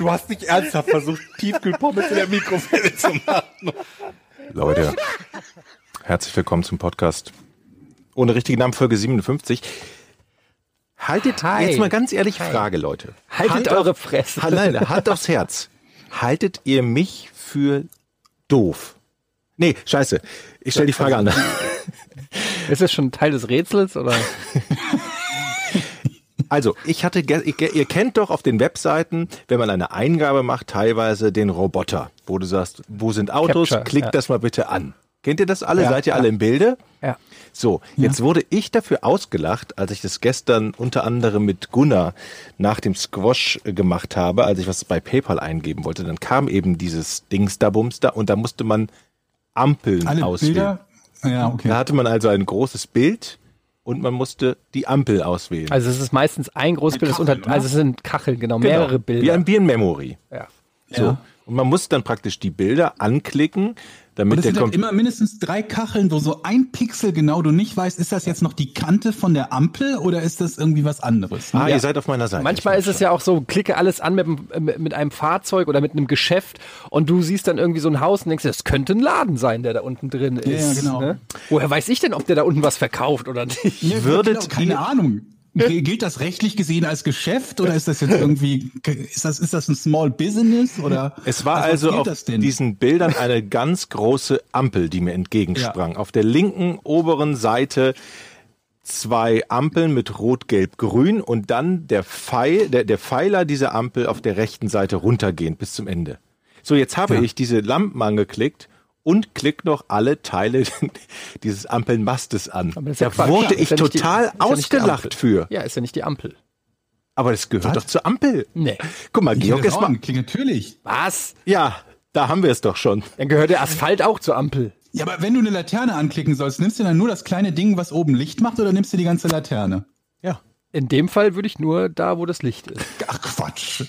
Du hast nicht ernsthaft versucht, Tiefkühlpommes in der Mikrowelle zu machen. Leute, herzlich willkommen zum Podcast ohne richtigen Namen, Folge 57. Haltet, Hi. jetzt mal ganz ehrlich, Frage, Leute. Haltet Hand eure auf- Fresse. Nein, Hand aufs Herz. Haltet ihr mich für doof? Nee, scheiße. Ich stelle die Frage an. Ist das schon Teil des Rätsels oder? Also, ich hatte, ihr kennt doch auf den Webseiten, wenn man eine Eingabe macht, teilweise den Roboter, wo du sagst, wo sind Autos, Capture, klickt ja. das mal bitte an. Kennt ihr das alle? Ja, Seid ihr ja. alle im Bilde? Ja. So, jetzt wurde ich dafür ausgelacht, als ich das gestern unter anderem mit Gunnar nach dem Squash äh, gemacht habe, als ich was bei PayPal eingeben wollte. Dann kam eben dieses Dings da Bums da und da musste man Ampeln Alle auswählen. Bilder. Ja, okay. Da hatte man also ein großes Bild und man musste die Ampel auswählen. Also es ist meistens ein Großbild, das Kacheln, unter, oder? also es sind Kacheln, genau, mehrere Bilder. Wie ein Bier in Memory. ja. So. Ja. Und man muss dann praktisch die Bilder anklicken, Und damit es der sind halt immer mindestens drei Kacheln, wo so ein Pixel genau du nicht weißt, ist das jetzt noch die Kante von der Ampel oder ist das irgendwie was anderes? Ah, Ja. ihr seid auf meiner Seite. Manchmal ist es ja auch so, klicke alles an mit, einem- mit einem Fahrzeug oder mit einem Geschäft und du siehst dann irgendwie so ein Haus und denkst, dir, das könnte ein Laden sein, der da unten drin ist. Ja, ja, genau. Ne? Woher weiß ich denn, ob der da unten was verkauft oder nicht? Ja, würdet genau, keine ihr- Ahnung. Gilt das rechtlich gesehen als Geschäft oder ist das jetzt irgendwie, ist das, ist das ein Small Business oder? Es war also auf diesen Bildern eine ganz große Ampel, die mir entgegensprang. Auf der linken oberen Seite zwei Ampeln mit Rot, Gelb, Grün und dann der Pfeil, der, der Pfeiler dieser Ampel auf der rechten Seite runtergehend bis zum Ende. So, jetzt habe Ja. ich diese Lampen angeklickt und klick noch alle Teile dieses Ampelmastes an. Ja Da wurde ich ja total ja die ausgelacht Ampel. für. Ja, ist ja nicht die Ampel. Aber das gehört Was? doch zur Ampel. Nee. Guck mal, Ich Georg das ist auch mal. angeklickt, natürlich. Was? Ja, da haben wir es doch schon. Dann gehört der Asphalt auch zur Ampel. Ja, aber wenn du eine Laterne anklicken sollst, nimmst du dann nur das kleine Ding, was oben Licht macht, oder nimmst du die ganze Laterne? In dem Fall würde ich nur da, wo das Licht ist. Ach Quatsch.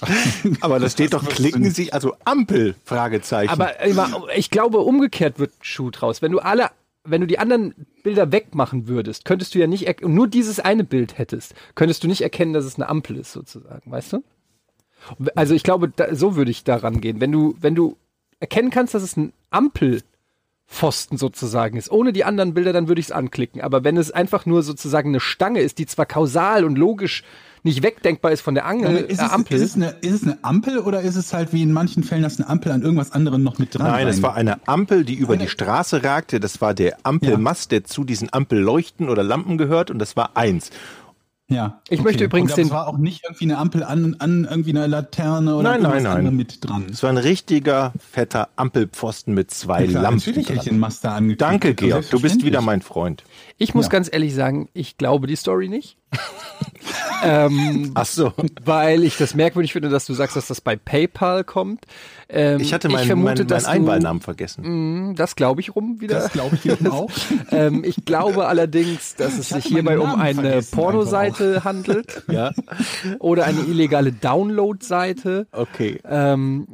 Aber da steht doch, klicken? Sie, also Ampel, Fragezeichen. Aber immer, ich glaube, umgekehrt wird ein Schuh draus. Wenn du alle, wenn du die anderen Bilder wegmachen würdest, könntest du ja nicht, und nur dieses eine Bild hättest, könntest du nicht erkennen, dass es eine Ampel ist, sozusagen, weißt du? Also ich glaube, da, so würde ich daran gehen. Wenn du, wenn du erkennen kannst, dass es ein Ampelpfosten sozusagen ist, ohne die anderen Bilder, dann würde ich es anklicken. Aber wenn es einfach nur sozusagen eine Stange ist, die zwar kausal und logisch nicht wegdenkbar ist von der Angel, ist, äh, es, Ampel, ist, es eine, ist es eine Ampel oder ist es halt wie in manchen Fällen, dass eine Ampel an irgendwas anderem noch mit dran Nein, es war eine Ampel, die über Eine- die Straße ragte. Das war der Ampelmast, der zu diesen Ampelleuchten oder Lampen gehört und das war eins. Ja. Ich möchte übrigens den- Es war auch nicht irgendwie eine Ampel an, an irgendwie einer Laterne oder Nein, nein, nein. mit dran. Es war ein richtiger, fetter Ampelpfosten mit zwei Klar, Lampen. natürlich hätte ich den Master angeklickt. Danke, Georg. Du bist wieder mein Freund. Ich muss Ja. ganz ehrlich sagen, ich glaube die Story nicht. ähm, Ach so. weil ich das merkwürdig finde, dass du sagst, dass das bei PayPal kommt. Ähm, Ich hatte meinen vermute, mein, mein dass Einwahlnamen vergessen. Mh, das glaube ich rum wieder. Das glaube ich wiederum auch. ähm, ich glaube allerdings, dass es Ich sich hierbei um eine Pornoseite handelt Ja, oder eine illegale Download-Seite. okay. Ähm,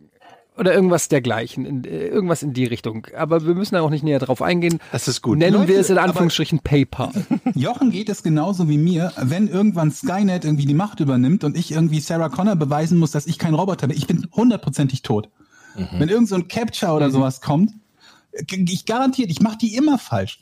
oder irgendwas dergleichen, in, äh, irgendwas in die Richtung. Aber wir müssen da auch nicht näher drauf eingehen. Das ist gut. Nennen Leute, wir es in Anführungsstrichen PayPal. Jochen geht es genauso wie mir, wenn irgendwann Skynet irgendwie die Macht übernimmt und ich irgendwie Sarah Connor beweisen muss, dass ich kein Roboter bin. Ich bin hundertprozentig tot. Mhm. Wenn irgend so ein Capture oder sowas kommt, ich garantiert, ich mache die immer falsch.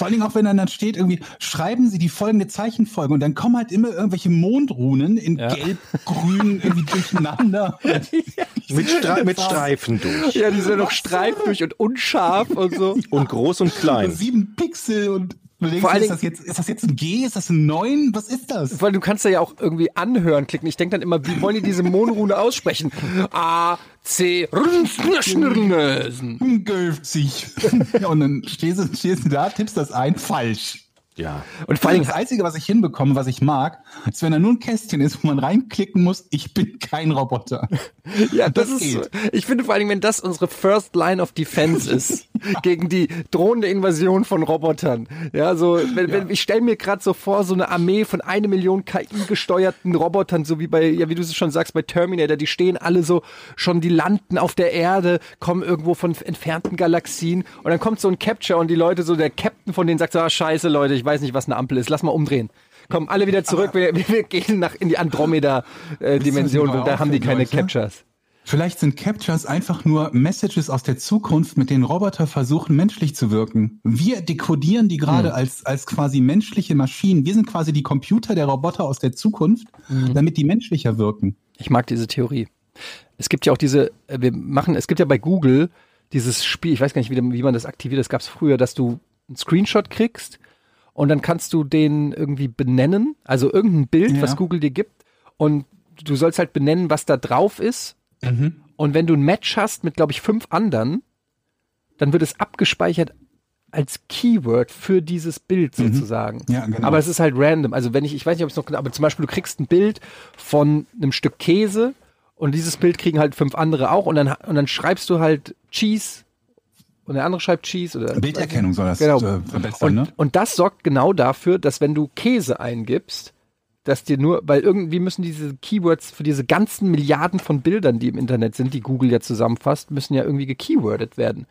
Vor allen Dingen auch, wenn dann, dann steht irgendwie, schreiben Sie die folgende Zeichenfolge und dann kommen halt immer irgendwelche Mondrunen in Ja. gelb, grün, irgendwie durcheinander. Mit, Stre mit Streifen durch. Ja, die sind noch streifig und unscharf und so. Und groß und klein. Sieben Pixel und du denkst, Vor allen ist, das jetzt, ist das jetzt ein G? Ist das ein 9? Was ist das? Weil du kannst ja auch irgendwie anhören klicken. Ich denke dann immer, wie wollen die diese Mondrune aussprechen? A, C, Rünsnösen. Gelft sich. ja, und dann stehst du, stehst du da, tippst das ein, falsch. Ja. Und vor allem, das Einzige, was ich hinbekomme, was ich mag, ist, wenn da nur ein Kästchen ist, wo man reinklicken muss, ich bin kein Roboter. ja, das, das ist, ich finde vor allem, wenn das unsere First Line of Defense ist, gegen die drohende Invasion von Robotern. Ja, so, wenn, wenn, ich stelle mir gerade so vor, so eine Armee von eine Million KI-gesteuerten Robotern, so wie bei, ja, wie du es schon sagst, bei Terminator, die stehen alle so schon, die landen auf der Erde, kommen irgendwo von entfernten Galaxien und dann kommt so ein Capture und die Leute, so der Captain von denen sagt so, ah, scheiße, Leute, ich weiß nicht, was eine Ampel ist, lass mal umdrehen. Kommen alle wieder zurück, wir, wir gehen nach in die Andromeda-Dimension, mal da haben die keine Leute? Captures. Vielleicht sind Captures einfach nur Messages aus der Zukunft, mit denen Roboter versuchen, menschlich zu wirken. Wir dekodieren die gerade als, als quasi menschliche Maschinen. Wir sind quasi die Computer der Roboter aus der Zukunft, damit die menschlicher wirken. Ich mag diese Theorie. Es gibt ja auch diese, äh, wir machen, es gibt ja bei Google dieses Spiel, ich weiß gar nicht, wie, wie man das aktiviert, das gab es früher, dass du einen Screenshot kriegst und dann kannst du den irgendwie benennen, also irgendein Bild, Ja. was Google dir gibt und du sollst halt benennen, was da drauf ist und wenn du ein Match hast mit, glaube ich, fünf anderen, dann wird es abgespeichert als Keyword für dieses Bild sozusagen. Ja, genau. Aber es ist halt random. Also wenn ich, ich weiß nicht, ob es noch genau, aber zum Beispiel du kriegst ein Bild von einem Stück Käse und dieses Bild kriegen halt fünf andere auch und dann, und dann schreibst du halt Cheese und der andere schreibt Cheese oder Bilderkennung soll das Genau. äh, verbessern, und, ne? und das sorgt genau dafür, dass wenn du Käse eingibst, dass dir nur, weil irgendwie müssen diese Keywords für diese ganzen Milliarden von Bildern, die im Internet sind, die Google ja zusammenfasst, müssen ja irgendwie gekeywordet werden.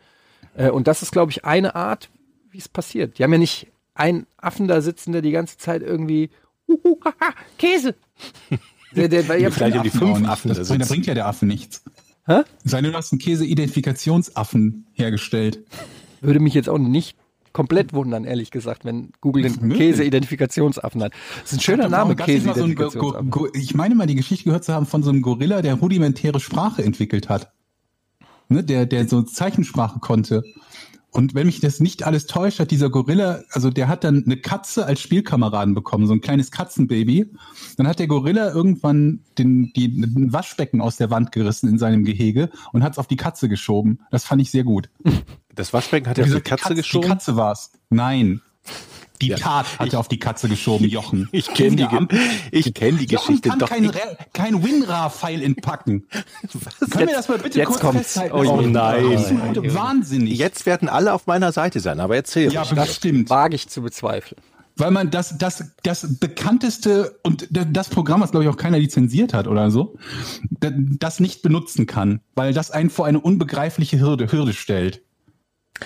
Äh, und das ist, glaube ich, eine Art, wie es passiert. Die haben ja nicht einen Affen da sitzen, der die ganze Zeit irgendwie Uhu, haha, Käse. Der, der, weil ja, Vielleicht um die Affen fünf. Affen das da bringt, da bringt ja der Affe nichts. Hä? Sei denn, du hast einen Käse-Identifikationsaffen hergestellt. würde mich jetzt auch nicht komplett wundern, ehrlich gesagt, wenn Google den möglich. Käse-Identifikationsaffenaffen hat. Das ist ein schöner Name, so Käse-Identifikationsaffen. Go- Ich meine mal die Geschichte gehört zu haben von so einem Gorilla, der rudimentäre Sprache entwickelt hat. Ne, der, der so Zeichensprache konnte. Und wenn mich das nicht alles täuscht, hat dieser Gorilla, also der hat dann eine Katze als Spielkameraden bekommen, so ein kleines Katzenbaby. Dann hat der Gorilla irgendwann den, die, ein Waschbecken aus der Wand gerissen in seinem Gehege und hat es auf die Katze geschoben. Das fand ich sehr gut. Das Waschbecken hat ja auf die Katze Die geschoben. Katze war's. Nein. Die Ja. Tat hat er auf die Katze geschoben, Jochen. Ich kenne die, Ampel- ich kenn die Jochen Geschichte kann doch. kein, Ich, Re- kein WinRAR-File entpacken. Können wir das mal bitte jetzt kurz kommt's. festhalten? Oh Das ist nein. absolut wahnsinnig. jetzt werden alle auf meiner Seite sein, aber erzähl ja, ruhig. bestimmt. Wage ich zu bezweifeln. Weil man das, das, das bekannteste und das Programm, was glaube ich auch keiner lizenziert hat oder so, das nicht benutzen kann, weil das einen vor eine unbegreifliche Hürde, Hürde stellt.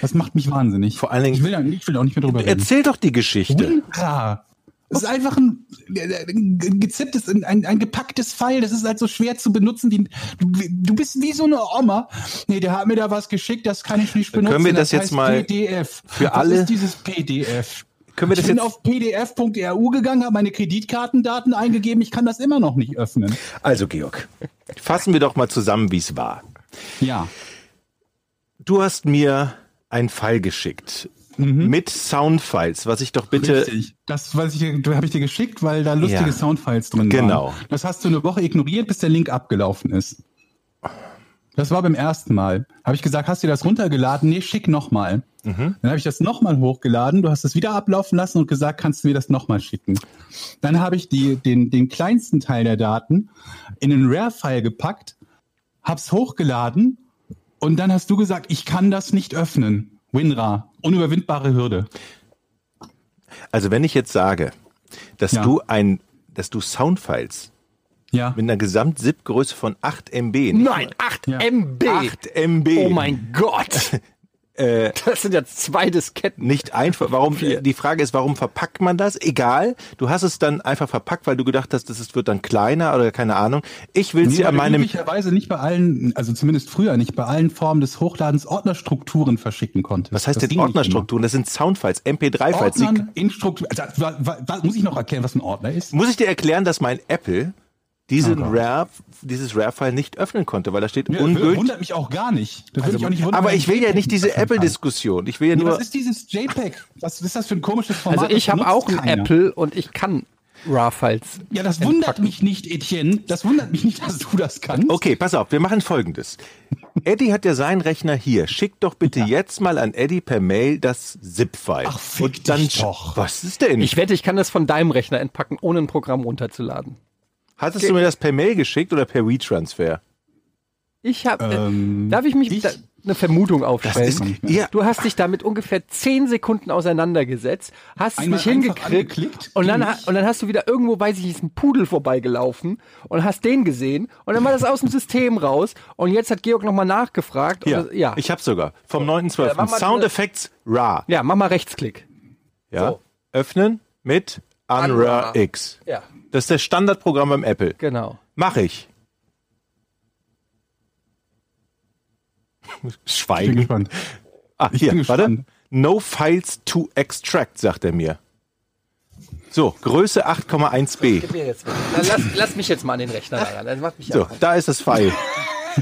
Das macht mich wahnsinnig. Vor allen Dingen- ich will, ich will auch nicht mehr drüber reden. Erzähl doch die Geschichte. WinRAR. Das ist einfach ein, ein gezipptes, ein, ein gepacktes Pfeil. Das ist halt so schwer zu benutzen. Die, du, bist wie so eine Oma. Nee, der hat mir da was geschickt, das kann ich nicht benutzen. Können wir das jetzt heißt mal PDF. für was alle- ist dieses PDF? Können wir das ich bin jetzt- auf pdf.ru gegangen, habe meine Kreditkartendaten eingegeben. Ich kann das immer noch nicht öffnen. Also, Georg, fassen wir doch mal zusammen, wie es war. Ja. Du hast mir einen Pfeil geschickt mit Soundfiles, was ich doch bitte. Richtig. Das weiß ich, habe ich dir geschickt, weil da lustige Ja. Soundfiles drin Genau. waren. Das hast du eine Woche ignoriert, bis der Link abgelaufen ist. Das war beim ersten Mal. Habe ich gesagt, hast du dir das runtergeladen? Nee, schick nochmal. Dann habe ich das nochmal hochgeladen. Du hast es wieder ablaufen lassen und gesagt, kannst du mir das nochmal schicken. Dann habe ich die, den, den kleinsten Teil der Daten in einen RAR-File gepackt, hab's hochgeladen und dann hast du gesagt, ich kann das nicht öffnen. WinRAR, unüberwindbare Hürde. Also, wenn ich jetzt sage, dass Ja. du ein, dass du Soundfiles Ja. mit einer Gesamt-ZIP-Größe von 8 MB. Nein, 8 Ja. MB. 8 MB. Oh mein Gott. Äh, Das sind ja zwei Disketten. nicht einfach. Warum? Die Frage ist, warum verpackt man das? Egal. Du hast es dann einfach verpackt, weil du gedacht hast, das wird dann kleiner oder keine Ahnung. Ich will Nee, sie an meinem. üblicherweise nicht bei allen, also zumindest früher nicht bei allen Formen des Hochladens Ordnerstrukturen verschicken konntest. Was heißt Das denn Ordnerstrukturen? Das sind Soundfiles, MP3-Files. immer. Die- Ordnern in Struktur. Also, muss ich noch erklären, was ein Ordner ist? Muss ich dir erklären, dass mein Apple diesen Oh. RAR, dieses RAR-File nicht öffnen konnte, weil da steht Ja, ungültig. Wundert mich auch gar nicht. Das würde mich auch nicht wundern, Aber ich will ja nicht diese. Apple-Diskussion. Ich will ja Nee, nur. was ist dieses JPEG? Was ist das für ein komisches Format? Also ich habe auch ein keiner. Apple und ich kann RAW-Files. Ja, das wundert mich nicht, Etienne. Das wundert mich nicht, dass du das kannst. Okay, pass auf, wir machen folgendes. Eddie hat ja seinen Rechner hier. Schick doch bitte jetzt mal an Eddie per Mail das ZIP-File. Ach, fick Und dann dich doch. Was ist denn? Ich wette, ich kann das von deinem Rechner entpacken, ohne ein Programm runterzuladen. Hattest du mir das per Mail geschickt oder per WeTransfer? Ich habe, Ähm, darf ich mich ich- da eine Vermutung aufstellen? ist-. Ja. Du hast dich damit ungefähr zehn Sekunden auseinandergesetzt, hast es nicht hingekriegt und dann, und dann hast du wieder irgendwo, weiß ich nicht, ein Pudel vorbeigelaufen und hast den gesehen und dann war das aus dem System raus und jetzt hat Georg nochmal nachgefragt. Ja, und das, ja. ich hab's sogar. Vom Ja, 9.12. mach mal Sound Effects RA. ja, mach mal Rechtsklick. Ja. So. Öffnen mit Unra. X. Ja, Das ist das Standardprogramm beim Apple. genau. Mach ich. Ich bin Schweigen. gespannt. Ah, Ich hier, bin warte. gespannt. No files to extract, sagt er mir. So, Größe 8,1b. Gib mir jetzt. Dann lass, lass mich jetzt mal an den Rechner daran. Das macht mich So, ja. da ist das File.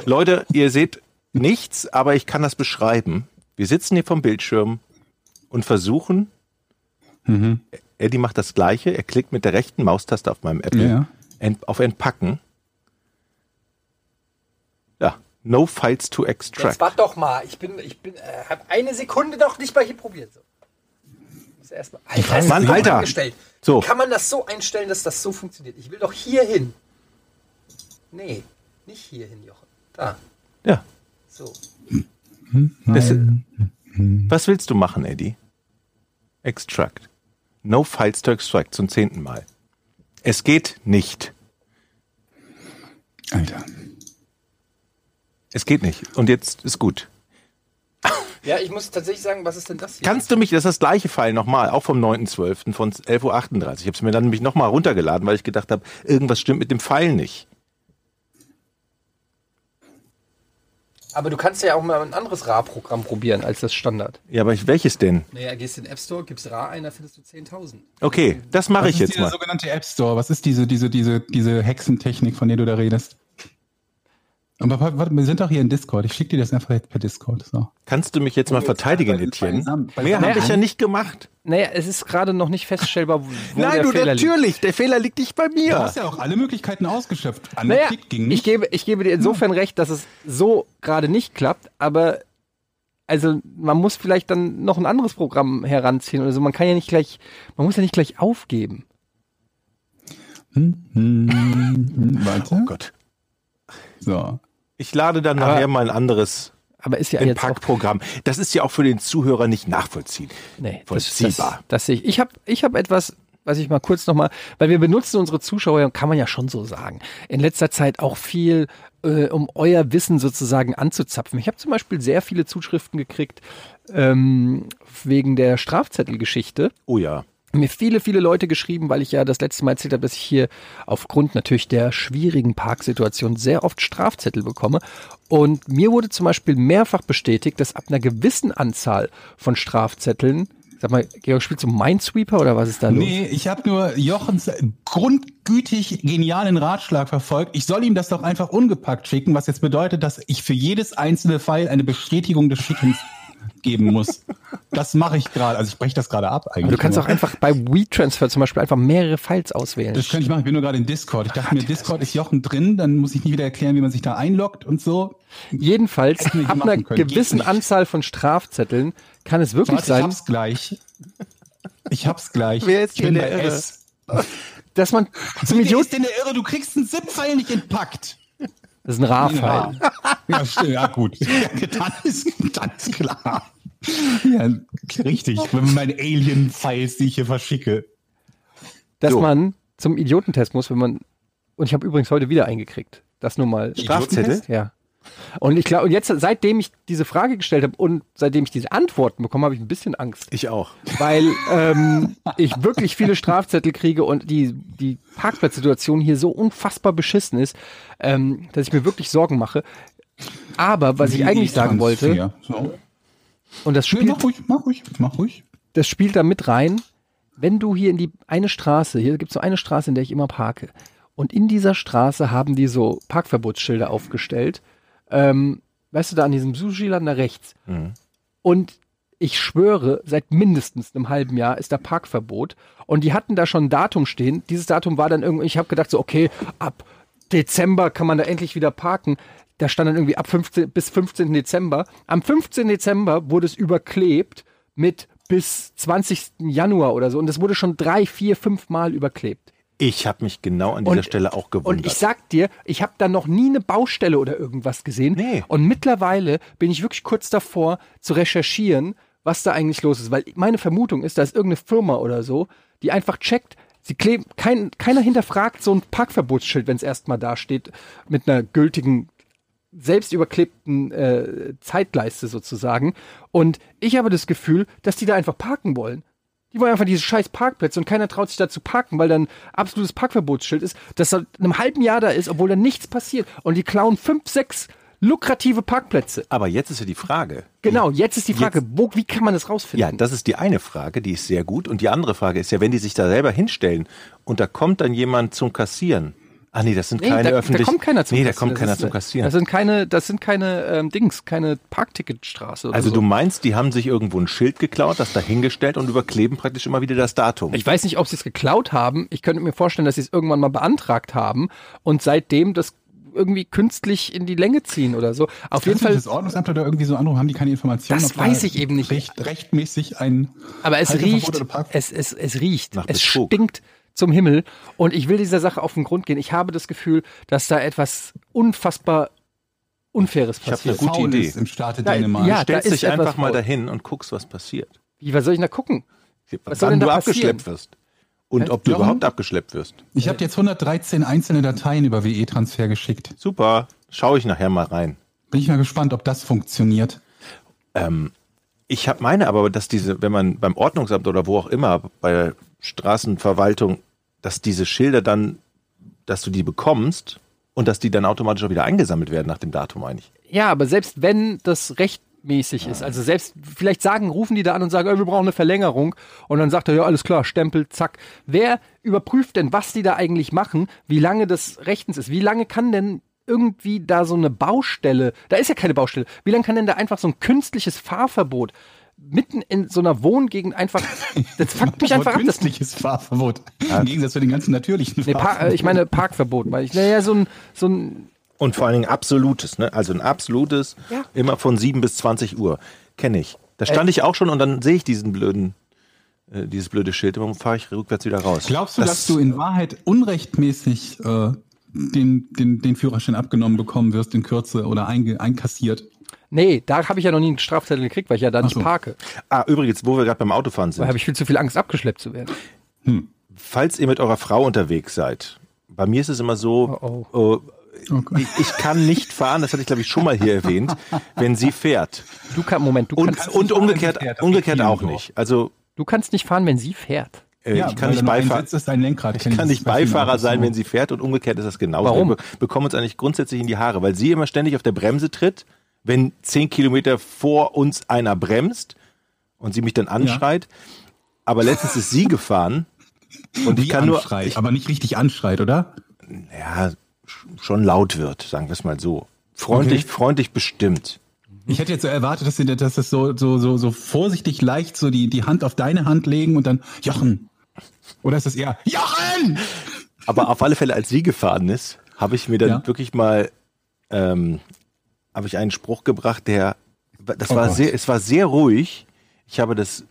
Leute, ihr seht nichts, aber ich kann das beschreiben. Wir sitzen hier vom Bildschirm und versuchen. Mhm. Eddie macht das gleiche. Er klickt mit der rechten Maustaste auf meinem Apple Ja. ent, auf Entpacken. Ja, no files to extract. warte doch mal. Ich bin, ich bin, äh, hab eine Sekunde noch nicht mal hier probiert. So. Muss erst mal. Alter, Mann, Alter. So. Kann man das so einstellen, dass das so funktioniert? Ich will doch hier hin. Nee, nicht hier hin, Jochen. Da. Ja. So. Das, was willst du machen, Eddie? Extract. No files to extract zum zehnten Mal. Es geht nicht. Alter. Es geht nicht. Und jetzt ist gut. Ja, ich muss tatsächlich sagen, was ist denn das hier? Kannst du mich, das ist das gleiche File nochmal, auch vom 9.12. von 11.38 Uhr. Ich habe es mir dann nämlich nochmal runtergeladen, weil ich gedacht habe, irgendwas stimmt mit dem File nicht. Aber du kannst ja auch mal ein anderes RA-Programm probieren als das Standard. Ja, aber ich, welches denn? Naja, gehst in den App Store, gibst RA ein, da findest du 10.000. Okay, das mache Was ich ist jetzt mal. sogenannte App Store? Was ist diese, diese, diese, diese Hexentechnik, von der du da redest? Aber warte, warte, wir sind doch hier in Discord. Ich schicke dir das einfach jetzt per Discord. So. Kannst du mich jetzt mal verteidigen, Etienne? Mehr habe ich ja nicht gemacht. Naja, es ist gerade noch nicht feststellbar, wo Nein, der du, Fehler liegt. natürlich. Der Fehler liegt nicht bei Du mir. hast ja auch alle Möglichkeiten ausgeschöpft. Naja, Angeklickt ging ich nicht. gebe, ich gebe dir insofern recht, dass es so gerade nicht klappt, aber also man muss vielleicht dann noch ein anderes Programm heranziehen oder so. Man kann ja nicht gleich, man muss ja nicht gleich aufgeben. Hm, hm, warte. Oh Gott. So. Ich lade dann Aber- nachher mal ein anderes Aber ist ja jetzt auch Entpackprogramm. Das ist ja auch für den Zuhörer nicht nachvollziehen. Nee, das, das, Vollziehbar. das sehe ich. Ich habe ich hab etwas, was ich mal kurz nochmal, weil wir benutzen unsere Zuschauer, kann man ja schon so sagen, in letzter Zeit auch viel, äh, um euer Wissen sozusagen anzuzapfen. Ich habe zum Beispiel sehr viele Zuschriften gekriegt ähm, wegen der Strafzettelgeschichte Oh ja. Mir viele, viele Leute geschrieben, weil ich ja das letzte Mal erzählt habe, dass ich hier aufgrund natürlich der schwierigen Parksituation sehr oft Strafzettel bekomme. Und mir wurde zum Beispiel mehrfach bestätigt, dass ab einer gewissen Anzahl von Strafzetteln, sag mal, Georg, spielst du Minesweeper oder was ist da los? Nee, ich habe nur Jochens grundgütig genialen Ratschlag verfolgt. Ich soll ihm das doch einfach ungepackt schicken, was jetzt bedeutet, dass ich für jedes einzelne File eine Bestätigung des Schickens geben muss. Das mache ich gerade. Also ich breche das gerade ab eigentlich. Aber du kannst nur. auch einfach bei WeTransfer zum Beispiel einfach mehrere Files auswählen. Das könnte ich machen. Ich bin nur gerade in Discord. Ich dachte mir, Discord ist Jochen drin, dann muss ich nicht wieder erklären, wie man sich da einloggt und so. Jedenfalls, ab einer können. Gewissen. Anzahl von Strafzetteln kann es wirklich Warte, ich sein, hab's gleich. Ich hab's gleich. Wer ist ich bin hier bei der Irre? S. dass man zum Wie Idiot, ist denn der Irre? Du kriegst einen ZIP-File nicht entpackt. Das ist ein RA-File. Ja, stimmt, ja gut. dann, ist, dann ist klar. Ja, richtig. Wenn man meine Alien-Files, die ich hier verschicke. dass So. man zum Idiotentest muss, wenn man und ich habe übrigens heute wieder eingekriegt. Das nur mal Strafzettel? Ja. Und ich glaube, und jetzt seitdem ich diese Frage gestellt habe und seitdem ich diese Antworten bekomme, habe ich ein bisschen Angst, Ich auch. weil ähm, ich wirklich viele Strafzettel kriege und die die Parkplatzsituation hier so unfassbar beschissen ist, ähm, dass ich mir wirklich Sorgen mache. Aber was ich eigentlich sagen wollte, so. und das Nee, spielt mach ruhig, mach ruhig, mach ruhig. das spielt da mit rein, wenn du hier in die eine Straße, hier gibt es so eine Straße, in der ich immer parke. Und in dieser Straße haben die so Parkverbotsschilder aufgestellt. Ähm, weißt du, da an diesem Sushi-Laden da rechts. Und ich schwöre, seit mindestens einem halben Jahr ist da Parkverbot. Und die hatten da schon ein Datum stehen. Dieses Datum war dann irgendwie, ich habe gedacht so, okay, ab Dezember kann man da endlich wieder parken. Da stand dann irgendwie ab 15 bis 15. Dezember. Am 15. Dezember wurde es überklebt mit bis 20. Januar oder so. Und es wurde schon drei, vier, fünf Mal überklebt. Ich habe mich genau an dieser Und- Stelle auch gewundert. Und ich sag dir, ich habe da noch nie eine Baustelle oder irgendwas gesehen. Nee. Und mittlerweile bin ich wirklich kurz davor zu recherchieren, was da eigentlich los ist. Weil meine Vermutung ist, da ist irgendeine Firma oder so, die einfach checkt, sie kleben, kein, keiner hinterfragt so ein Parkverbotsschild, wenn es erstmal da steht, mit einer gültigen selbst überklebten äh, Zeitleiste sozusagen. Und ich habe das Gefühl, dass die da einfach parken wollen. Die wollen einfach diese scheiß Parkplätze und keiner traut sich da zu parken, weil dann absolutes Parkverbotsschild ist, das seit einem halben Jahr da ist, obwohl da nichts passiert. Und die klauen fünf, sechs lukrative Parkplätze. Aber jetzt ist ja die Frage. Genau, jetzt ist die Frage, wo, wie kann man das rausfinden? Ja, das ist die eine Frage, die ist sehr gut. Und die andere Frage ist ja, wenn die sich da selber hinstellen und da kommt dann jemand zum Kassieren. Ah nee, das sind Nee, keine da, da öffentlichen. kommt keiner zum Nee, da kommt Das keiner ist, zum äh, Kassieren. Das sind keine, das sind keine ähm, Dings, keine Parkticketstraße oder also so. du meinst, die haben sich irgendwo ein Schild geklaut, das dahingestellt und überkleben praktisch immer wieder das Datum. Ich weiß nicht, ob sie es geklaut haben. Ich könnte mir vorstellen, dass sie es irgendwann mal beantragt haben und seitdem das irgendwie künstlich in die Länge ziehen oder so. Auf jeden Kannst du Fall, Das Ordnungsamt oder irgendwie so Anruf haben die keine Informationen. Das da weiß ich eben nicht. Recht, rechtmäßig ein. aber es riecht, oder Park- es, es, es riecht, Nach es Betrug. stinkt zum Himmel und ich will dieser Sache auf den Grund gehen. Ich habe das Gefühl, dass da etwas unfassbar Unfaires Ich hab passiert. eine gute Faul Idee. ist im Staate Ja, Dänemark. ja. Stellst da ist dich einfach mal dahin und guckst, was passiert. Wie, was soll ich da gucken? Was soll Wann denn du da abgeschleppt passieren? wirst. Und ob du Jochen? überhaupt abgeschleppt wirst. Ich habe jetzt 113 einzelne Dateien über WE-Transfer geschickt. Super. Schaue ich nachher mal rein. Bin ich mal gespannt, ob das funktioniert. Ich habe meine aber, dass diese, wenn man beim Ordnungsamt oder wo auch immer, bei der Straßenverwaltung, dass diese Schilder dann, dass du die bekommst und dass die dann automatisch auch wieder eingesammelt werden nach dem Datum eigentlich. Ja, aber selbst wenn das rechtmäßig ist, also selbst, vielleicht sagen, rufen die da an und sagen, wir brauchen eine Verlängerung und dann sagt er, ja, alles klar, Stempel, zack. Wer überprüft denn, was die da eigentlich machen, wie lange das rechtens ist? Wie lange kann denn irgendwie da so eine Baustelle, da ist ja keine Baustelle, wie lange kann denn da einfach so ein künstliches Fahrverbot mitten in so einer Wohngegend einfach, das fuckt mich einfach ab. Das, künstliches Fahrverbot. Im Gegensatz zu den ganzen natürlichen nee, Par äh, ich meine Parkverbot, weil ich, naja, so ein, so ein, Und vor allen Dingen absolutes, ne? Also ein absolutes, Ja. immer von 7 bis 20 Uhr. Kenne ich. Da stand ich auch schon und dann sehe ich diesen blöden, äh, dieses blöde Schild, und dann fahre ich rückwärts wieder raus. Glaubst du, dass du in Wahrheit unrechtmäßig äh, den, den, den Führerschein abgenommen bekommen wirst in Kürze oder einge, einkassiert? Nee, da habe ich ja noch nie einen Strafzettel gekriegt, weil ich ja da nicht so. parke. Ah, übrigens, wo wir gerade beim Autofahren Da sind. habe ich viel zu viel Angst, abgeschleppt zu werden. Falls ihr mit eurer Frau unterwegs seid, bei mir ist es immer so, Oh, oh, ich, ich kann nicht fahren, das hatte ich glaube ich schon mal hier erwähnt, wenn sie fährt. Du kannst, Moment, du Und, kannst, und fahren, wenn sie umgekehrt, fährt, das umgekehrt auch nicht. Also du kannst nicht fahren, wenn sie fährt. äh, ich kann nicht da Beifahrer. Ist, ein Lenkrad. Ich kann nicht Beifahrer sein, wenn sie fährt und umgekehrt ist das genauso. Warum? Wir bekommen uns eigentlich grundsätzlich in die Haare, weil sie immer ständig auf der Bremse tritt, wenn zehn Kilometer vor uns einer bremst und sie mich dann anschreit. Aber letztens ist sie gefahren und ich Wie kann nur, ich, aber nicht richtig anschreit, oder? ja, sch- schon laut wird, sagen wir es mal so. Freundlich, Okay. freundlich bestimmt. Ich hätte jetzt so erwartet, dass sie dass es so, so, so, so vorsichtig leicht so die, die Hand auf deine Hand legen und dann Jochen. Oder ist das eher Jochen? Aber auf alle Fälle, als sie gefahren ist, habe ich mir dann Ja. wirklich mal, ähm, habe ich einen Spruch gebracht, der, das Oh war Gott. sehr, es war sehr ruhig. Ich habe das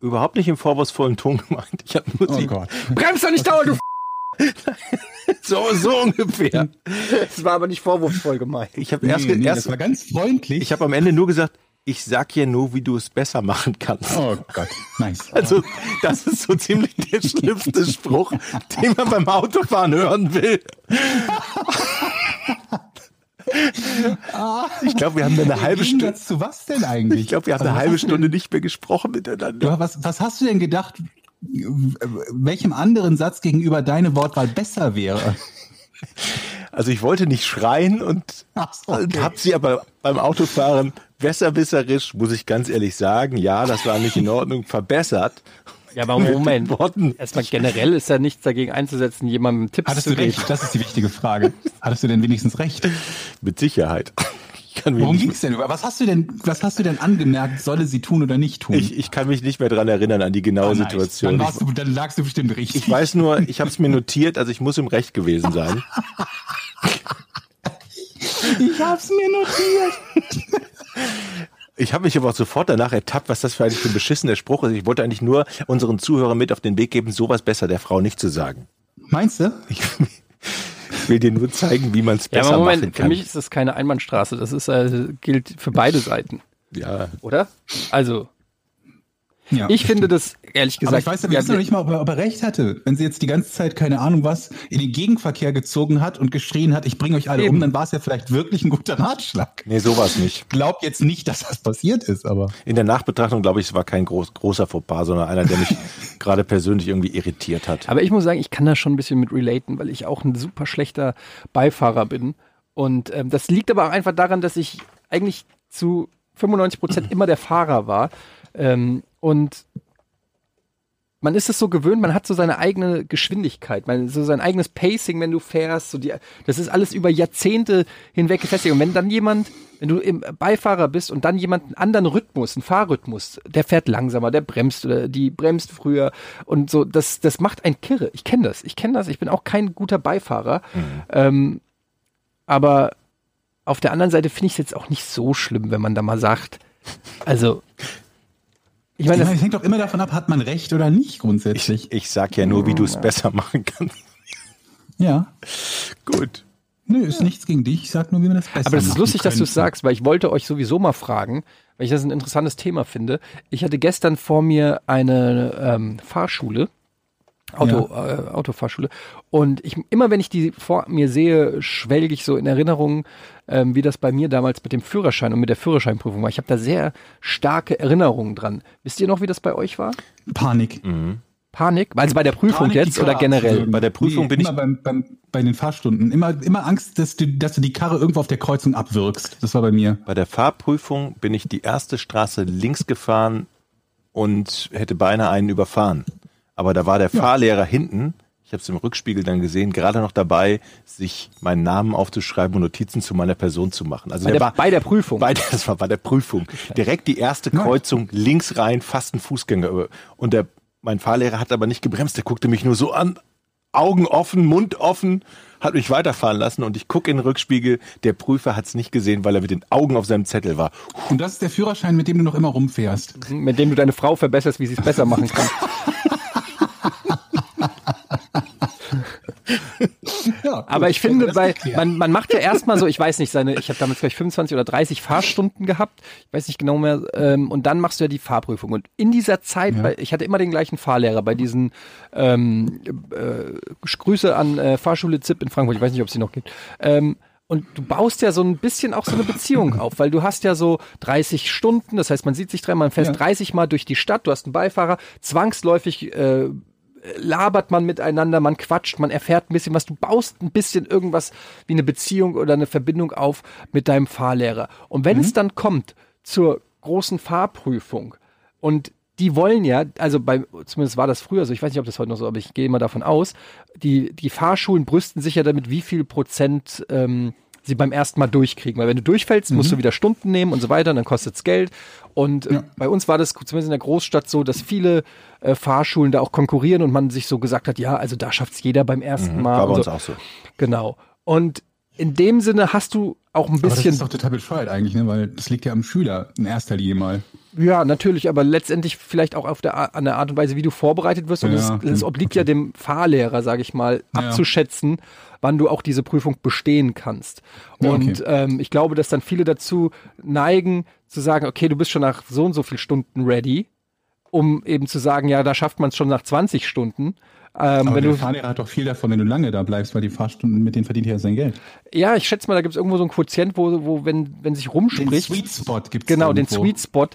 überhaupt nicht im vorwurfsvollen Ton gemeint. Ich habe nur Oh sie, Gott. Bremst doch nicht dauernd, du so, so ungefähr. Das war aber nicht vorwurfsvoll gemeint. Ich habe Nee, erst, nee, erst das war ganz freundlich. ich habe am Ende nur gesagt, ich sag dir nur, wie du es besser machen kannst. oh Gott, nice. Also, das ist so ziemlich der schlimmste Spruch, den man beim Autofahren hören will. Ich glaube, wir haben da eine halbe Stunde. Zu was denn eigentlich? Ich glaube, wir haben Also eine halbe Stunde Denn, nicht mehr gesprochen miteinander. du, was, was hast du denn gedacht, welchem anderen Satz gegenüber deine Wortwahl besser wäre? Also ich wollte nicht schreien und, so, und okay. habe sie aber beim Autofahren besserwisserisch, muss ich ganz ehrlich sagen, ja, das war nicht in Ordnung, verbessert. Ja, aber Moment. Erstmal generell ist ja nichts dagegen einzusetzen, jemandem Tipps Hattest zu du geben. recht? Das ist die wichtige Frage. Hattest du denn wenigstens recht? Mit Sicherheit. Worum nicht, ging's denn? Was hast du denn, was hast du denn angemerkt, solle sie tun oder nicht tun? ich, ich kann mich nicht mehr dran erinnern an die genaue Ah, nice. Situation. Dann, du, dann lagst du bestimmt richtig. ich weiß nur, ich habe es mir notiert, also ich muss im Recht gewesen sein. ich hab's mir notiert. Ich habe mich aber auch sofort danach ertappt, was das für eigentlich für ein beschissener Spruch ist. Ich wollte eigentlich nur unseren Zuhörern mit auf den Weg geben, sowas besser der Frau nicht zu sagen. Meinst du? Ich, will dir nur zeigen, wie man es Ja, besser aber machen Moment, für kann. mich ist das keine Einbahnstraße. Das ist, äh, gilt für beide Seiten, ja, oder? Also, Ja. ich finde das, ehrlich gesagt. Aber ich weiß ja, wir wissen noch nicht mal, ob er, ob er recht hatte. Wenn sie jetzt die ganze Zeit, keine Ahnung was, in den Gegenverkehr gezogen hat und geschrien hat, ich bringe euch alle Eben. um, dann war es ja vielleicht wirklich ein guter Ratschlag. nee, sowas nicht. Glaub jetzt nicht, dass das passiert ist, aber. In der Nachbetrachtung glaube ich, es war kein groß, großer Fauxpas, sondern einer, der mich gerade persönlich irgendwie irritiert hat. Aber ich muss sagen, ich kann da schon ein bisschen mit relaten, weil ich auch ein super schlechter Beifahrer bin. Und ähm, das liegt aber auch einfach daran, dass ich eigentlich zu 95 Prozent immer der Fahrer war. Ähm, und man ist es so gewöhnt, man hat so seine eigene Geschwindigkeit, man, so sein eigenes Pacing, wenn du fährst. So die, das ist alles über Jahrzehnte hinweg gefestigt. Und wenn dann jemand, wenn du im Beifahrer bist und dann jemand einen anderen Rhythmus, einen Fahrrhythmus, der fährt langsamer, der bremst oder die bremst früher und so, das, das macht ein Kirre. Ich kenne das, ich kenne das. Ich bin auch kein guter Beifahrer. Ähm, aber auf der anderen Seite finde ich es jetzt auch nicht so schlimm, wenn man da mal sagt, also, ich Ich meine, meine, das, es hängt doch immer davon ab, hat man recht oder nicht grundsätzlich. Ich, ich sag ja nur, wie du es besser machen kannst. ja. Gut. Nö, ist nichts gegen dich. Ich sag nur, wie man das besser Aber das ist lustig, dass du es könnte. sagst, weil ich wollte euch sowieso mal fragen, weil ich das ein interessantes Thema finde. Ich hatte gestern vor mir eine ähm, Fahrschule, Auto, äh, Autofahrschule, und ich immer wenn ich die vor mir sehe, schwelge ich so in Erinnerungen, ähm, wie das bei mir damals mit dem Führerschein und mit der Führerscheinprüfung war. Ich habe da sehr starke Erinnerungen dran. Wisst ihr noch, wie das bei euch war? Panik. Panik? Also bei der Prüfung Panik, jetzt oder generell? Bei der Prüfung nee, bin ich- immer beim, beim, bei den Fahrstunden. Immer, immer Angst, dass du, dass du die Karre irgendwo auf der Kreuzung abwirkst. Das war bei mir. Bei der Fahrprüfung bin ich die erste Straße links gefahren und hätte beinahe einen überfahren. Aber da war der Fahrlehrer hinten, ich habe es im Rückspiegel dann gesehen, gerade noch dabei, sich meinen Namen aufzuschreiben und Notizen zu meiner Person zu machen. Also Bei der der, war bei der Prüfung. bei, das war bei der Prüfung. Direkt die erste Kreuzung links rein, fast ein Fußgänger. über. Und der, mein Fahrlehrer hat aber nicht gebremst, der guckte mich nur so an, Augen offen, Mund offen, hat mich weiterfahren lassen und ich gucke in den Rückspiegel, der Prüfer hat es nicht gesehen, weil er mit den Augen auf seinem Zettel war. Und das ist der Führerschein, mit dem du noch immer rumfährst. mit dem du deine Frau verbesserst, wie sie es besser machen kann. Ja, Aber ich finde, bei, man, man macht ja erstmal so, ich weiß nicht, seine, ich habe damals vielleicht 25 oder 30 Fahrstunden gehabt, ich weiß nicht genau mehr, ähm, und dann machst du ja die Fahrprüfung. Und in dieser Zeit, weil ich hatte immer den gleichen Fahrlehrer bei diesen ähm, äh, Grüße an äh, Fahrschule ZIP in Frankfurt, ich weiß nicht, ob es sie noch gibt. Ähm, und du baust ja so ein bisschen auch so eine Beziehung auf, weil du hast ja so 30 Stunden, das heißt, man sieht sich dreimal, man fährt Ja. 30 Mal durch die Stadt, du hast einen Beifahrer, zwangsläufig äh, labert man miteinander, man quatscht, man erfährt ein bisschen was, du baust ein bisschen irgendwas wie eine Beziehung oder eine Verbindung auf mit deinem Fahrlehrer. Und wenn es dann kommt zur großen Fahrprüfung und die wollen ja, also bei, zumindest war das früher so, ich weiß nicht, ob das heute noch so, aber ich gehe mal davon aus, die, die Fahrschulen brüsten sich ja damit, wie viel Prozent ähm, sie beim ersten Mal durchkriegen. Weil wenn du durchfällst, musst du wieder Stunden nehmen und so weiter, und dann kostet's Geld. Und äh, Ja. bei uns war das zumindest in der Großstadt so, dass viele äh, Fahrschulen da auch konkurrieren und man sich so gesagt hat, ja, also da schafft's jeder beim ersten Mal. War bei uns so. auch so. Genau. Und in dem Sinne hast du auch ein Aber das bisschen ist doch total bescheuert eigentlich, ne? weil das liegt ja am Schüler in erster Linie mal. Ja, natürlich, aber letztendlich vielleicht auch auf der, an der Art und Weise, wie du vorbereitet wirst. Und es, Ja, obliegt ja dem Fahrlehrer, sage ich mal, Ja. abzuschätzen, wann du auch diese Prüfung bestehen kannst. Ja, okay. Und ähm, ich glaube, dass dann viele dazu neigen, zu sagen, okay, du bist schon nach so und so viel Stunden ready, um eben zu sagen, ja, da schafft man es schon nach 20 Stunden. Ähm, Aber wenn der Fahrlehrer hat doch viel davon, wenn du lange da bleibst, weil die Fahrstunden, mit denen verdient er ja sein Geld. ja, ich schätze mal, da gibt es irgendwo so einen Quotient, wo, wo wenn, wenn sich Den rumspricht. Sweet Spot gibt's Genau, den irgendwo. Sweet Spot,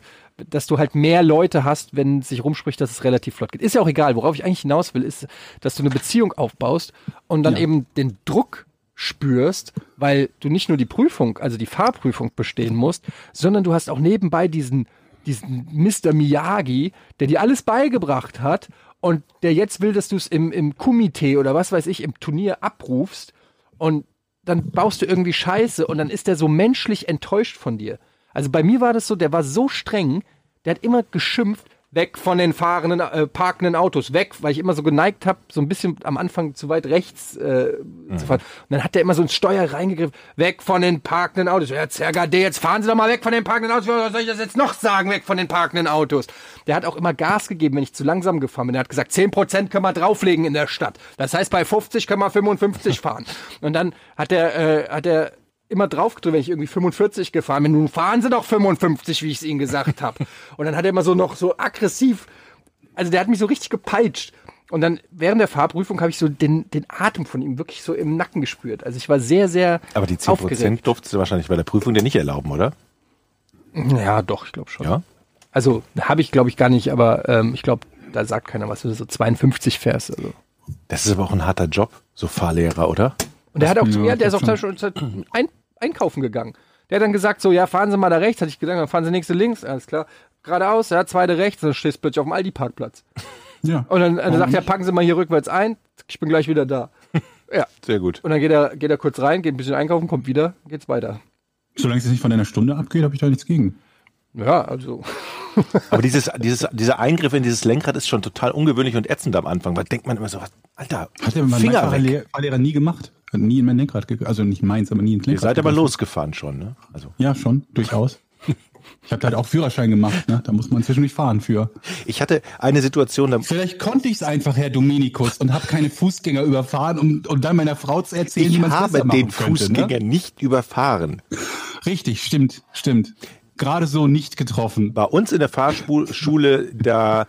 dass du halt mehr Leute hast, wenn sich rumspricht, dass es relativ flott geht. Ist ja auch egal. Worauf ich eigentlich hinaus will, ist, dass du eine Beziehung aufbaust und dann Ja. eben den Druck spürst, weil du nicht nur die Prüfung, also die Fahrprüfung bestehen musst, sondern du hast auch nebenbei diesen, diesen Mr. Miyagi, der dir alles beigebracht hat und der jetzt will, dass du es im, im Komitee oder was weiß ich, im Turnier abrufst und dann baust du irgendwie Scheiße und dann ist der so menschlich enttäuscht von dir. Also bei mir war das so, der war so streng, der hat immer geschimpft, weg von den fahrenden, äh, parkenden Autos, weg, weil ich immer so geneigt habe, so ein bisschen am Anfang zu weit rechts äh, zu fahren. Und dann hat der immer so ins Steuer reingegriffen, weg von den parkenden Autos. Ja, Zergade, jetzt fahren Sie doch mal weg von den parkenden Autos. Was soll ich das jetzt noch sagen, weg von den parkenden Autos? Der hat auch immer Gas gegeben, wenn ich zu langsam gefahren bin. Der hat gesagt, 10% können wir drauflegen in der Stadt. Das heißt, bei 50 können wir 55 fahren. Und dann hat der, äh, hat der immer drauf gedrückt, wenn ich irgendwie 45 gefahren bin. Nun fahren Sie doch 55, wie ich es Ihnen gesagt habe. Und dann hat er immer so noch so aggressiv, also der hat mich so richtig gepeitscht. Und dann während der Fahrprüfung habe ich so den, den Atem von ihm wirklich so im Nacken gespürt. Also ich war sehr, sehr Aber die 10% aufgeregt. durftest du wahrscheinlich bei der Prüfung dir nicht erlauben, oder? Ja, doch, ich glaube schon. Ja. Also habe ich, glaube ich, gar nicht, aber ähm, ich glaube, da sagt keiner was, wenn du so 52 fährst. Also. Das ist aber auch ein harter Job, so Fahrlehrer, oder? Und der hat auch Ja, zu mir, der ist auch das da schon ein, einkaufen gegangen. Der hat dann gesagt, so, ja, fahren Sie mal da rechts, hatte ich gedacht, dann fahren Sie nächste links, alles klar. Geradeaus, ja, zweite rechts, dann stehst du plötzlich auf dem Aldi-Parkplatz. Ja. Und dann, dann sagt er, packen Sie mal hier rückwärts ein, ich bin gleich wieder da. ja. Sehr gut. Und dann geht er, geht er kurz rein, geht ein bisschen einkaufen, kommt wieder, geht's weiter. Solange es nicht von einer Stunde abgeht, habe ich da nichts gegen. Ja, also. Aber dieses, dieses, dieser Eingriff in dieses Lenkrad ist schon total ungewöhnlich und ätzend am Anfang, weil denkt man immer so, was, Alter, Hat der mein Finger weg. Fahrlehrer, Fahrlehrer nie gemacht. Nie in mein Lenkrad gegangen. Also nicht meins, aber nie ins Ihr Lenkrad. seid aber losgefahren schon, ne? Also Ja, schon, durchaus. Ich habe halt auch Führerschein gemacht, ne? Da muss man zwischendurch fahren für. ich hatte eine Situation, da Vielleicht konnte ich es einfach, Herr Dominikus, und habe keine Fußgänger überfahren, um, um dann meiner Frau zu erzählen, wie ich man es habe besser machen den könnte. Fußgänger Ne? nicht überfahren. Richtig, stimmt, stimmt. Gerade so nicht getroffen. Bei uns in der Fahrschule, da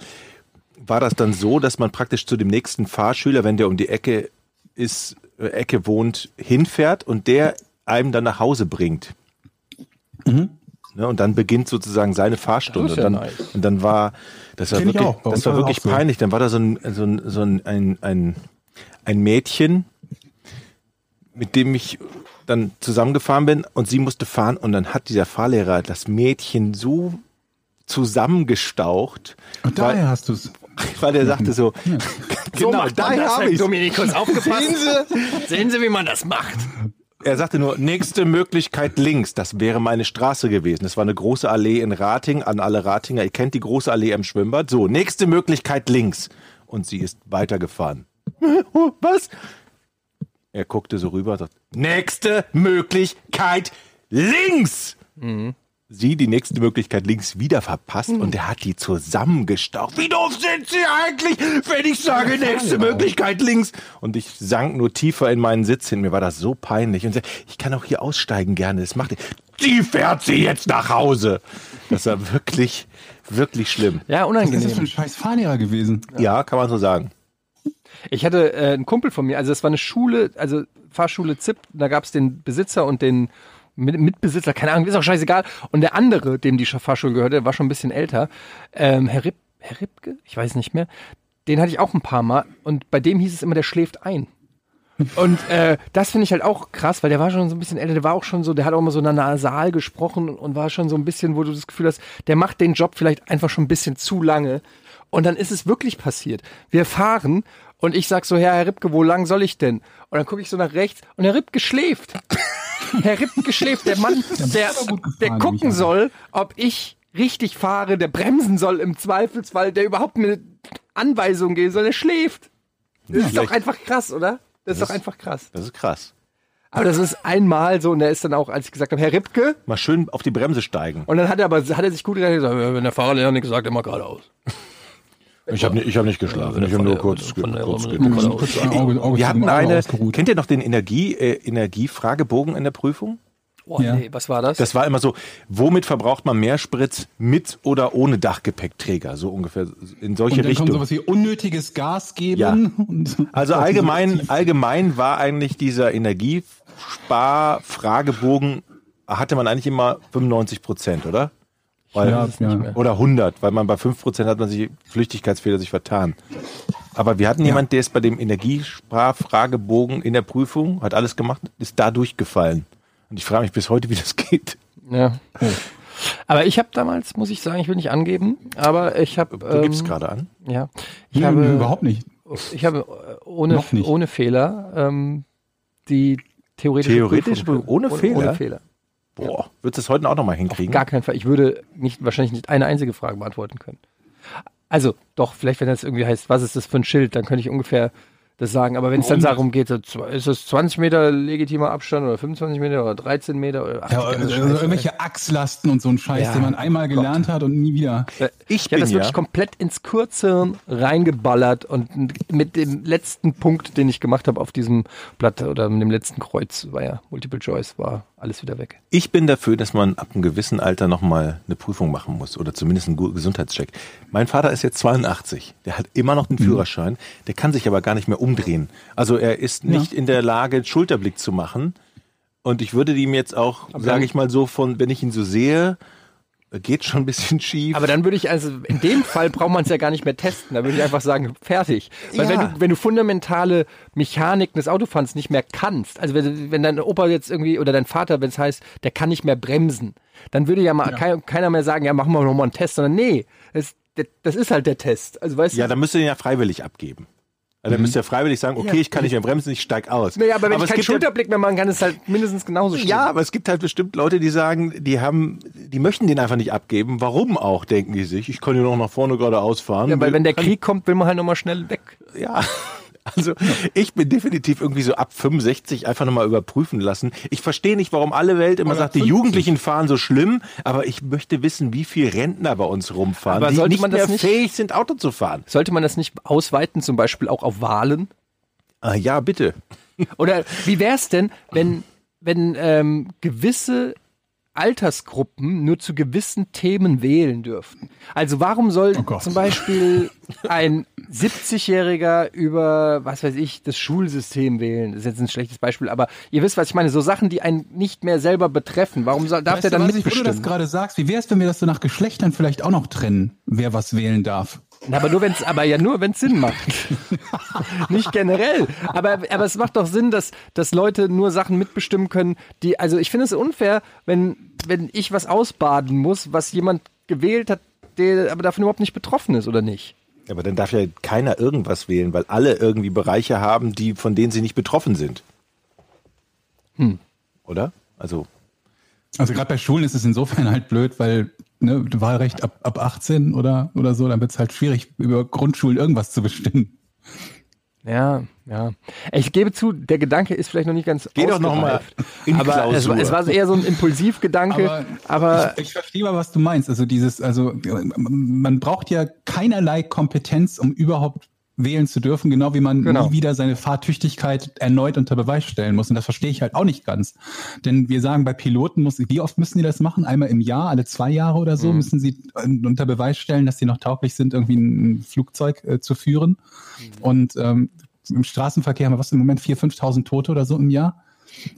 war das dann so, dass man praktisch zu dem nächsten Fahrschüler, wenn der um die Ecke ist, Ecke wohnt, hinfährt und der einem dann nach Hause bringt. Ne, und dann beginnt sozusagen seine Fahrstunde. Das ist ja und, dann, nice. und dann war, das war Kenn wirklich, das war wirklich peinlich. Dann war da so ein, so ein, so ein, ein, ein, ein Mädchen, mit dem ich dann zusammengefahren bin und sie musste fahren und dann hat dieser Fahrlehrer das Mädchen so zusammengestaucht, Und weil, daher hast du es. weil der sagte so, genau, daher habe ich Dominikus, aufgepasst. Sehen Sie? Sehen Sie, wie man das macht. Er sagte nur, nächste Möglichkeit links. Das wäre meine Straße gewesen. Das war eine große Allee in Rating, an alle Ratinger. Ihr kennt die große Allee am Schwimmbad. So, nächste Möglichkeit links. Und sie ist weitergefahren. Oh, Was? Er guckte so rüber und sagt, nächste Möglichkeit links. Sie die nächste Möglichkeit links wieder verpasst und er hat die zusammengestaucht. Wie doof sind Sie eigentlich, wenn ich sage, nächste Möglichkeit links? Und ich sank nur tiefer in meinen Sitz hin. Mir war das so peinlich. Und ich kann auch hier aussteigen gerne. Das macht. Sie fährt sie jetzt nach Hause. Das war wirklich, wirklich schlimm. Ja, Was ist das für unangenehm. ein scheiß Fahrlehrer gewesen? Ja, kann man so sagen. Ich hatte äh, einen Kumpel von mir, also es war eine Schule, also Fahrschule ZIP, da gab es den Besitzer und den Mit Mitbesitzer, keine Ahnung, ist auch scheißegal. Und der andere, dem die Fahrschule gehörte, war schon ein bisschen älter, ähm, Herr, Ripp, Herr Rippke, ich weiß nicht mehr, den hatte ich auch ein paar Mal und bei dem hieß es immer, der schläft ein. Und äh, das finde ich halt auch krass, weil der war schon so ein bisschen älter, der war auch schon so, der hat auch immer so nasal gesprochen und war schon so ein bisschen, wo du das Gefühl hast, der macht den Job vielleicht einfach schon ein bisschen zu lange. Und dann ist es wirklich passiert. Wir fahren und ich sag so, Herr, Herr Rippke, wo lang soll ich denn? Und dann gucke ich so nach rechts und Herr Rippke schläft. Herr Rippke schläft. Der Mann, der, gefahren, der gucken soll, ob ich richtig fahre, der bremsen soll im Zweifelsfall, der überhaupt mir eine Anweisung geben soll, der schläft. Das ist doch einfach krass, oder? Das ist doch einfach krass. Das ist krass. Aber das ist einmal so und der ist dann auch, als ich gesagt habe, Herr Rippke, Mal schön auf die Bremse steigen. und dann hat er aber hat er sich gut gedacht, gesagt, wenn der Fahrerlehrer nichts sagt, immer geradeaus. Ich habe nicht, ich hab nicht geschlafen. Ja, ich habe nur kurz, der- von der- kurz der- Kurz, kurz Wir hatten eine, kennt ihr noch den Energie, äh, Energiefragebogen in der Prüfung? Oh Ja. nee, was war das? Das war immer so, womit verbraucht man mehr Sprit mit oder ohne Dachgepäckträger? So ungefähr in solche Und dann kommt Richtung. sowas wie unnötiges Gas geben. Ja. Und Also allgemein, allgemein war eigentlich dieser Energiesparfragebogen, hatte man eigentlich immer 95 Prozent, oder? Weil, Ja, ja. Oder 100, weil man bei 5 Prozent hat man sich Flüchtigkeitsfehler sich vertan. Aber wir hatten jemand, der ist bei dem Energiesparfragebogen in der Prüfung, hat alles gemacht, ist da durchgefallen. Und ich frage mich bis heute, wie das geht. Ja. Aber ich habe damals, muss ich sagen, ich will nicht angeben, aber ich habe. Du gibst ähm, gerade an. Ja. Ich Nee, habe nee, überhaupt nicht. Ich habe äh, ohne, ohne Fehler ähm, die theoretische Theoretische Prüfung. Prüfung ohne Fehler? Ohne Fehler. Boah, würdest du es heute auch noch mal hinkriegen? Gar keinen Fall. Ich würde nicht, wahrscheinlich nicht eine einzige Frage beantworten können. Also, doch, vielleicht, wenn das irgendwie heißt, was ist das für ein Schild, dann könnte ich ungefähr das sagen. Aber wenn es dann darum geht, ist es 20 Meter legitimer Abstand oder 25 Meter oder 13 Meter oder ach, Ja, die ganze also irgendwelche Achslasten und so ein Scheiß, Ja, den man einmal gelernt hat und nie wieder. Äh, Ich Ich bin habe das ja- wirklich komplett ins Kurzhirn reingeballert und mit dem letzten Punkt, den ich gemacht habe auf diesem Blatt oder mit dem letzten Kreuz, war ja Multiple Choice, war alles wieder weg. Ich bin dafür, dass man ab einem gewissen Alter noch mal eine Prüfung machen muss oder zumindest einen Gesundheitscheck. Mein Vater ist jetzt 82, der hat immer noch den Führerschein, der kann sich aber gar nicht mehr umdrehen. Also er ist nicht in der Lage, Schulterblick zu machen. Und ich würde ihm jetzt auch, sage ich mal so, von, wenn ich ihn so sehe, geht schon ein bisschen schief. Aber dann würde ich, also in dem Fall braucht man es ja gar nicht mehr testen. Da würde ich einfach sagen, fertig. Weil Ja. wenn, du, wenn du fundamentale Mechaniken des Autofahrens nicht mehr kannst, also wenn, wenn dein Opa jetzt irgendwie oder dein Vater, wenn es heißt, der kann nicht mehr bremsen, dann würde ja mal Kein, keiner mehr sagen, ja, machen wir nochmal einen Test, sondern nee, das, das ist halt der Test. Also weißt ja, du, dann müsst ihr ihn ja freiwillig abgeben. Also dann müsst ihr freiwillig sagen, okay, Ja. ich kann nicht mehr bremsen, ich steig aus. naja, aber wenn ich es keinen ja- Schulterblick mehr machen kann, ist es halt mindestens genauso schlimm. Ja, aber es gibt halt bestimmt Leute, die sagen, die haben, die möchten den einfach nicht abgeben. Warum auch, denken die sich? Ich kann hier noch nach vorne geradeaus fahren. Ja, weil wenn der Krieg kommt, will man halt nochmal schnell weg. Ja. Also ich bin definitiv irgendwie so ab 65 einfach nochmal überprüfen lassen. Ich verstehe nicht, warum alle Welt immer Oder sagt, die 50. Jugendlichen fahren so schlimm, aber ich möchte wissen, wie viel Rentner bei uns rumfahren, Aber die sollte nicht man das mehr nicht- fähig sind, Auto zu fahren. Sollte man das nicht ausweiten, zum Beispiel auch auf Wahlen? Ah, ja, bitte. Oder wie wär's denn, wenn, wenn ähm, gewisse Altersgruppen nur zu gewissen Themen wählen dürften? Also warum soll Oh zum Beispiel ein 70-Jähriger über, was weiß ich, das Schulsystem wählen? Das ist jetzt ein schlechtes Beispiel, aber ihr wisst, was ich meine. So Sachen, die einen nicht mehr selber betreffen. Warum soll, darf Weißt der dann was, ich, wo du das mitbestimmen? gerade sagst, wie wäre es, wenn wir das so nach Geschlechtern vielleicht auch noch trennen, wer was wählen darf? Aber nur wenn's, aber ja nur, wenn es Sinn macht. Nicht generell. Aber, aber es macht doch Sinn, dass, dass Leute nur Sachen mitbestimmen können, die, also ich finde es unfair, wenn, wenn ich was ausbaden muss, was jemand gewählt hat, der aber davon überhaupt nicht betroffen ist, oder nicht? Aber dann darf ja keiner irgendwas wählen, weil alle irgendwie Bereiche haben, die, von denen sie nicht betroffen sind. Hm. Oder? Also, Also gerade bei Schulen ist es insofern halt blöd, weil ne, Wahlrecht ab, ab 18 oder, oder so, dann wird es halt schwierig, über Grundschulen irgendwas zu bestimmen. Ja, ja. Ich gebe zu, der Gedanke ist vielleicht noch nicht ganz Geh doch noch mal ausgereift. in die Aber es, es war eher so ein Impulsivgedanke, aber, ich, ich verstehe mal, was du meinst. Also dieses, also man braucht ja keinerlei Kompetenz, um überhaupt wählen zu dürfen, genau wie man Genau. nie wieder seine Fahrtüchtigkeit erneut unter Beweis stellen muss. Und das verstehe ich halt auch nicht ganz. Denn wir sagen, bei Piloten muss, wie oft müssen die das machen? Einmal im Jahr, alle zwei Jahre oder so, müssen sie unter Beweis stellen, dass sie noch tauglich sind, irgendwie ein Flugzeug äh, zu führen. Und ähm, im Straßenverkehr haben wir was im Moment 4.000, 5.000 Tote oder so im Jahr.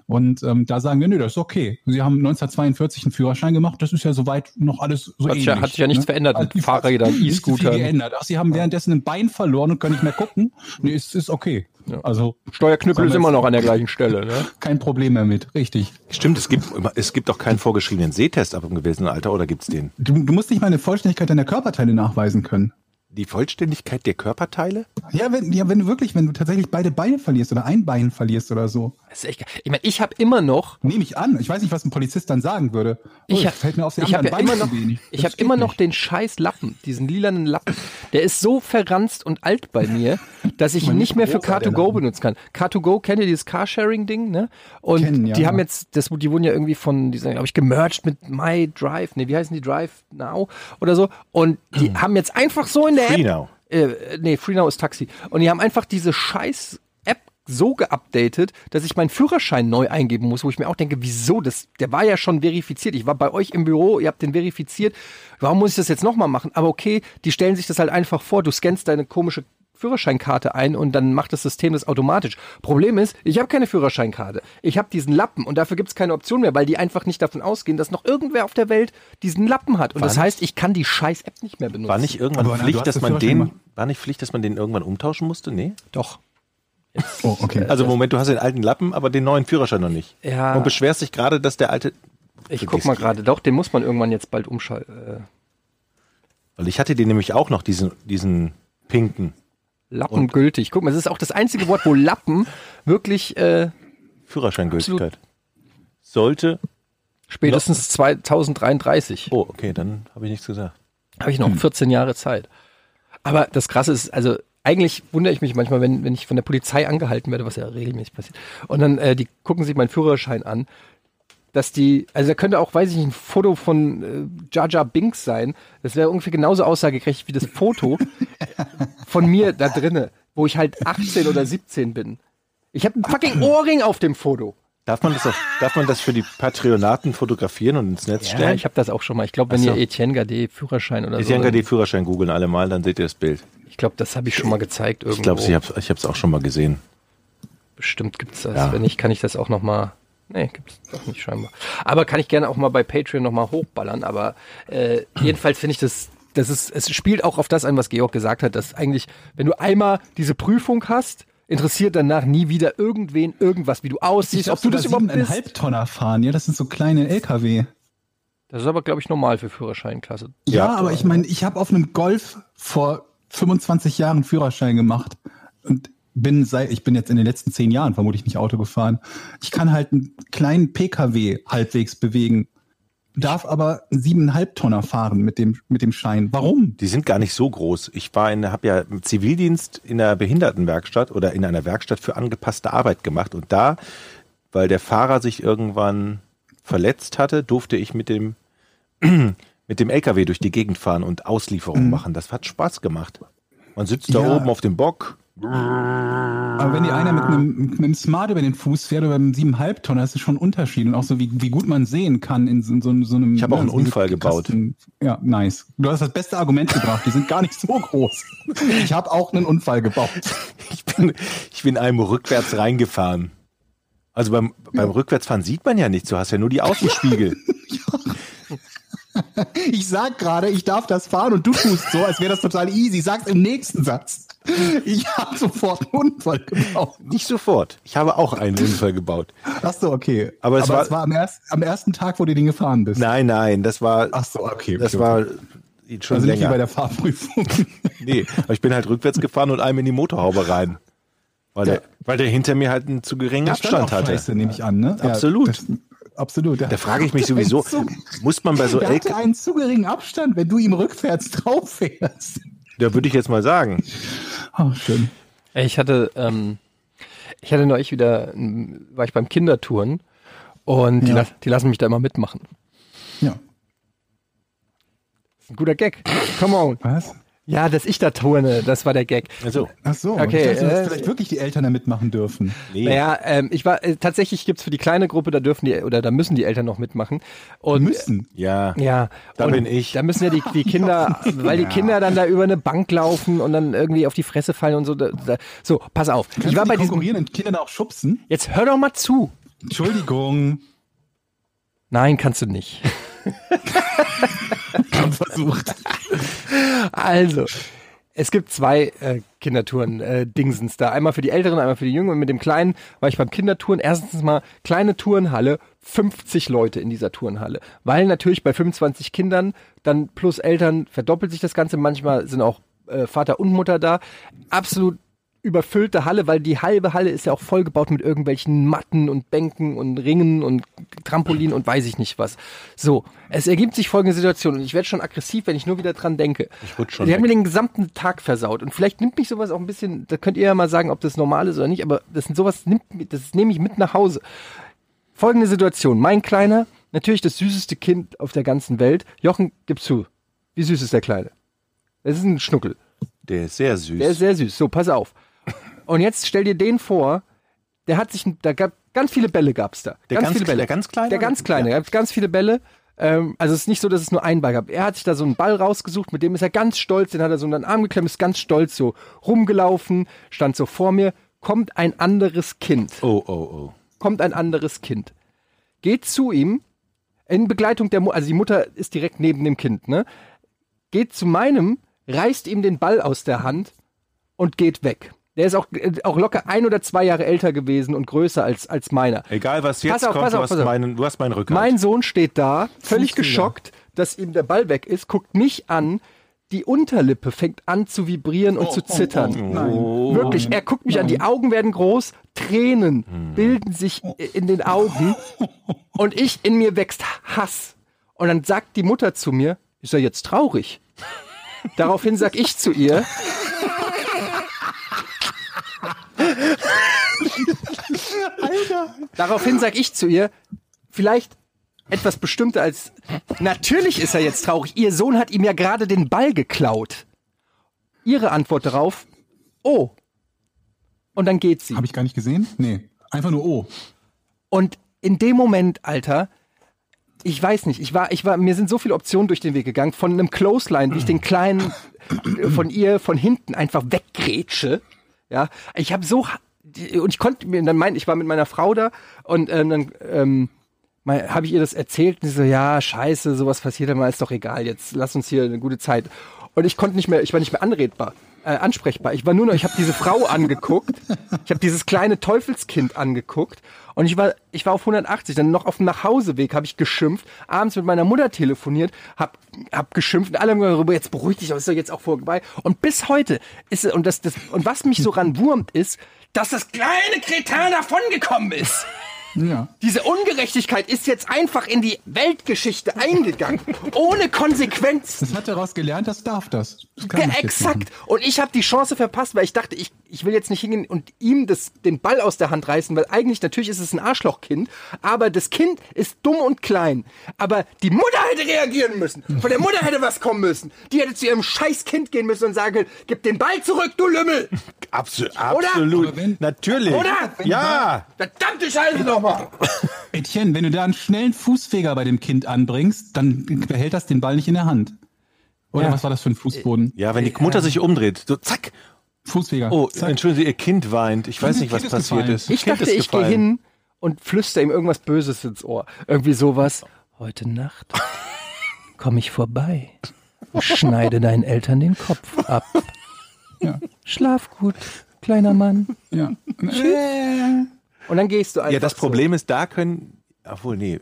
Und ähm, da sagen wir, nö, das ist okay. Sie haben 1942 einen Führerschein gemacht, das ist ja soweit noch alles so Hat sich ähnlich. ja- hat sich ja nichts verändert mit Fahrrädern, Nicht so viel E-Scootern. geändert. Ach, Sie haben währenddessen ein Bein verloren und können nicht mehr gucken. Nee, ist, ist okay. Also Steuerknüppel ist immer noch an der gleichen Stelle. Ne? kein Problem mehr mit, richtig. stimmt, es gibt, es gibt auch keinen vorgeschriebenen Sehtest ab einem gewissen Alter, oder gibt's den? Du, du musst nicht mal eine Vollständigkeit deiner Körperteile nachweisen können. Die Vollständigkeit der Körperteile? Ja, wenn, ja, wenn du wirklich, wenn du tatsächlich beide Beine verlierst oder ein Bein verlierst oder so. Das ist echt geil. Ich meine, ich habe immer noch Nehme ich an. Ich weiß nicht, was ein Polizist dann sagen würde. Oh, Ich es hab, fällt mir auf, Sie ich haben habe ja ein Bein immer noch, ich habe immer noch nicht. den scheiß Lappen, diesen lilanen Lappen. Der ist so verranzt und alt bei mir, dass ich ihn nicht mehr für rosa, der Car2Go Lappen. benutzen kann. Car2Go kennt ihr dieses Carsharing-Ding, ne? Und Kennen, ja. die haben jetzt, das, die wurden ja irgendwie von, die sind, glaube ich, gemerged mit My Drive, ne, wie heißen die Drive Now oder so. Und die haben jetzt einfach so in der Free App, Now. äh, nee, FreeNow ist Taxi. Und die haben einfach diese scheiß App so geupdatet, dass ich meinen Führerschein neu eingeben muss, wo ich mir auch denke, wieso? Das, der war ja schon verifiziert. Ich war bei euch im Büro, ihr habt den verifiziert. Warum muss ich das jetzt nochmal machen? Aber okay, die stellen sich das halt einfach vor. Du scannst deine komische Führerscheinkarte ein und dann macht das System das automatisch. Problem ist, ich habe keine Führerscheinkarte. Ich habe diesen Lappen und dafür gibt es keine Option mehr, weil die einfach nicht davon ausgehen, dass noch irgendwer auf der Welt diesen Lappen hat. Und das nicht- heißt, ich kann die scheiß App nicht mehr benutzen. War nicht irgendwann Aber, Pflicht, dass man den, war nicht Pflicht, dass man den irgendwann umtauschen musste? Nee? Doch. Oh, okay. Also Moment, du hast den alten Lappen, aber den neuen Führerschein noch nicht. Ja. Und beschwerst dich gerade, dass der alte. Ich guck mal gerade. Doch, den muss man irgendwann jetzt bald umschalten. Äh, Weil ich hatte den nämlich auch noch, diesen, diesen pinken. Lappen gültig. Guck mal, es ist auch das einzige Wort, wo Lappen wirklich äh, Führerscheingültigkeit. Sollte. Spätestens 2033. Oh, okay, dann habe ich nichts gesagt. Habe ich noch 14 Jahre Zeit. Aber das Krasse ist, also eigentlich wundere ich mich manchmal, wenn, wenn ich von der Polizei angehalten werde, was ja regelmäßig passiert. Und dann, äh, die gucken sich meinen Führerschein an, dass die, also da könnte auch, weiß ich nicht, ein Foto von äh, Jar Jar Binks sein. Das wäre ungefähr genauso aussagekräftig wie das Foto von mir da drinne, wo ich halt 18 oder 17 bin. Ich habe einen fucking Ohrring auf dem Foto. Darf man das, auf, darf man das für die Patrionaten fotografieren und ins Netz Ja, stellen? ich habe das auch schon mal. Ich glaube, wenn so. ihr Etienne Gade Führerschein oder Ich so. denke, die Führerschein googeln alle mal, dann seht ihr das Bild. Ich glaube, das habe ich schon mal gezeigt irgendwo. Ich glaube, ich habe es auch schon mal gesehen. Bestimmt gibt's das. Ja. Wenn nicht, kann ich das auch noch mal. Nee, gibt's doch nicht scheinbar. Aber kann ich gerne auch mal bei Patreon noch mal hochballern. Aber äh, jedenfalls finde ich das. Das ist, es spielt auch auf das ein, was Georg gesagt hat, dass eigentlich, wenn du einmal diese Prüfung hast, interessiert danach nie wieder irgendwen irgendwas, wie du aussiehst, ob du das überhaupt bist. Halb Tonner fahren, ja, das sind so kleine LKW. Das ist aber, glaube ich, normal für Führerscheinklasse. Ja, Ja. aber ich meine, ich habe auf einem Golf vor 25 Jahren Führerschein gemacht und bin seit, ich bin jetzt in den letzten zehn Jahren vermutlich nicht Auto gefahren. Ich kann halt einen kleinen PKW halbwegs bewegen, darf aber einen siebeneinhalb Tonner fahren mit dem, mit dem Schein. Warum? Die sind gar nicht so groß. Ich war in, habe ja im Zivildienst in einer Behindertenwerkstatt oder in einer Werkstatt für angepasste Arbeit gemacht und da, weil der Fahrer sich irgendwann verletzt hatte, durfte ich mit dem mit dem LKW durch die Gegend fahren und Auslieferungen machen. Das hat Spaß gemacht. Man sitzt da Ja. oben auf dem Bock. Aber wenn die einer mit einem, mit einem Smart über den Fuß fährt oder mit einem siebeneinhalb Tonner, ist es schon ein Unterschied. Und auch so, wie, wie gut man sehen kann in so, so, so einem. Ich habe auch einen Unfall gebaut. Kasten. Ja, nice. Du hast das beste Argument gebracht. Die sind gar nicht so groß. Ich habe auch einen Unfall gebaut. Ich bin, ich bin einem rückwärts reingefahren. Also beim, beim Rückwärtsfahren sieht man ja nichts. Du hast ja nur die Außenspiegel. Ich sag gerade, ich darf das fahren und du tust so, als wäre das total easy. Sag's im nächsten Satz. Ich habe sofort einen Unfall gebaut. Nicht sofort. Ich habe auch einen Unfall gebaut. Ach so, okay. Aber es war- es war am, erst, am ersten Tag, wo du den gefahren bist. Nein, nein, das war, Ach so, okay. das okay, war schon also nicht wie länger. bei der Fahrprüfung. Nee, aber ich bin halt rückwärts gefahren und einem in die Motorhaube rein. Weil, der, weil der hinter mir halt einen zu geringen stand Abstand hatte. Scheiße, nehme ich an, ne? Absolut. Ja, das, absolut. Da frage ich mich sowieso, muss man bei so der hatte einen zu geringen Abstand, wenn du ihm rückwärts drauf fährst. da würde ich jetzt mal sagen, Oh, schön. Ich hatte, ähm, ich hatte neulich wieder, ähm, war ich beim Kindertouren und die, Ja. las- die lassen mich da immer mitmachen. Ja. Ein guter Gag. Come on. Was? Ja, dass ich da turne, das war der Gag. also, Ach so, Okay, ich dachte, dass äh, vielleicht wirklich die Eltern da mitmachen dürfen. nee, Naja, ähm, ich war, äh, tatsächlich gibt's für die kleine Gruppe, da dürfen die, oder da müssen die Eltern noch mitmachen. Und, Müssen. ja, Ja, Da und bin ich. Da müssen ja die, die Kinder, weil die Kinder dann da über eine Bank laufen und dann irgendwie auf die Fresse fallen und so. Da, da, so, pass auf. Kannst ich war du bei die diesem. konkurrierenden Kindern auch schubsen? Jetzt hör doch mal zu. Entschuldigung. Nein, kannst du nicht. Schon versucht. Also, es gibt zwei äh, Kindertouren, äh, Dingsens da. Einmal für die Älteren, einmal für die Jüngeren. Und mit dem Kleinen war ich beim Kindertouren. Erstens mal kleine Turnhalle, 50 Leute in dieser Turnhalle. Weil natürlich bei 25 Kindern, dann plus Eltern, verdoppelt sich das Ganze. Manchmal sind auch äh, Vater und Mutter da. Absolut überfüllte Halle, weil die halbe Halle ist ja auch vollgebaut mit irgendwelchen Matten und Bänken und Ringen und Trampolin und weiß ich nicht was. So, es ergibt sich folgende Situation und ich werde schon aggressiv, wenn ich nur wieder dran denke. Ich rutsch schon Die haben weg. mir den gesamten Tag versaut und vielleicht nimmt mich sowas auch ein bisschen, da könnt ihr ja mal sagen, ob das normal ist oder nicht, aber das sind sowas nimmt das nehme ich mit nach Hause. Folgende Situation, mein Kleiner, natürlich das süßeste Kind auf der ganzen Welt. Jochen, gib zu. Wie süß ist der Kleine? Das ist ein Schnuckel. der ist sehr süß. Der ist sehr süß. So, pass auf. Und jetzt stell dir den vor, der hat sich, da gab ganz viele Bälle gab's da. Der ganz viele Bälle. der ganz kleine Der ganz kleine. Hat ganz viele Bälle. Ähm, also es ist nicht so, dass es nur einen Ball gab. Er hat sich da so einen Ball rausgesucht, mit dem ist er ganz stolz, den hat er so unter den Arm geklemmt, ist ganz stolz so rumgelaufen, stand so vor mir, kommt ein anderes Kind oh, oh, oh. kommt ein anderes Kind, geht zu ihm in Begleitung der Mutter, also die Mutter ist direkt neben dem Kind, ne? Geht zu meinem, reißt ihm den Ball aus der Hand und geht weg. Der ist auch, äh, auch locker ein oder zwei Jahre älter gewesen und größer als, als meiner. Egal was jetzt Pass auf, kommt, pass du, auf, hast pass auf. meinen, du hast meinen Rückhalt. Mein Sohn steht da, völlig geschockt, dass ihm der Ball weg ist, guckt mich an, die Unterlippe fängt an zu vibrieren und zu zittern. Wirklich, er guckt mich an, die Augen werden groß, Tränen bilden sich in den Augen und ich, in mir wächst Hass. Und dann sagt die Mutter zu mir, ist er jetzt traurig? Daraufhin sag ich zu ihr, Daraufhin sag ich zu ihr, vielleicht etwas bestimmter als, natürlich ist er jetzt traurig. Ihr Sohn hat ihm ja gerade den Ball geklaut. Ihre Antwort darauf, oh. Und dann geht sie. Habe ich gar nicht gesehen? Nee. Einfach nur oh. Und in dem Moment, Alter, ich weiß nicht, ich war, ich war, mir sind so viele Optionen durch den Weg gegangen, von einem Clothesline, wie ich den kleinen äh, von ihr von hinten einfach weggrätsche. Ja, ich habe so und ich konnte mir dann meinen, ich war mit meiner Frau da und ähm, dann ähm, habe ich ihr das erzählt und sie so, ja, scheiße, sowas passiert immer, ist doch egal, jetzt lass uns hier eine gute Zeit. Und ich konnte nicht mehr, ich war nicht mehr anredbar, äh, ansprechbar. Ich war nur noch, ich habe diese Frau angeguckt, ich habe dieses kleine Teufelskind angeguckt und ich war, ich war auf 180. Dann noch auf dem Nachhauseweg habe ich geschimpft, abends mit meiner Mutter telefoniert, hab, hab geschimpft und alle haben gesagt, jetzt beruhig dich, ist doch jetzt auch vorbei. Und bis heute ist es, und das, das, und was mich so ranwurmt ist, dass das kleine Kretin davongekommen ist. Ja. Diese Ungerechtigkeit ist jetzt einfach in die Weltgeschichte eingegangen, ohne Konsequenz. Das hat daraus gelernt, das darf das. das kann Ja, exakt. machen. Und ich habe die Chance verpasst, weil ich dachte, ich, ich will jetzt nicht hingehen und ihm das, den Ball aus der Hand reißen, weil eigentlich natürlich ist es ein Arschlochkind, aber das Kind ist dumm und klein. Aber die Mutter hätte reagieren müssen. Von der Mutter hätte was kommen müssen. Die hätte zu ihrem scheiß Kind gehen müssen und sagen gib den Ball zurück, du Lümmel. Absolut. Wenn- Natürlich. Oder? Ja. Verdammte Scheiße nochmal. Etienne, wenn du da einen schnellen Fußfeger bei dem Kind anbringst, dann behält das den Ball nicht in der Hand. Oder Ja. was war das für ein Fußboden? Ja, wenn die Mutter sich umdreht, so zack. Fußfeger. Oh, Zack. entschuldigen Sie, Ihr Kind weint. Ich weiß nicht, was ist passiert gefallen. ist. Ich Kind dachte, ist ich gehe hin und flüster ihm irgendwas Böses ins Ohr. Irgendwie sowas. Heute Nacht komme ich vorbei. und Schneide deinen Eltern den Kopf ab. Ja. Schlaf gut, kleiner Mann. Ja. Äh, Und dann gehst du einfach. Ja, das so. Problem ist, da können. Obwohl, nee.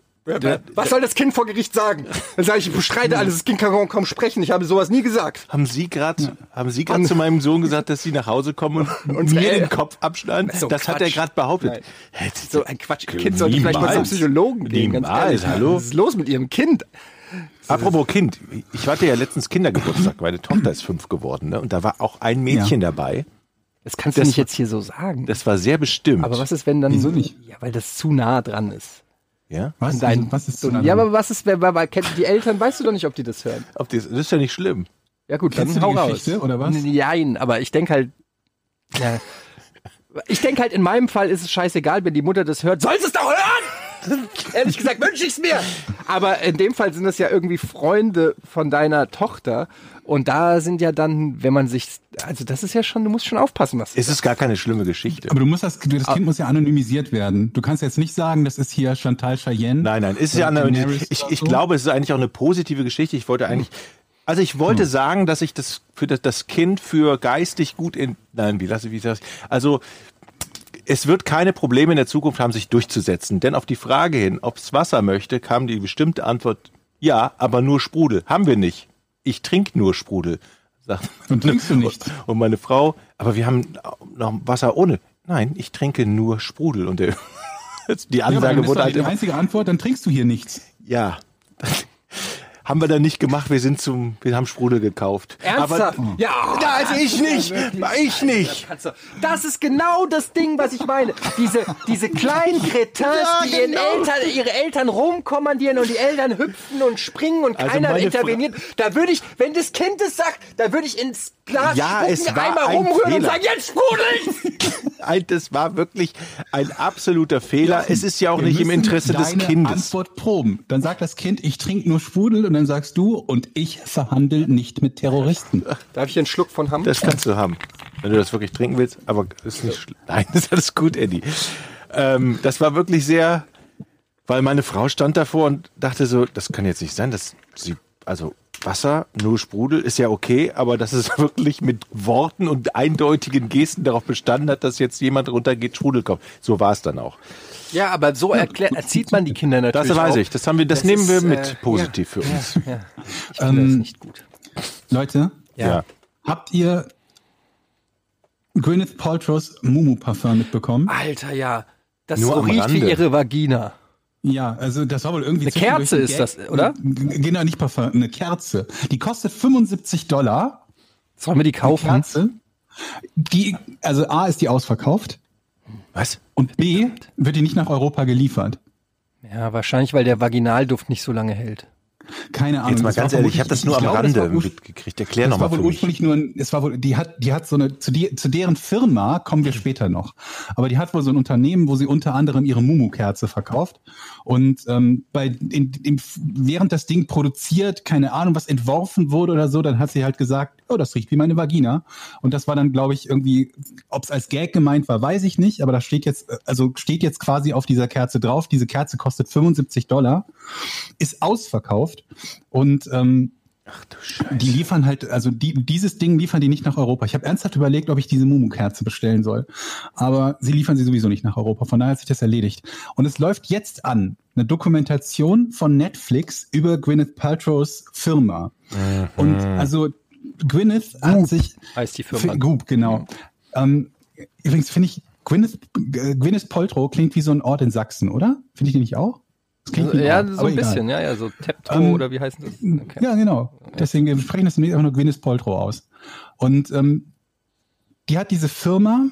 Was soll das Kind vor Gericht sagen? Dann sage ich, ich bestreite alles, das Kind kann kaum, sprechen. Ich habe sowas nie gesagt. haben Sie gerade haben Sie gerade zu meinem Sohn gesagt, dass Sie nach Hause kommen und Unsere mir El- den Kopf abschneiden? So das hat er Quatsch. gerade behauptet. Nein. So ein Quatsch. Ihr Kind sollte vielleicht mal zum Niemals. Psychologen gehen. Ganz Niemals, ehrlich. hallo? Was ist los mit Ihrem Kind? Apropos Kind, ich hatte ja letztens Kindergeburtstag. Meine Tochter ist fünf geworden, ne? Und da war auch ein Mädchen dabei. Das kannst Das- du nicht jetzt hier so sagen. Das war sehr bestimmt. aber was ist, wenn dann. Wieso nicht? Ja, weil das zu nah dran ist. Ja? was, An deinen- was ist so, so ja, aber was ist, wer, wer, kennt die Eltern, weißt du doch nicht, ob die das hören. Ob das, das ist ja nicht schlimm. Ja gut, Kennst dann du hau die raus. Geschichte, oder was? Nein, aber ich denke halt, ja, ich denke halt, in meinem Fall ist es scheißegal, wenn die Mutter das hört, soll sie es doch hören! Ehrlich gesagt wünsche ich es mir. Aber in dem Fall sind das ja irgendwie Freunde von deiner Tochter. Und da sind ja dann, wenn man sich, also das ist ja schon, du musst schon aufpassen, was Es ist gar keine schlimme Geschichte. Aber du musst das, das Kind muss ja anonymisiert werden. Du kannst jetzt nicht sagen, das ist hier Chantal Cheyenne. Nein, nein, ist ja Daenerys ich, ich glaube, es ist eigentlich auch eine positive Geschichte. Ich wollte eigentlich, also ich wollte sagen, dass ich das für das, das Kind für geistig gut in, nein, wie lasse ich, wie das, also es wird keine Probleme in der Zukunft haben, sich durchzusetzen. Denn auf die Frage hin, ob es Wasser möchte, kam die bestimmte Antwort, ja, aber nur Sprudel. Haben wir nicht. Ich trinke nur Sprudel. Sagt Und trinkst du nicht. Und meine Frau, aber wir haben noch Wasser ohne. Nein, ich trinke nur Sprudel. Und der, die Ja, Ansage ist wurde halt die einzige Antwort, dann trinkst du hier nichts. ja. Haben wir dann nicht gemacht. Wir sind zum, wir haben Sprudel gekauft. Ernsthaft? Aber, ja, ja, also ich nicht. Ich nicht. Du- Das ist genau das Ding, was ich meine. Diese, diese kleinen Cretins, Ja, die ihren genau. Eltern, ihre Eltern rumkommandieren und die Eltern hüpfen und springen und Also keiner interveniert. Da würde ich, wenn das Kind es sagt, da würde ich ins Glas Ja, spucken, es war einmal ein rumrühren und Fehler. sagen, jetzt sprudelt! Ein- Das war wirklich ein absoluter Fehler. Es ist ja auch nicht im Interesse des Kindes. Antwort proben. Dann sagt das Kind, ich trinke nur Sprudel und dann sagst du, und ich verhandle nicht mit Terroristen. Darf ich einen Schluck von haben? Das kannst du haben, wenn du das wirklich trinken willst. Aber ist nicht. Nein, ist alles gut, Eddie. Ähm, das war wirklich sehr, weil meine Frau stand davor und dachte so, das kann jetzt nicht sein, dass sie, also Wasser, nur Sprudel ist ja okay, aber dass es wirklich mit Worten und eindeutigen Gesten darauf bestanden hat, dass jetzt jemand runtergeht, Sprudel kommt. So war es dann auch. Ja, aber so erklärt, erzieht man die Kinder natürlich Das weiß auch. ich. Das haben wir, das, Das nehmen wir ist, mit äh, positiv für uns. Ja, ich finde das nicht gut. Leute, Ja. habt ihr Gwyneth Paltrow's Mumu Parfum mitbekommen? Alter, ja. Das Nur so riecht wie ihre Vagina. Ja, also das war wohl irgendwie Eine Kerze ist Gag. das, oder? Genau, nicht Parfum, eine Kerze. Die kostet 75 Dollar. Sollen wir die Eine kaufen? Kerze. Die, also A ist die ausverkauft Was? und B wird die nicht nach Europa geliefert. Ja, wahrscheinlich, weil der Vaginalduft nicht so lange hält. Keine Ahnung. Jetzt mal das ganz ehrlich, ich habe das nur am das Rande mitgekriegt. Erklär Das nochmal war wohl mich. ursprünglich nur ein, es war wohl, die hat, die hat so eine, zu, die, zu deren Firma kommen wir später noch. Aber die hat wohl so ein Unternehmen, wo sie unter anderem ihre Mumu-Kerze verkauft. Und ähm, bei, in, in, während das Ding produziert, keine Ahnung, was entworfen wurde oder so, dann hat sie halt gesagt, oh, das riecht wie meine Vagina. Und das war dann, glaube ich, irgendwie, ob es als Gag gemeint war, weiß ich nicht, aber das steht jetzt, also steht jetzt quasi auf dieser Kerze drauf. Diese Kerze kostet 75 Dollar, ist ausverkauft und ähm, Ach du Scheiße. die liefern halt, also die, dieses Ding liefern die nicht nach Europa. Ich habe ernsthaft überlegt, ob ich diese Mumu-Kerze bestellen soll. Aber sie liefern sie sowieso nicht nach Europa. Von daher hat sich das erledigt. Und es läuft jetzt an, eine Dokumentation von Netflix über Gwyneth Paltrow's Firma. Und also Gwyneth hat sich Heißt die Firma. Fi- Goop, genau. Ähm, übrigens finde ich, Gwyneth, Gwyneth Paltrow klingt wie so ein Ort in Sachsen, oder? Finde ich die nicht auch? Das klingt wie ein ja, so ein egal. bisschen, ja, ja, so Teptro Ähm, oder wie heißt das? Okay. Ja, genau. Deswegen wir sprechen das demnächst einfach nur Gwyneth Paltrow aus. Und ähm, die hat diese Firma,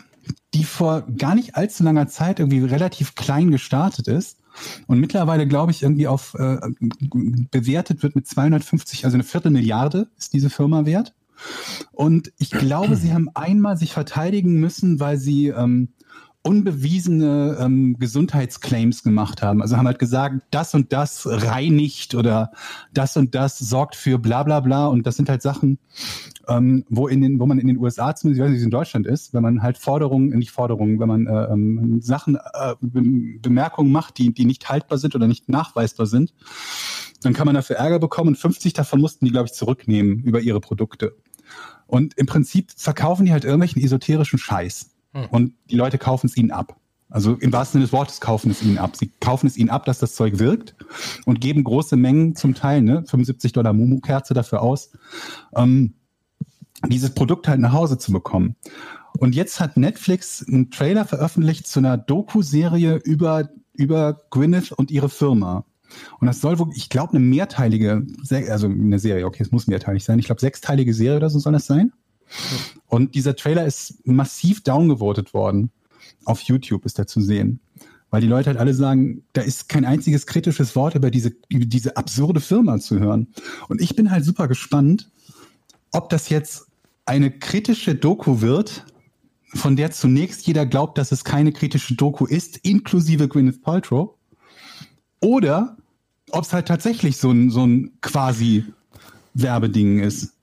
die vor gar nicht allzu langer Zeit irgendwie relativ klein gestartet ist und mittlerweile, glaube ich, irgendwie auf äh, bewertet wird mit 250, also eine Viertelmilliarde ist diese Firma wert. Und ich glaube, sie haben einmal sich verteidigen müssen, weil sie ähm, unbewiesene ähm, Gesundheitsclaims gemacht haben. Also haben halt gesagt, das und das reinigt oder das und das sorgt für bla bla bla. Und das sind halt Sachen, ähm, wo, in den, wo man in den USA, zumindest ich weiß nicht, wie es in Deutschland ist, wenn man halt Forderungen, nicht Forderungen, wenn man äh, ähm, Sachen, äh, Be- Bemerkungen macht, die, die nicht haltbar sind oder nicht nachweisbar sind, dann kann man dafür Ärger bekommen und 50 davon mussten die, glaube ich, zurücknehmen über ihre Produkte. Und im Prinzip verkaufen die halt irgendwelchen esoterischen Scheiß. Und die Leute kaufen es ihnen ab. Also im wahrsten Sinne des Wortes kaufen es ihnen ab. Sie kaufen es ihnen ab, dass das Zeug wirkt und geben große Mengen zum Teil, ne, 75 Dollar Mumu-Kerze dafür aus, ähm, dieses Produkt halt nach Hause zu bekommen. Und jetzt hat Netflix einen Trailer veröffentlicht zu einer Doku-Serie über, über Gwyneth und ihre Firma. Und das soll wohl, ich glaube, eine mehrteilige, also eine Serie, okay, es muss mehrteilig sein. Ich glaube, sechsteilige Serie oder so soll das sein. Und dieser Trailer ist massiv downgevotet worden. Auf YouTube ist er zu sehen. Weil die Leute halt alle sagen, da ist kein einziges kritisches Wort über diese, über diese absurde Firma zu hören. Und ich bin halt super gespannt, ob das jetzt eine kritische Doku wird, von der zunächst jeder glaubt, dass es keine kritische Doku ist, inklusive Gwyneth Paltrow, oder ob es halt tatsächlich so ein, so ein quasi Werbeding ist.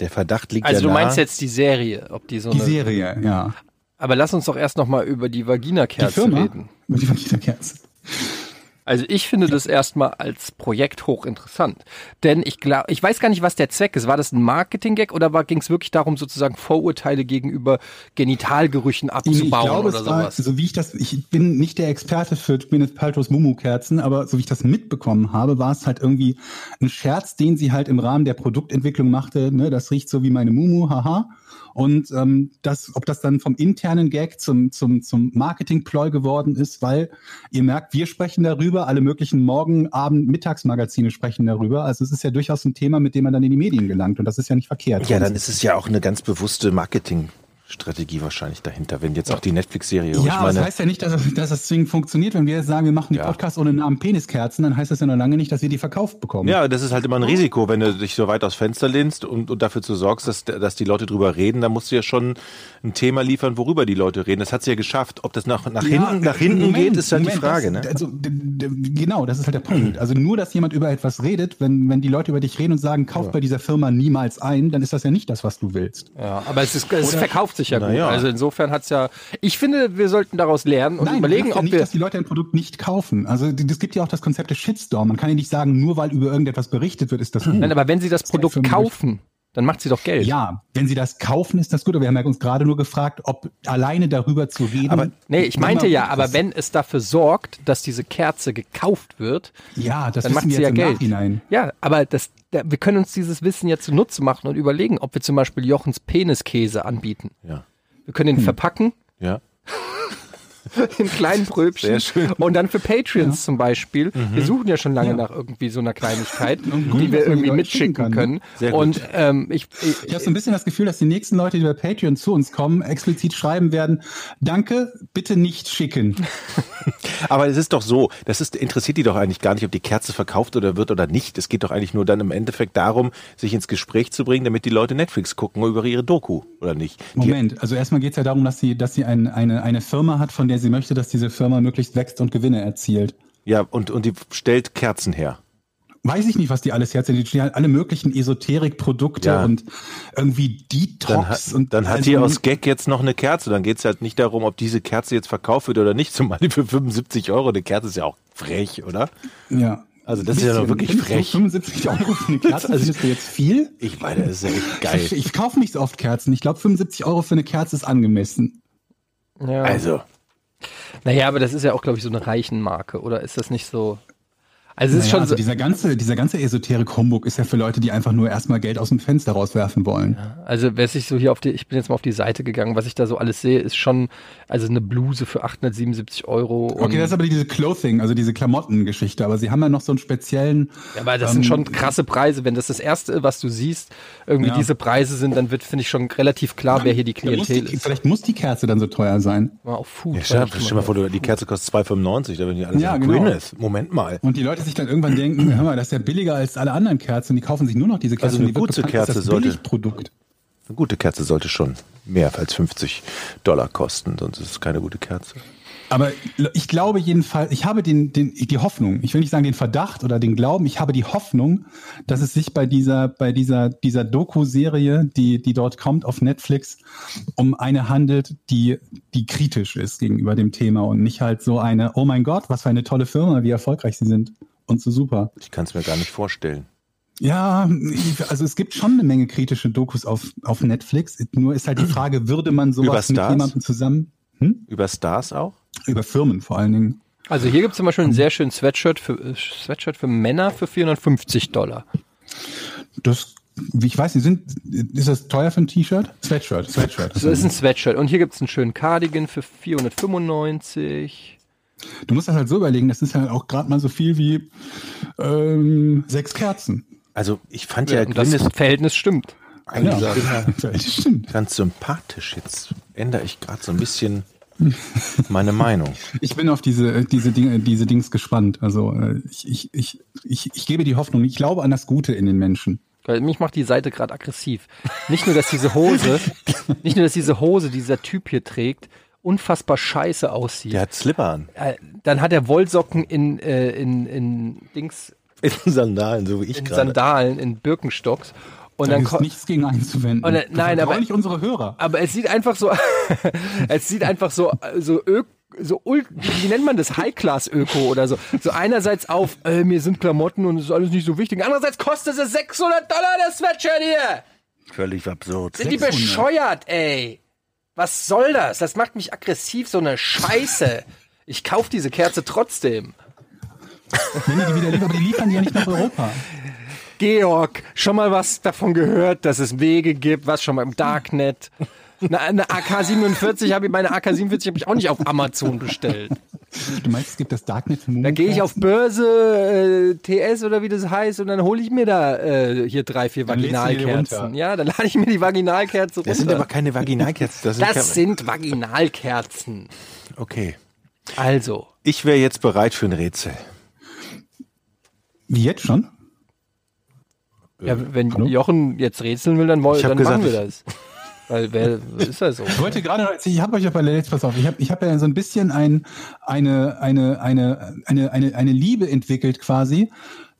Der Verdacht liegt Also ja du nahe. meinst jetzt die Serie, ob die so Die eine. Serie, ja. Aber lass uns doch erst noch mal über die Vagina-Kerze reden. Die Vagina-Kerze. Also ich finde das erstmal als Projekt hochinteressant. Denn ich glaube, ich weiß gar nicht, was der Zweck ist. War das ein Marketing-Gag oder ging es wirklich darum, sozusagen Vorurteile gegenüber Genitalgerüchen Ich abzubauen glaube, oder es war, sowas? so wie ich das, ich bin nicht der Experte für Gwyneth Paltrows Mumu-Kerzen, aber so wie ich das mitbekommen habe, war es halt irgendwie ein Scherz, den sie halt im Rahmen der Produktentwicklung machte. Ne, das riecht so wie meine Mumu, haha. Und ähm, das, ob das dann vom internen Gag zum, zum, zum Marketing-Ploy geworden ist, weil ihr merkt, wir sprechen darüber, alle möglichen Morgen-, Abend-, Mittagsmagazine sprechen darüber. Also es ist ja durchaus ein Thema, mit dem man dann in die Medien gelangt und das ist ja nicht verkehrt. Ja, dann ist es ja auch eine ganz bewusste Marketingstrategie wahrscheinlich dahinter, wenn jetzt auch die Netflix-Serie. Ja, ich aber das meine, heißt ja nicht, dass, das- dass das zwingend funktioniert. Wenn wir jetzt sagen, wir machen die Ja. Podcasts ohne Namen Peniskerzen, dann heißt das ja noch lange nicht, dass wir die verkauft bekommen. ja, das ist halt immer ein Risiko, wenn du dich so weit aus Fenster lehnst und, und dafür zu sorgst, dass, dass die Leute drüber reden, dann musst du ja schon ein Thema liefern, worüber die Leute reden. Das hat sie ja geschafft. Ob das nach, nach Ja, hinten, nach hinten Moment, geht, ist halt die Frage. das, Ne? Also, genau, das ist halt der Punkt. Also nur, dass jemand über etwas redet, wenn, wenn die Leute über dich reden und sagen, kauf bei dieser Firma niemals ein, dann ist das ja nicht das, was du willst. Ja, aber es, ist, es verkauft sich ja gut. Naja. Also insofern hat's ja. Ich finde, wir sollten daraus lernen und Nein, überlegen, das ja ob nicht, wir. dass die Leute ein Produkt nicht kaufen. Also es gibt ja auch das Konzept des Shitstorm. Man kann ja nicht sagen, nur weil über irgendetwas berichtet wird, ist das gut. Nein, aber wenn sie das ja Produkt kaufen, Dann macht sie doch Geld. Ja, wenn sie das kaufen, ist das gut. Aber wir haben ja uns gerade nur gefragt, ob alleine darüber zu reden. Aber nee, ich meinte ja, aber wenn es dafür sorgt, dass diese Kerze gekauft wird, Ja, das dann macht wir sie ja Geld. Nachhinein. Ja, aber das, da, wir können uns dieses Wissen ja zunutze machen und überlegen, ob wir zum Beispiel Jochens Peniskäse anbieten. Ja. Wir können Hm. ihn verpacken Ja. in kleinen Pröbchen Sehr schön. und dann für Patreons zum Beispiel. Wir suchen ja schon lange nach irgendwie so einer Kleinigkeit, gut, die wir irgendwie mitschicken schicken kann, ne? können. Sehr gut. Und ähm, ich, ich, Ich habe so ein bisschen das Gefühl, dass die nächsten Leute, die bei Patreon zu uns kommen, explizit schreiben werden, danke, bitte nicht schicken. Aber es ist doch so, das ist, interessiert die doch eigentlich gar nicht, ob die Kerze verkauft oder wird oder nicht. Es geht doch eigentlich nur dann im Endeffekt darum, sich ins Gespräch zu bringen, damit die Leute Netflix gucken über ihre Doku oder nicht. Die, Moment, also erstmal geht es ja darum, dass sie, dass sie ein, eine, eine Firma hat, von der sie möchte, dass diese Firma möglichst wächst und Gewinne erzielt. ja, und, und die stellt Kerzen her. Weiß ich nicht, was die alles herstellt. Die stellen halt alle möglichen Esoterik-Produkte Ja. und irgendwie Detox Dann hat, und dann hat also- die aus Gag jetzt noch eine Kerze. Dann geht es halt nicht darum, ob diese Kerze jetzt verkauft wird oder nicht. Zumal die für 75 Euro, eine Kerze ist ja auch frech, oder? Ja. Also das ist ja noch wirklich frech. 75 Euro für eine Kerze, Also- findest du jetzt viel? Ich meine, das ist ja echt geil. Ich, ich kaufe nicht so oft Kerzen. Ich glaube, 75 Euro für eine Kerze ist angemessen. ja. Also, naja, aber das ist ja auch, glaube ich, so eine Reichenmarke, oder ist das nicht so? Also es ist Naja, schon also so, dieser ganze, dieser ganze Esoterik-Humbug ist ja für Leute, die einfach nur erstmal Geld aus dem Fenster rauswerfen wollen. Also, wer sich so hier auf die, ich bin jetzt mal auf die Seite gegangen, was ich da so alles sehe, ist schon, also eine Bluse für 877 Euro. Und, Okay, das ist aber diese Clothing, also diese Klamottengeschichte. Aber sie haben ja noch so einen speziellen. ja, aber das sind schon krasse Preise. Wenn das das erste, was du siehst, irgendwie Ja. diese Preise sind, dann wird, finde ich, schon relativ klar, wer hier die Da muss Klientel die, ist. vielleicht muss die Kerze dann so teuer sein. Mal auf Food. ja, war stell, stell mal mal. vor, die Kerze kostet 2,95, da werden die alle Ja, sagen, genau. Moment mal. Und die Leute sich dann irgendwann denken, hör mal, das ist ja billiger als alle anderen Kerzen. Die kaufen sich nur noch diese Kerze. Also eine gute bekannt Kerze das sollte- Billigprodukt. Eine gute Kerze sollte schon mehr als 50 Dollar kosten, sonst ist es keine gute Kerze. Aber ich glaube jedenfalls, ich habe den, den, die Hoffnung, ich will nicht sagen den Verdacht oder den Glauben, ich habe die Hoffnung, dass es sich bei dieser, bei dieser, dieser Doku-Serie, die, die dort kommt auf Netflix, um eine handelt, die, die kritisch ist gegenüber dem Thema und nicht halt so eine, oh mein Gott, was für eine tolle Firma, wie erfolgreich sie sind und so super. Ich kann es mir gar nicht vorstellen. Ja, also es gibt schon eine Menge kritische Dokus auf, auf Netflix. Nur ist halt die Frage, würde man Über sowas mit Stars? jemandem zusammen, hm? Über Stars auch? über Firmen vor allen Dingen. Also hier gibt es zum Beispiel einen sehr schönen Sweatshirt für, äh, Sweatshirt für Männer für 450 Dollar. Das, wie ich weiß, die sind, ist das teuer für ein T-Shirt? Sweatshirt, Sweatshirt. Das ist ein Sweatshirt. Und hier gibt es einen schönen Cardigan für 495. Du musst das halt so überlegen, das ist halt auch gerade mal so viel wie ähm, sechs Kerzen. Also ich fand ja, Und das Verhältnis stimmt. eigentlich Ja, das stimmt. ganz sympathisch. Jetzt ändere ich gerade so ein bisschen meine Meinung. Ich bin auf diese, diese Dinge, diese Dings gespannt. Also äh, ich, ich, ich, ich, ich gebe die Hoffnung. Ich glaube an das Gute in den Menschen. Weil mich macht die Seite gerade aggressiv. Nicht nur, dass diese Hose, nicht nur, dass diese Hose, die dieser Typ hier trägt, unfassbar scheiße aussieht. Der hat Slipper an. Äh, dann hat er Wollsocken in, äh, in, in Dings, In Sandalen, so wie ich in gerade. Sandalen, in Birkenstocks. Und Da dann ist nichts gegen einzuwenden. Und, äh, nein, aber- nicht unsere Hörer. aber es sieht einfach so, es sieht einfach so, so, ö, so wie nennt man das? High-Class-Öko oder so. So einerseits auf, äh, mir sind Klamotten und es ist alles nicht so wichtig. Andererseits kostet es 600 Dollar, das Sweatshirt hier. Völlig absurd. Sind die 600? bescheuert, ey? Was soll das? Das macht mich aggressiv, so eine Scheiße. Ich kauf diese Kerze trotzdem. Wenn die die wieder liefern, aber die liefern die ja nicht nach Europa. Georg, schon mal was davon gehört, dass es Wege gibt, was schon mal im Darknet. Eine, eine AK-47 habe ich, meine AK-47 habe ich auch nicht auf Amazon bestellt. Du meinst, es gibt das Darknet für Da gehe ich auf Börse, äh, TS oder wie das heißt und dann hole ich mir da äh, hier drei, vier Dann Vaginalkerzen. Ja, dann lade ich mir die Vaginalkerze runter. Das sind aber keine Vaginalkerzen. Das sind das sind Vaginalkerzen. okay. Also, Ich wäre jetzt bereit für ein Rätsel. Wie jetzt schon? ja, wenn Jochen jetzt rätseln will, dann, dann gesagt, machen wir das. Weil wer ist das so? Ich wollte gerade noch, ich habe euch ja bei Let's pass auf, ich habe ich hab ja so ein bisschen ein, eine, eine, eine, eine, eine, eine Liebe entwickelt quasi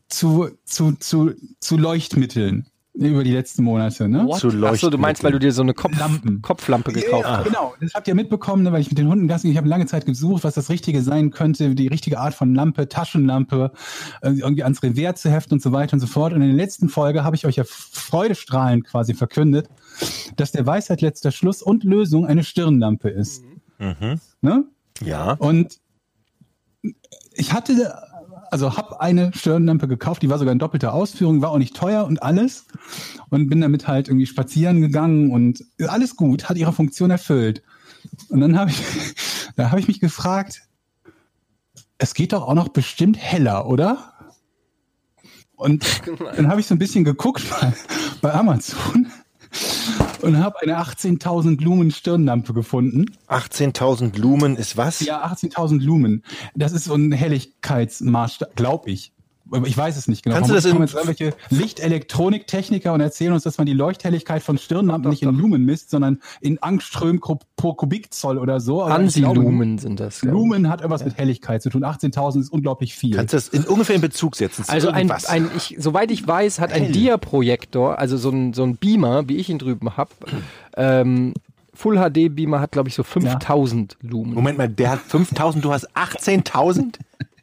zu, zu, zu, zu Leuchtmitteln. über die letzten Monate, ne? What? Zu Achso, du meinst, weil du dir so eine Kopf Lampen. Kopflampe gekauft Ja, hast. genau. Das habt ihr mitbekommen, ne, weil ich mit den Hunden Gassi, ich habe lange Zeit gesucht, was das Richtige sein könnte, die richtige Art von Lampe, Taschenlampe, äh, irgendwie ans Revers zu heften und so weiter und so fort. Und in der letzten Folge habe ich euch ja freudestrahlend quasi verkündet, dass der Weisheit letzter Schluss und Lösung eine Stirnlampe ist. Ne? Ja. Und ich hatte, also habe eine Stirnlampe gekauft, die war sogar in doppelter Ausführung, war auch nicht teuer und alles. Und bin damit halt irgendwie spazieren gegangen und alles gut, hat ihre Funktion erfüllt. Und dann habe ich, da habe ich mich gefragt, es geht doch auch noch bestimmt heller, oder? Und dann habe ich so ein bisschen geguckt bei, bei Amazon und habe eine 18.000 Lumen Stirnlampe gefunden. 18.000 Lumen ist was? Ja, 18.000 Lumen. Das ist so ein Helligkeitsmaßstab, glaube ich. Ich weiß es nicht genau. Kannst du das kommen jetzt irgendwelche Lichtelektroniktechniker und erzählen uns, dass man die Leuchthelligkeit von Stirnlampen nicht in Lumen misst, sondern in Angström pro, Kubikzoll oder so. Glaube, Ansilumen sind das. Lumen hat irgendwas mit Helligkeit zu tun. 18.000 ist unglaublich viel. Kannst du das in, ungefähr in Bezug setzen? zu Also ein, irgendwas? ein ich, soweit ich weiß, hat ein Dia-Projektor, also so ein, so ein Beamer, wie ich ihn drüben habe, ähm, Full HD Beamer hat, glaube ich, so 5000 Lumen. Moment mal, der hat 5.000, du hast 18.000?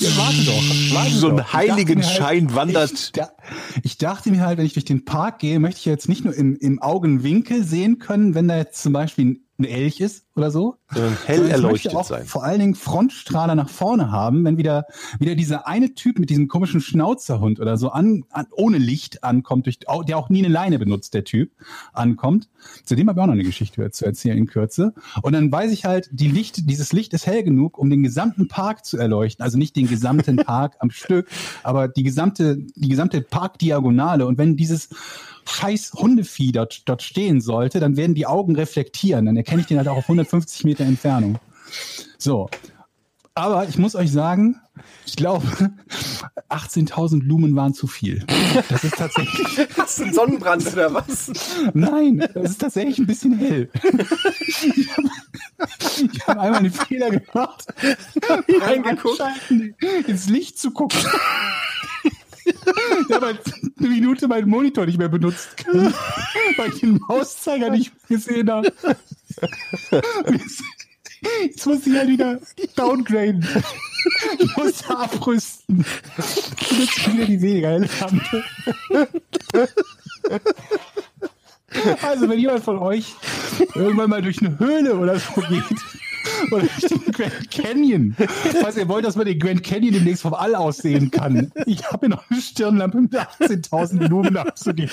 Ja, warte doch. Warte So ein doch. Ich dachte Heiligenschein mir wandert. Ich, da, ich dachte mir halt, wenn ich durch den Park gehe, möchte ich jetzt nicht nur im, im Augenwinkel sehen können, wenn da jetzt zum Beispiel ein Elch ist oder so. Sondern hell ich erleuchtet auch sein. Vor allen Dingen Frontstrahler nach vorne haben, wenn wieder, wieder dieser eine Typ mit diesem komischen Schnauzerhund oder so an, an ohne Licht ankommt, durch, der auch nie eine Leine benutzt, der Typ, ankommt. Zu dem habe ich auch noch eine Geschichte zu erzählen in Kürze. Und dann weiß ich halt, die Licht, dieses Licht ist hell genug, um den gesamten Park zu erleuchten. Also nicht den gesamten Park am Stück, aber die gesamte, die gesamte Parkdiagonale. Und wenn dieses scheiß Hundevieh dort, dort stehen sollte, dann werden die Augen reflektieren. Dann erkenne ich den halt auch auf 150 Meter Entfernung. So. Aber ich muss euch sagen, ich glaube, 18.000 Lumen waren zu viel. Das ist tatsächlich, Hast du einen Sonnenbrand oder was? nein, das ist tatsächlich ein bisschen hell. Ich habe hab einmal einen Fehler gemacht, reingeguckt? Ins Licht zu gucken. Ich habe halt eine Minute meinen Monitor nicht mehr benutzt weil ich den Mauszeiger nicht gesehen habe. Jetzt muss ich halt wieder downgraden. Ich muss abrüsten. Ich nutze wieder die weniger helle Lampe. Also, wenn jemand von euch irgendwann mal durch eine Höhle oder so geht, oder den Grand Canyon, falls ihr wollt, dass man den Grand Canyon demnächst vom All aus sehen kann. Ich habe hier noch eine Stirnlampe mit 18.000 Lumen abzugeben.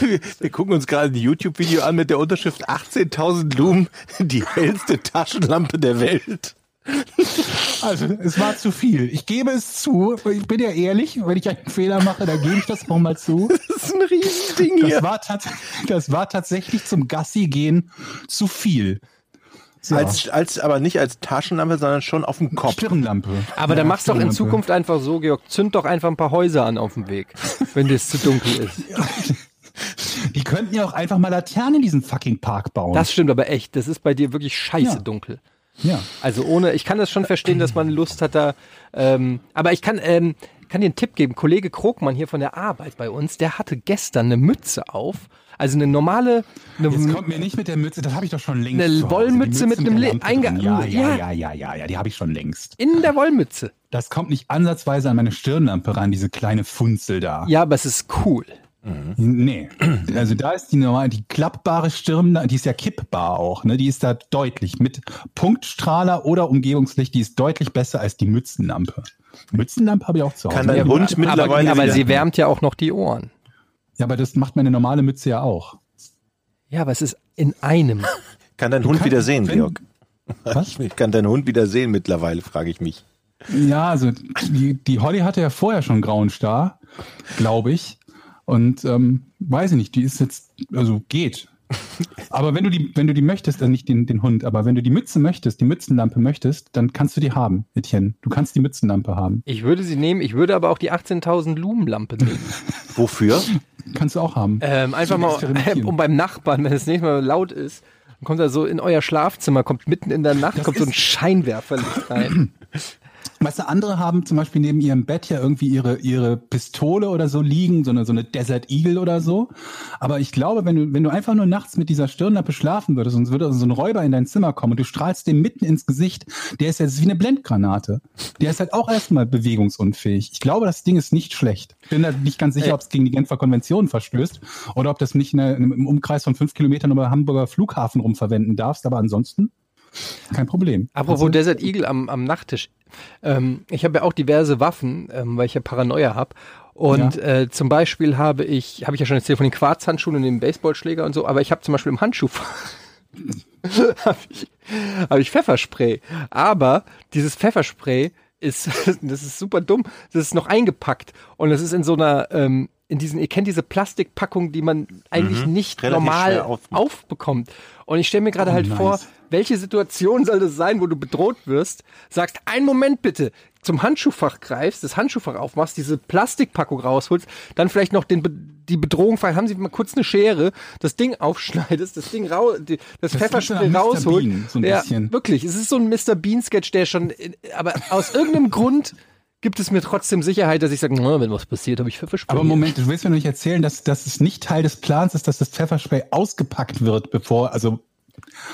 Wir, wir gucken uns gerade ein YouTube-Video an mit der Unterschrift 18.000 Lumen, die hellste Taschenlampe der Welt. Also, es war zu viel. Ich gebe es zu. Ich bin ja ehrlich, wenn ich einen Fehler mache, dann gebe ich das auch mal zu. Das ist ein Riesending Das hier. war, tats das war tatsächlich zum Gassi gehen zu viel. So. Als, als, aber nicht als Taschenlampe, sondern schon auf dem Kopf. Stirnlampe. Aber dann Ja, mach's doch in. Zukunft einfach so, Georg, zünd doch einfach ein paar Häuser an auf dem Weg, wenn das zu dunkel ist. Die könnten ja auch einfach mal Laternen in diesen fucking Park bauen. Das stimmt aber echt. Das ist bei dir wirklich scheiße Ja. dunkel. ja. Also ohne, ich kann das schon verstehen, dass man Lust hat da, ähm, aber ich kann, ähm, kann dir einen Tipp geben. Kollege Krogmann hier von der Arbeit bei uns, der hatte gestern eine Mütze auf, also eine normale, eine, Jetzt kommt mir nicht mit der Mütze, das habe ich doch schon längst. Eine zu Hause. Wollmütze Die mit einem der Le- einge- ja, ja, ja. ja, ja, ja, ja, die habe ich schon längst. in der Wollmütze. Das kommt nicht ansatzweise an meine Stirnlampe ran, diese kleine Funzel da. Ja, aber es ist cool. Nee. Also da ist die normale, die klappbare Stirnlampe, die ist ja kippbar auch, ne? Die ist da deutlich mit Punktstrahler oder Umgebungslicht, die ist deutlich besser als die Mützenlampe. Mützenlampe habe ich auch zu Hause. Kann dein ja, Hund Aber, mittlerweile aber wieder, sie wärmt ja auch noch die Ohren. Ja, aber das macht meine normale Mütze ja auch. Ja, aber es ist in einem. kann dein Hund kannst- wieder sehen, wenn- Georg? Was? Ich kann dein Hund wieder sehen mittlerweile, frage ich mich. Ja, also die, die Holly hatte ja vorher schon grauen Star, glaube ich. Und ähm, weiß ich nicht, die ist jetzt, also geht. Aber wenn du die, wenn du die möchtest, dann nicht den, den Hund, aber wenn du die Mütze möchtest, die Mützenlampe möchtest, dann kannst du die haben, Etienne. Du kannst die Mützenlampe haben. Ich würde sie nehmen, ich würde aber auch die 18.000 Lumenlampe nehmen. Wofür? Kannst du auch haben. Ähm, einfach mal, Experimentieren. um beim Nachbarn, wenn es nicht mal laut ist, dann kommt er so in euer Schlafzimmer, kommt mitten in der Nacht, Das kommt so ein Scheinwerferlicht rein. Weißt du, andere haben zum Beispiel neben ihrem Bett ja irgendwie ihre, ihre Pistole oder so liegen, so eine, so eine Desert Eagle oder so. Aber ich glaube, wenn du, wenn du einfach nur nachts mit dieser Stirnlappe schlafen würdest und es würde so ein Räuber in dein Zimmer kommen und du strahlst dem mitten ins Gesicht, der ist jetzt wie eine Blendgranate. Der ist halt auch erstmal bewegungsunfähig. Ich glaube, das Ding ist nicht schlecht. Ich bin da nicht ganz sicher, ob es gegen die Genfer Konvention verstößt oder ob das nicht in der, im Umkreis von fünf Kilometern über Hamburger Flughafen rumverwenden darfst. Aber ansonsten kein Problem. Apropos Also- Desert Eagle am, am Nachttisch. Ähm, ich habe ja auch diverse Waffen, ähm, weil ich ja Paranoia habe. Und Ja. äh, zum Beispiel habe ich, habe ich ja schon erzählt von den Quarzhandschuhen und dem Baseballschläger und so, aber ich habe zum Beispiel im Handschuh habe ich, hab ich Pfefferspray. Aber dieses Pfefferspray ist, das ist super dumm, das ist noch eingepackt und das ist in so einer, ähm, in diesen, ihr kennt diese Plastikpackung, die man eigentlich nicht Relativ normal aufbekommt. Und ich stelle mir gerade Oh, halt nice. vor, welche Situation soll das sein, wo du bedroht wirst, sagst, einen Moment bitte, zum Handschuhfach greifst, das Handschuhfach aufmachst, diese Plastikpackung rausholst, dann vielleicht noch den, die Bedrohung, vielleicht haben sie mal kurz eine Schere, das Ding aufschneidest, das Ding rau, die, das, Das Pfefferspray rausholt. Bean, so ja, bisschen. wirklich, es ist so ein Mr. Bean Sketch, der schon, in, aber aus irgendeinem Grund gibt es mir trotzdem Sicherheit, dass ich sage, "Na, wenn was passiert, habe ich Pfefferspray. Aber Moment, du willst mir noch nicht erzählen, dass, dass es nicht Teil des Plans ist, dass das Pfefferspray ausgepackt wird, bevor, also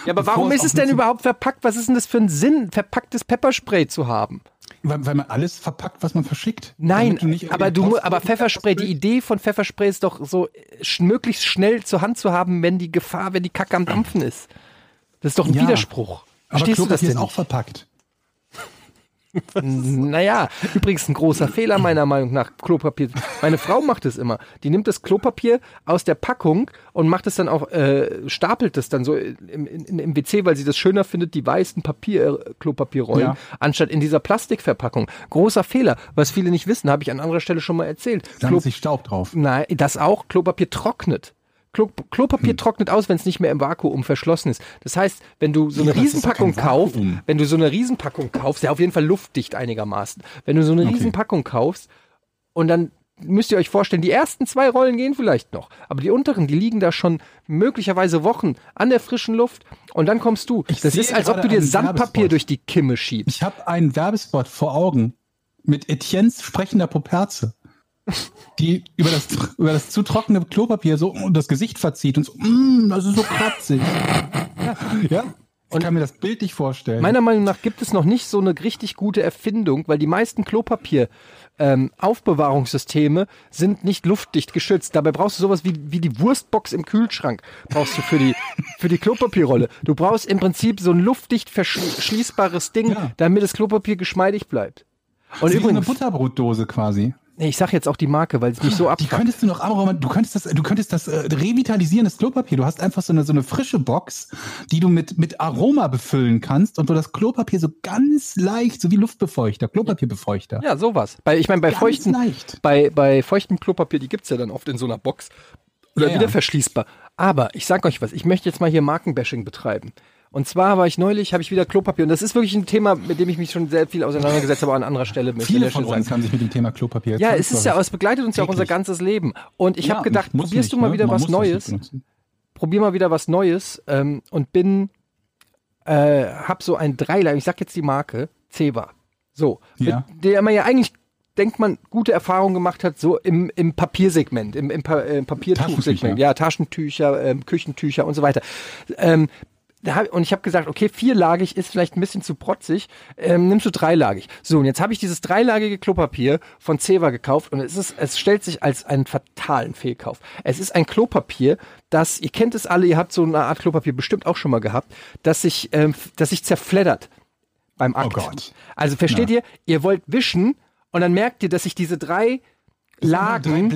ja, aber warum es ist es denn überhaupt verpackt? Was ist denn das für ein Sinn, verpacktes Pepperspray zu haben? weil, weil man alles verpackt, was man verschickt. Nein, du nicht aber du, aber Pfefferspray, die Idee von Pfefferspray ist doch so äh, sch möglichst schnell zur Hand zu haben, wenn die Gefahr, wenn die Kacke am Dampfen ist. Das ist doch ein Ja. Widerspruch. Aber Verstehst du das denn ist auch nicht? verpackt. Naja, übrigens ein großer Fehler meiner Meinung nach, Klopapier. Meine Frau macht es immer. Die nimmt das Klopapier aus der Packung und macht es dann auch, äh, stapelt es dann so im, im, im WC, weil sie das schöner findet, die weißen Papier, äh, Klopapierrollen, Ja. anstatt in dieser Plastikverpackung. Großer Fehler. Was viele nicht wissen, habe ich an anderer Stelle schon mal erzählt. Da Klo- muss sich Staub drauf. Nein, das auch. Klopapier trocknet. Klo Klopapier Hm. trocknet aus, wenn es nicht mehr im Vakuum verschlossen ist. Das heißt, wenn du so eine Ja, Riesenpackung kaufst, wenn du so eine Riesenpackung kaufst, ja auf jeden Fall luftdicht einigermaßen. Wenn du so eine Okay. Riesenpackung kaufst und dann müsst ihr euch vorstellen, die ersten zwei Rollen gehen vielleicht noch, aber die unteren, die liegen da schon möglicherweise Wochen an der frischen Luft und dann kommst du. Ich das ist, als ob du dir Sandpapier Werbespot. durch die Kimme schiebst. Ich habe einen Werbespot vor Augen mit Etiennes sprechender Poperze, die über das, über das zu trockene Klopapier so das Gesicht verzieht und so, mm, das ist so kratzig. ja, ich kann mir das bildlich vorstellen. Meiner Meinung nach gibt es noch nicht so eine richtig gute Erfindung, weil die meisten Klopapier ähm, Aufbewahrungssysteme sind nicht luftdicht geschützt. Dabei brauchst du sowas wie, wie die Wurstbox im Kühlschrank. Brauchst du für die, für die Klopapierrolle. Du brauchst im Prinzip so ein luftdicht verschließbares Ding, Ja. damit das Klopapier geschmeidig bleibt. Und Wie so eine übrigens, Butterbrotdose quasi. Ich sag jetzt auch die Marke, weil es mich so Die abfuckt. könntest du noch, Roman, du könntest das, du könntest das äh, revitalisieren, das Klopapier. Du hast einfach so eine, so eine frische Box, die du mit, mit Aroma befüllen kannst und wo das Klopapier so ganz leicht, so wie Luftbefeuchter, Klopapierbefeuchter. Ja, sowas. Bei, ich meine, bei Ganz feuchten, leicht. bei, bei feuchtem Klopapier, die gibt's ja dann oft in so einer Box. Oder Ja, ja. wieder verschließbar. Aber ich sag euch was, ich möchte jetzt mal hier Markenbashing betreiben. Und zwar war ich neulich, habe ich wieder Klopapier. Und das ist wirklich ein Thema, mit dem ich mich schon sehr viel auseinandergesetzt habe, aber an anderer Stelle möchte ich Viele von uns sagen. haben sich mit dem Thema Klopapier Ja, es ist ja, es begleitet uns ja auch unser ganzes Leben. Und ich Ja, habe gedacht, probierst nicht, du mal ne? wieder Man was Neues? probier mal wieder was Neues ähm, und bin, äh, hab so ein Dreilager, ich sag jetzt die Marke, Ceva. So, Ja. mit der man ja eigentlich, denkt man, gute Erfahrungen gemacht hat, so im, im Papiersegment, im, im, Pa- äh, Papiertuchsegment, Taschentücher. ja, Taschentücher, ähm, Küchentücher und so weiter. Ähm, hab, und ich habe gesagt, okay, vierlagig ist vielleicht ein bisschen zu protzig, ähm, nimmst du dreilagig. So, und jetzt habe ich dieses dreilagige Klopapier von Ceva gekauft und es ist, es stellt sich als einen fatalen Fehlkauf. Es ist ein Klopapier, das, ihr kennt es alle, ihr habt so eine Art Klopapier bestimmt auch schon mal gehabt, das sich, ähm, das sich zerfleddert beim Akt. Oh Gott. Also versteht ihr, ihr wollt wischen und dann merkt ihr, dass sich diese drei Lagen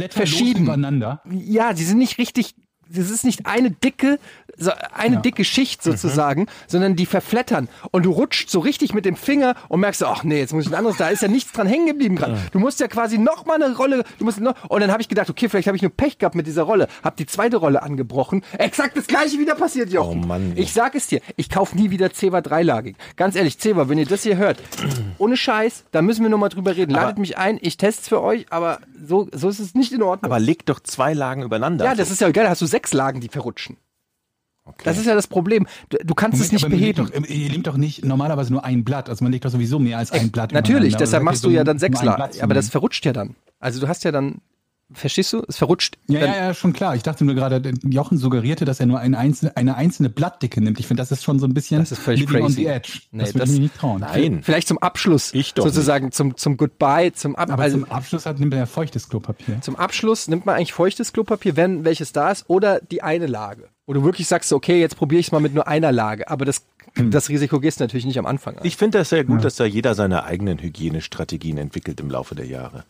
übereinander. Ja, sie sind nicht richtig. Das ist nicht eine dicke, so eine Ja. dicke Schicht sozusagen, sondern die verflattern. Und du rutscht so richtig mit dem Finger und merkst, so, ach nee, jetzt muss ich ein anderes, da ist ja nichts dran hängen geblieben gerade. Du musst ja quasi noch mal eine Rolle, du musst noch, und dann habe ich gedacht, okay, vielleicht habe ich nur Pech gehabt mit dieser Rolle, hab die zweite Rolle angebrochen. Exakt das gleiche wieder passiert, Jochen. Oh Mann. Ich sag es dir, ich kauf nie wieder Ceva dreilagig. Ganz ehrlich, Ceva, wenn ihr das hier hört, ohne Scheiß, da müssen wir noch mal drüber reden. Ladet mich ein, ich teste für euch, aber so, so ist es nicht in Ordnung. Aber leg doch zwei Lagen übereinander. ja, das ist ja geil, hast du sechs Lagen, die verrutschen. Das ist ja das Problem. Du, kannst es nicht beheben. Doch, ihr nehmt doch nicht normalerweise nur ein Blatt. Also man legt doch sowieso mehr als ein Blatt. Natürlich, übereinander. deshalb machst du ja dann sechs. Blatt Aber das verrutscht ja dann. Also du hast ja dann, verstehst du? Es verrutscht. Ja, ja, ja, schon klar. Ich dachte nur gerade, Jochen suggerierte, dass er nur eine einzelne, eine einzelne Blattdicke nimmt. Ich finde, das ist schon so ein bisschen Das ist völlig living on crazy. the edge. Nee, das würde das- ich mir nicht trauen. Nein. Vielleicht zum Abschluss. Ich doch Sozusagen zum, zum Goodbye, zum Ab Aber also zum Abschluss hat, nimmt er ja feuchtes Klopapier. zum Abschluss nimmt man eigentlich feuchtes Klopapier, wenn welches da ist, oder die eine Lage. Wo du wirklich sagst, okay, jetzt probiere ich es mal mit nur einer Lage. Aber das, Hm. das Risiko gehst du natürlich nicht am Anfang an. Ich finde das sehr gut, dass da jeder seine eigenen Hygienestrategien entwickelt im Laufe der Jahre.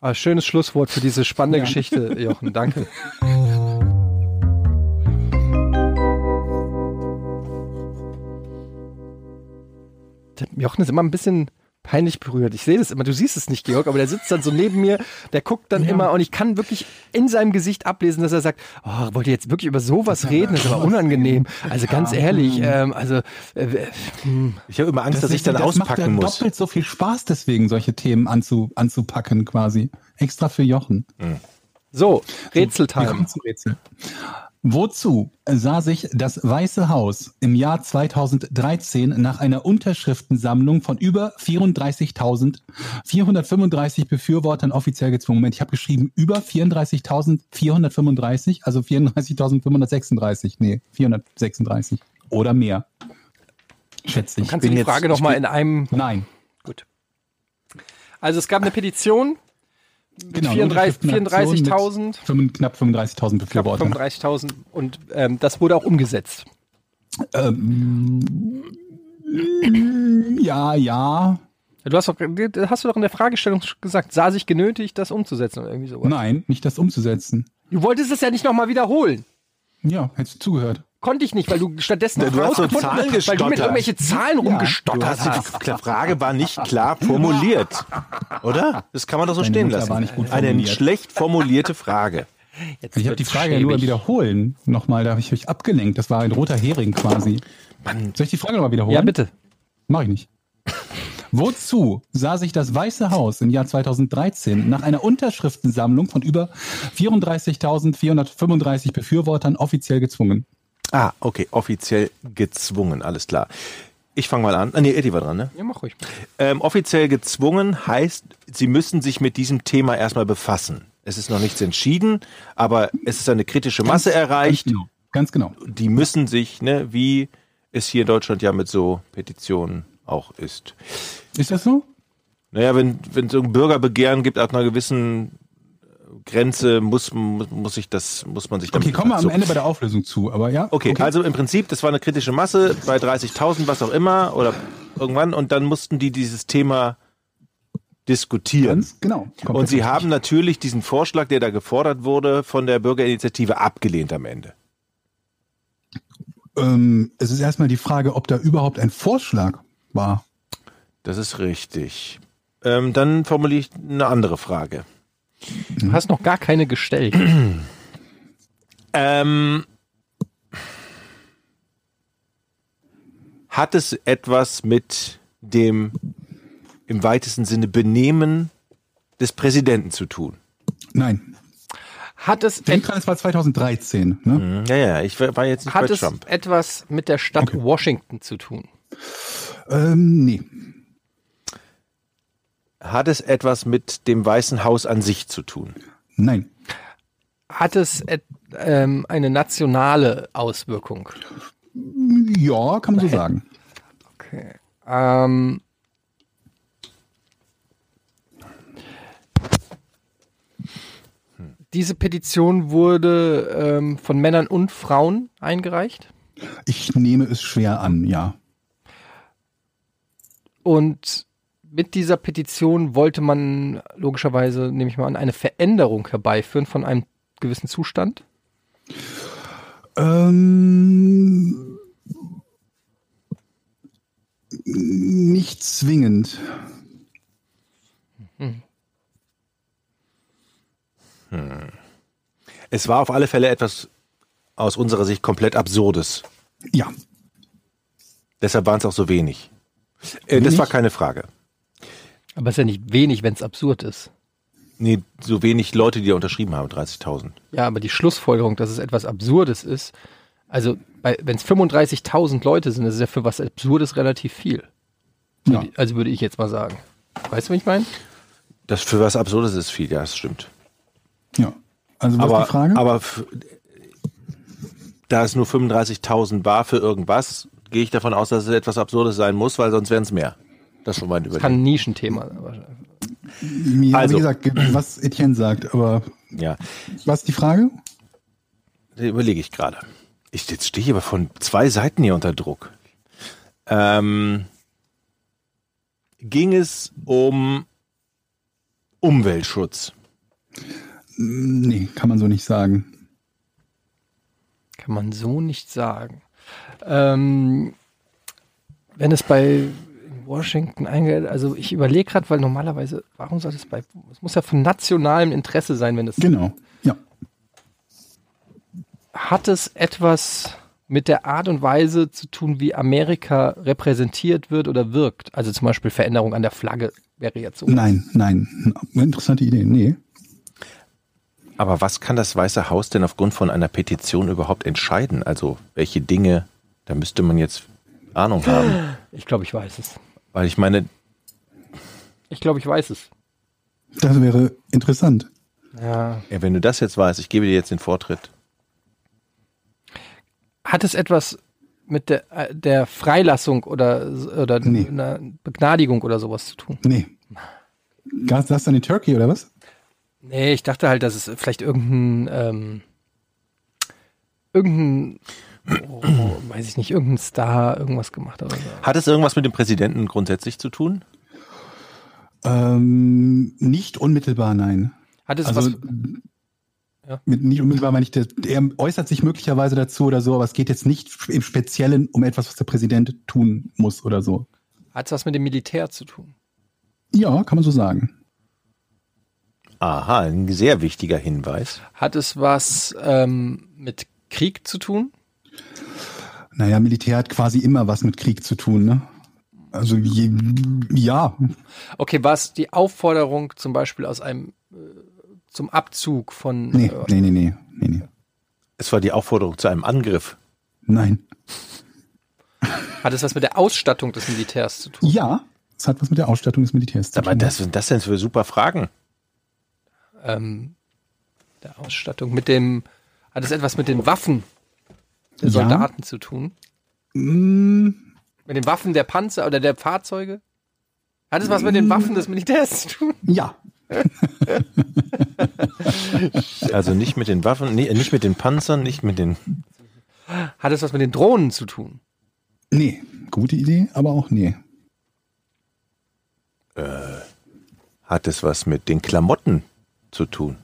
Ah, schönes Schlusswort für diese spannende Geschichte, Jochen. Danke. Jochen ist immer ein bisschen peinlich berührt. Ich sehe das immer. Du siehst es nicht, Georg, aber der sitzt dann so neben mir, der guckt dann immer und ich kann wirklich in seinem Gesicht ablesen, dass er sagt, oh, wollt ihr jetzt wirklich über sowas reden? Das ist aber unangenehm. Also ganz ehrlich, ähm, also äh, hm. Ich habe immer Angst, dass ich dann das macht ja auspacken muss. doppelt so viel Spaß deswegen, solche Themen anzu, anzupacken quasi. Extra für Jochen. so, Wir Rätseltime. kommen zum Rätsel. Wozu sah sich das Weiße Haus im Jahr 2013 nach einer Unterschriftensammlung von über 34.435 Befürwortern offiziell gezwungen? Moment, ich habe geschrieben über 34.435, also 34.536, nee, 436 oder mehr. Schätze ich. Kannst du die Frage ich noch mal bin- in einem Nein. Gut. Also es gab eine Petition Genau, 34 Unterschriftenaktion 34.000, mit fünf- knapp 35.000 knapp Befürwortern. 35.000 und ähm, das wurde auch umgesetzt. Ähm, ja, ja. Du hast doch, hast du doch in der Fragestellung gesagt, sah sich genötigt, das umzusetzen oder irgendwie sowas. Nein, nicht das umzusetzen. Du wolltest es ja nicht nochmal wiederholen. Ja, hättest du zugehört. Konnte ich nicht, weil du stattdessen Ja, du hast so Zahlen hast, weil du mit irgendwelche Zahlen Du rumgestottert hast, die Frage war nicht klar formuliert, oder? Das kann man doch so Deine stehen Mutter lassen. war nicht gut Eine schlecht formulierte Frage. Jetzt Ich habe die Frage ja nur schäbig. wiederholen. Nochmal, da habe ich euch abgelenkt. Das war ein roter Hering quasi. Mann, Soll ich die Frage nochmal wiederholen? Ja, bitte. Mach ich nicht. Wozu sah sich das Weiße Haus im Jahr 2013 nach einer Unterschriftensammlung von über 34.435 Befürwortern offiziell gezwungen? Ah, okay, offiziell gezwungen, alles klar. Ich fange mal an. Ah, nee, Eddie war dran, ne? Ja, mach ruhig. Ähm, offiziell gezwungen heißt, sie müssen sich mit diesem Thema erstmal befassen. Es ist noch nichts entschieden, aber es ist eine kritische Masse erreicht. Ganz genau. Ganz genau. Die müssen sich, ne, wie es hier in Deutschland ja mit so Petitionen auch ist. Ist das so? Naja, wenn wenn es so ein Bürgerbegehren gibt ab einer gewissen Grenze, muss muss, sich das muss man sich damit Okay, kommen wir am so. Ende bei der Auflösung zu, aber ja. Okay, also im Prinzip, das war eine kritische Masse bei 30.000, was auch immer, oder irgendwann, und dann mussten die dieses Thema diskutieren. Ganz genau. Und sie haben natürlich diesen Vorschlag, der da gefordert wurde, von der Bürgerinitiative abgelehnt am Ende. Ähm, es ist erstmal die Frage, ob da überhaupt ein Vorschlag war. Das ist richtig. Ähm, dann formuliere ich eine andere Frage. Du hast noch gar keine gestellt. Ähm, hat es etwas mit dem im weitesten Sinne Benehmen des Präsidenten zu tun? Nein. Hat es, Denk dran, es war 2013. Ne? Ja, ja, ich war jetzt nicht hat bei es Trump. etwas mit der Stadt Washington zu tun? Ähm, nee. Hat es etwas mit dem Weißen Haus an sich zu tun? Nein. Hat es ähm, eine nationale Auswirkung? Ja, kann man so sagen. Okay. Ähm, diese Petition wurde ähm, von Männern und Frauen eingereicht. Ich nehme es schwer an, ja. Und mit dieser Petition wollte man logischerweise, nehme ich mal an, eine Veränderung herbeiführen von einem gewissen Zustand. Ähm, nicht zwingend. Es war auf alle Fälle etwas aus unserer Sicht komplett Absurdes. Ja. Deshalb waren es auch so wenig. Äh, das war keine Frage. Aber es ist ja nicht wenig, wenn es absurd ist. Nee, so wenig Leute, die da unterschrieben haben, 30.000. Ja, aber die Schlussfolgerung, dass es etwas Absurdes ist, Also, wenn es 35.000 Leute sind, das ist ja für was Absurdes relativ viel. Ja. Also würde ich jetzt mal sagen. Weißt du, was ich meine? Das für was Absurdes ist viel, ja, das stimmt. ja. Also was aber, die Frage? aber da es nur 35.000 war für irgendwas, gehe ich davon aus, dass es etwas Absurdes sein muss, weil sonst wären es mehr. Das ist schon mein Das kann Überlegen. ein Nischenthema sein. ja, also- wie gesagt, was Etienne sagt, aber Ja, was ist die Frage? da überlege ich gerade. Ich, jetzt stehe ich aber von zwei Seiten hier unter Druck. Ähm, ging es um Umweltschutz? Nee, kann man so nicht sagen. Kann man so nicht sagen. Ähm, wenn es bei Washington eingeht, also ich überlege gerade, weil normalerweise, warum soll es bei, es muss ja von nationalem Interesse sein, wenn es, Genau. Ja. hat es etwas mit der Art und Weise zu tun, wie Amerika repräsentiert wird oder wirkt? Also zum Beispiel Veränderung an der Flagge wäre jetzt so. Nein, nein. Interessante Idee. Nee. Aber was kann das Weiße Haus denn aufgrund von einer Petition überhaupt entscheiden? Also welche Dinge, da müsste man jetzt Ahnung haben. Ich glaube, ich weiß es. Weil ich meine, Ich glaube, ich weiß es. Das wäre interessant. Ja. ja, wenn du das jetzt weißt, ich gebe dir jetzt den Vortritt. Hat es etwas mit der, äh, der Freilassung oder, oder Nee. einer Begnadigung oder sowas zu tun? Nee. Gas das dann in Turkey oder was? Nee, ich dachte halt, dass es vielleicht irgendein, ähm, irgendein, oh, weiß ich nicht, irgendein Star irgendwas gemacht hat oder so. Hat es irgendwas mit dem Präsidenten grundsätzlich zu tun? Ähm, nicht unmittelbar, nein. Hat es Also was, Ja. mit nicht unmittelbar meine ich, der, er äußert sich möglicherweise dazu oder so, aber es geht jetzt nicht im Speziellen um etwas, was der Präsident tun muss oder so. hat es was mit dem Militär zu tun? Ja, kann man so sagen. Aha, ein sehr wichtiger Hinweis. Hat es was ähm, mit Krieg zu tun? Naja, Militär hat quasi immer was mit Krieg zu tun, ne? Also je, ja, Okay, war es die Aufforderung zum Beispiel aus einem äh, zum Abzug von nee, äh, nee, nee, nee, nee, nee. Es war die Aufforderung zu einem Angriff. Nein. hat es was mit der Ausstattung des Militärs zu tun? Ja, es hat was mit der Ausstattung des Militärs zu Aber tun. das sind das denn für super Fragen? Ähm, der Ausstattung mit dem hat es etwas mit den Waffen Ja. Soldaten zu tun? Mm, Mit den Waffen der Panzer oder der Fahrzeuge? Hat es was mit den Waffen des Militärs zu tun? ja, Also nicht mit den Waffen, nee, nicht mit den Panzern, nicht mit den. Hat es was mit den Drohnen zu tun? nee, gute Idee, aber auch nee. Hat es was mit den Klamotten zu tun?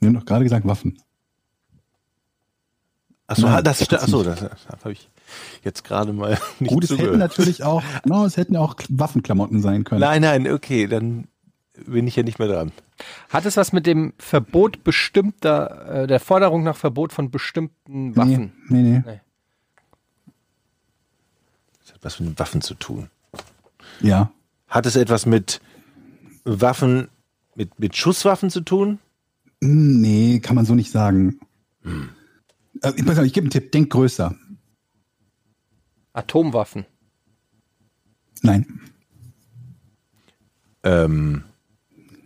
Wir haben doch gerade gesagt Waffen. Achso, Nein, das, das das, achso, das, das habe ich jetzt gerade mal nicht Gut, es hätten zugehört. natürlich auch, no, es hätten auch Waffenklamotten sein können. Nein, nein, okay, dann bin ich ja nicht mehr dran. Hat es was mit dem Verbot bestimmter, äh, der Forderung nach Verbot von bestimmten Waffen? Nee, nee, nee. Das hat was mit Waffen zu tun. Ja. Hat es etwas mit Waffen, mit, mit Schusswaffen zu tun? Nee, kann man so nicht sagen. Äh, ich pass auf, ich gebe einen Tipp, denk größer. Atomwaffen. Nein. Ähm,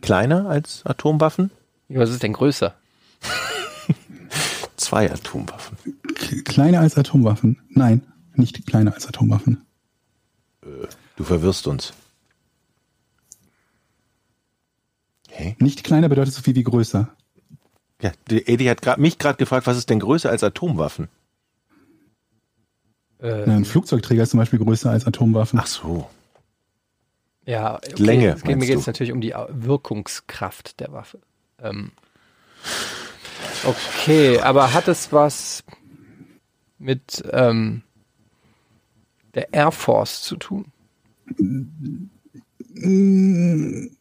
kleiner als Atomwaffen? Ja, was ist denn größer? Zwei Atomwaffen. Kleiner als Atomwaffen. Nein, nicht kleiner als Atomwaffen. Du verwirrst uns. Hä? Nicht kleiner bedeutet so viel wie größer. Ja, die Eddie hat grad, mich gerade gefragt, was ist denn größer als Atomwaffen? Äh, Ein Flugzeugträger ist zum Beispiel größer als Atomwaffen. Ach so. ja, okay. Länge, Es geht, mir geht es natürlich um die Wirkungskraft der Waffe. Ähm, okay, aber hat es was mit ähm, der Air Force zu tun?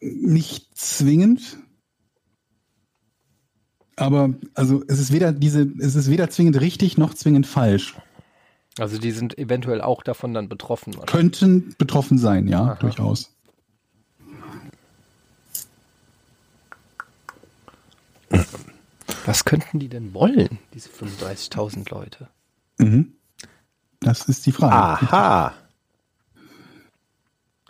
Nicht zwingend. Aber also es ist weder diese, es ist weder zwingend richtig noch zwingend falsch. Also die sind eventuell auch davon dann betroffen. wahrscheinlich. Könnten betroffen sein, ja, Aha. durchaus. Was könnten die denn wollen, diese 35.000 Leute? Mhm. Das ist die Frage. Aha.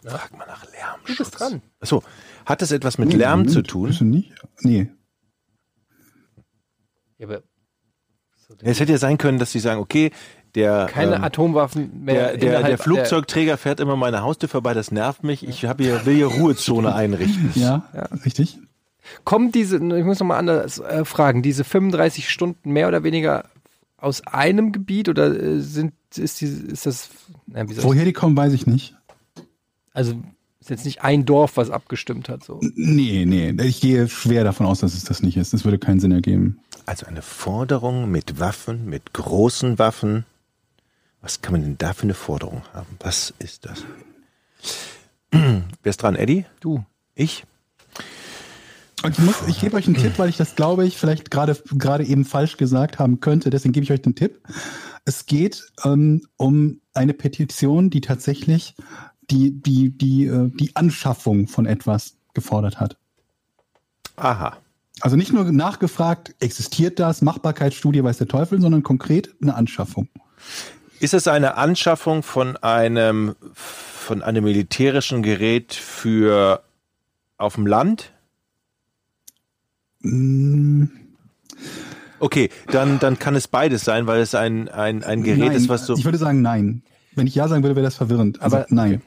Frag mal nach Lärm. Du bist dran. Achso, hat es etwas mit Nee, Lärm Moment, zu tun? Bist du nicht? Nee. Ja, aber Ja, Es hätte ja sein können, dass sie sagen, okay, der, keine ähm, Atomwaffen mehr. der, der, der Flugzeugträger fährt immer meine Haustür vorbei, das nervt mich. Ich habe hier, will hier Ruhezone einrichten. Ja, richtig. Der, kommen diese, ich muss nochmal anders äh, fragen, diese 35 Stunden mehr oder weniger aus einem Gebiet oder äh, sind, ist, die, ist das, na, Woher die kommen, weiß ich nicht. also ist jetzt nicht ein Dorf, was abgestimmt hat, so. Nee, nee. Ich gehe schwer davon aus, dass es das nicht ist. Das würde keinen Sinn ergeben. Also eine Forderung mit Waffen, mit großen Waffen. Was kann man denn da für eine Forderung haben? Was ist das? Wer ist dran, Eddie? Du. Ich? Und ich, muss, ich gebe euch einen Tipp, weil ich das, glaube ich, vielleicht gerade gerade eben falsch gesagt haben könnte. Deswegen gebe ich euch den Tipp. Es geht ähm, um eine Petition, die tatsächlich die, die, die, äh, die Anschaffung von etwas gefordert hat. Aha. Also nicht nur nachgefragt, existiert das, Machbarkeitsstudie, weiß der Teufel, sondern konkret eine Anschaffung. Ist es eine Anschaffung von einem, von einem militärischen Gerät für auf dem Land? Mm, Okay, dann, dann kann es beides sein, weil es ein, ein, ein Gerät nein, ist, was so. Ich würde sagen nein. Wenn ich ja sagen würde, wäre das verwirrend. Also Aber- nein.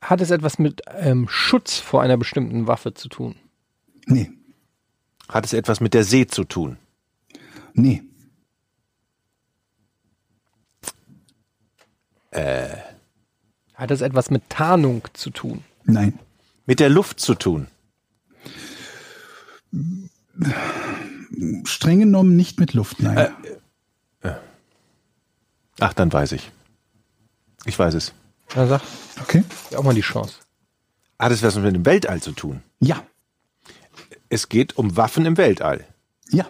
Hat es etwas mit ähm, Schutz vor einer bestimmten Waffe zu tun? Nee. Hat es etwas mit der See zu tun? Nee. Hat es etwas mit Tarnung zu tun? Nein. Mit der Luft zu tun? Streng genommen nicht mit Luft, nein. Ach, dann weiß ich. Ich weiß es. Na, sag okay. auch mal die Chance. Hat es was mit dem Weltall zu tun? Ja. Es geht um Waffen im Weltall. Ja.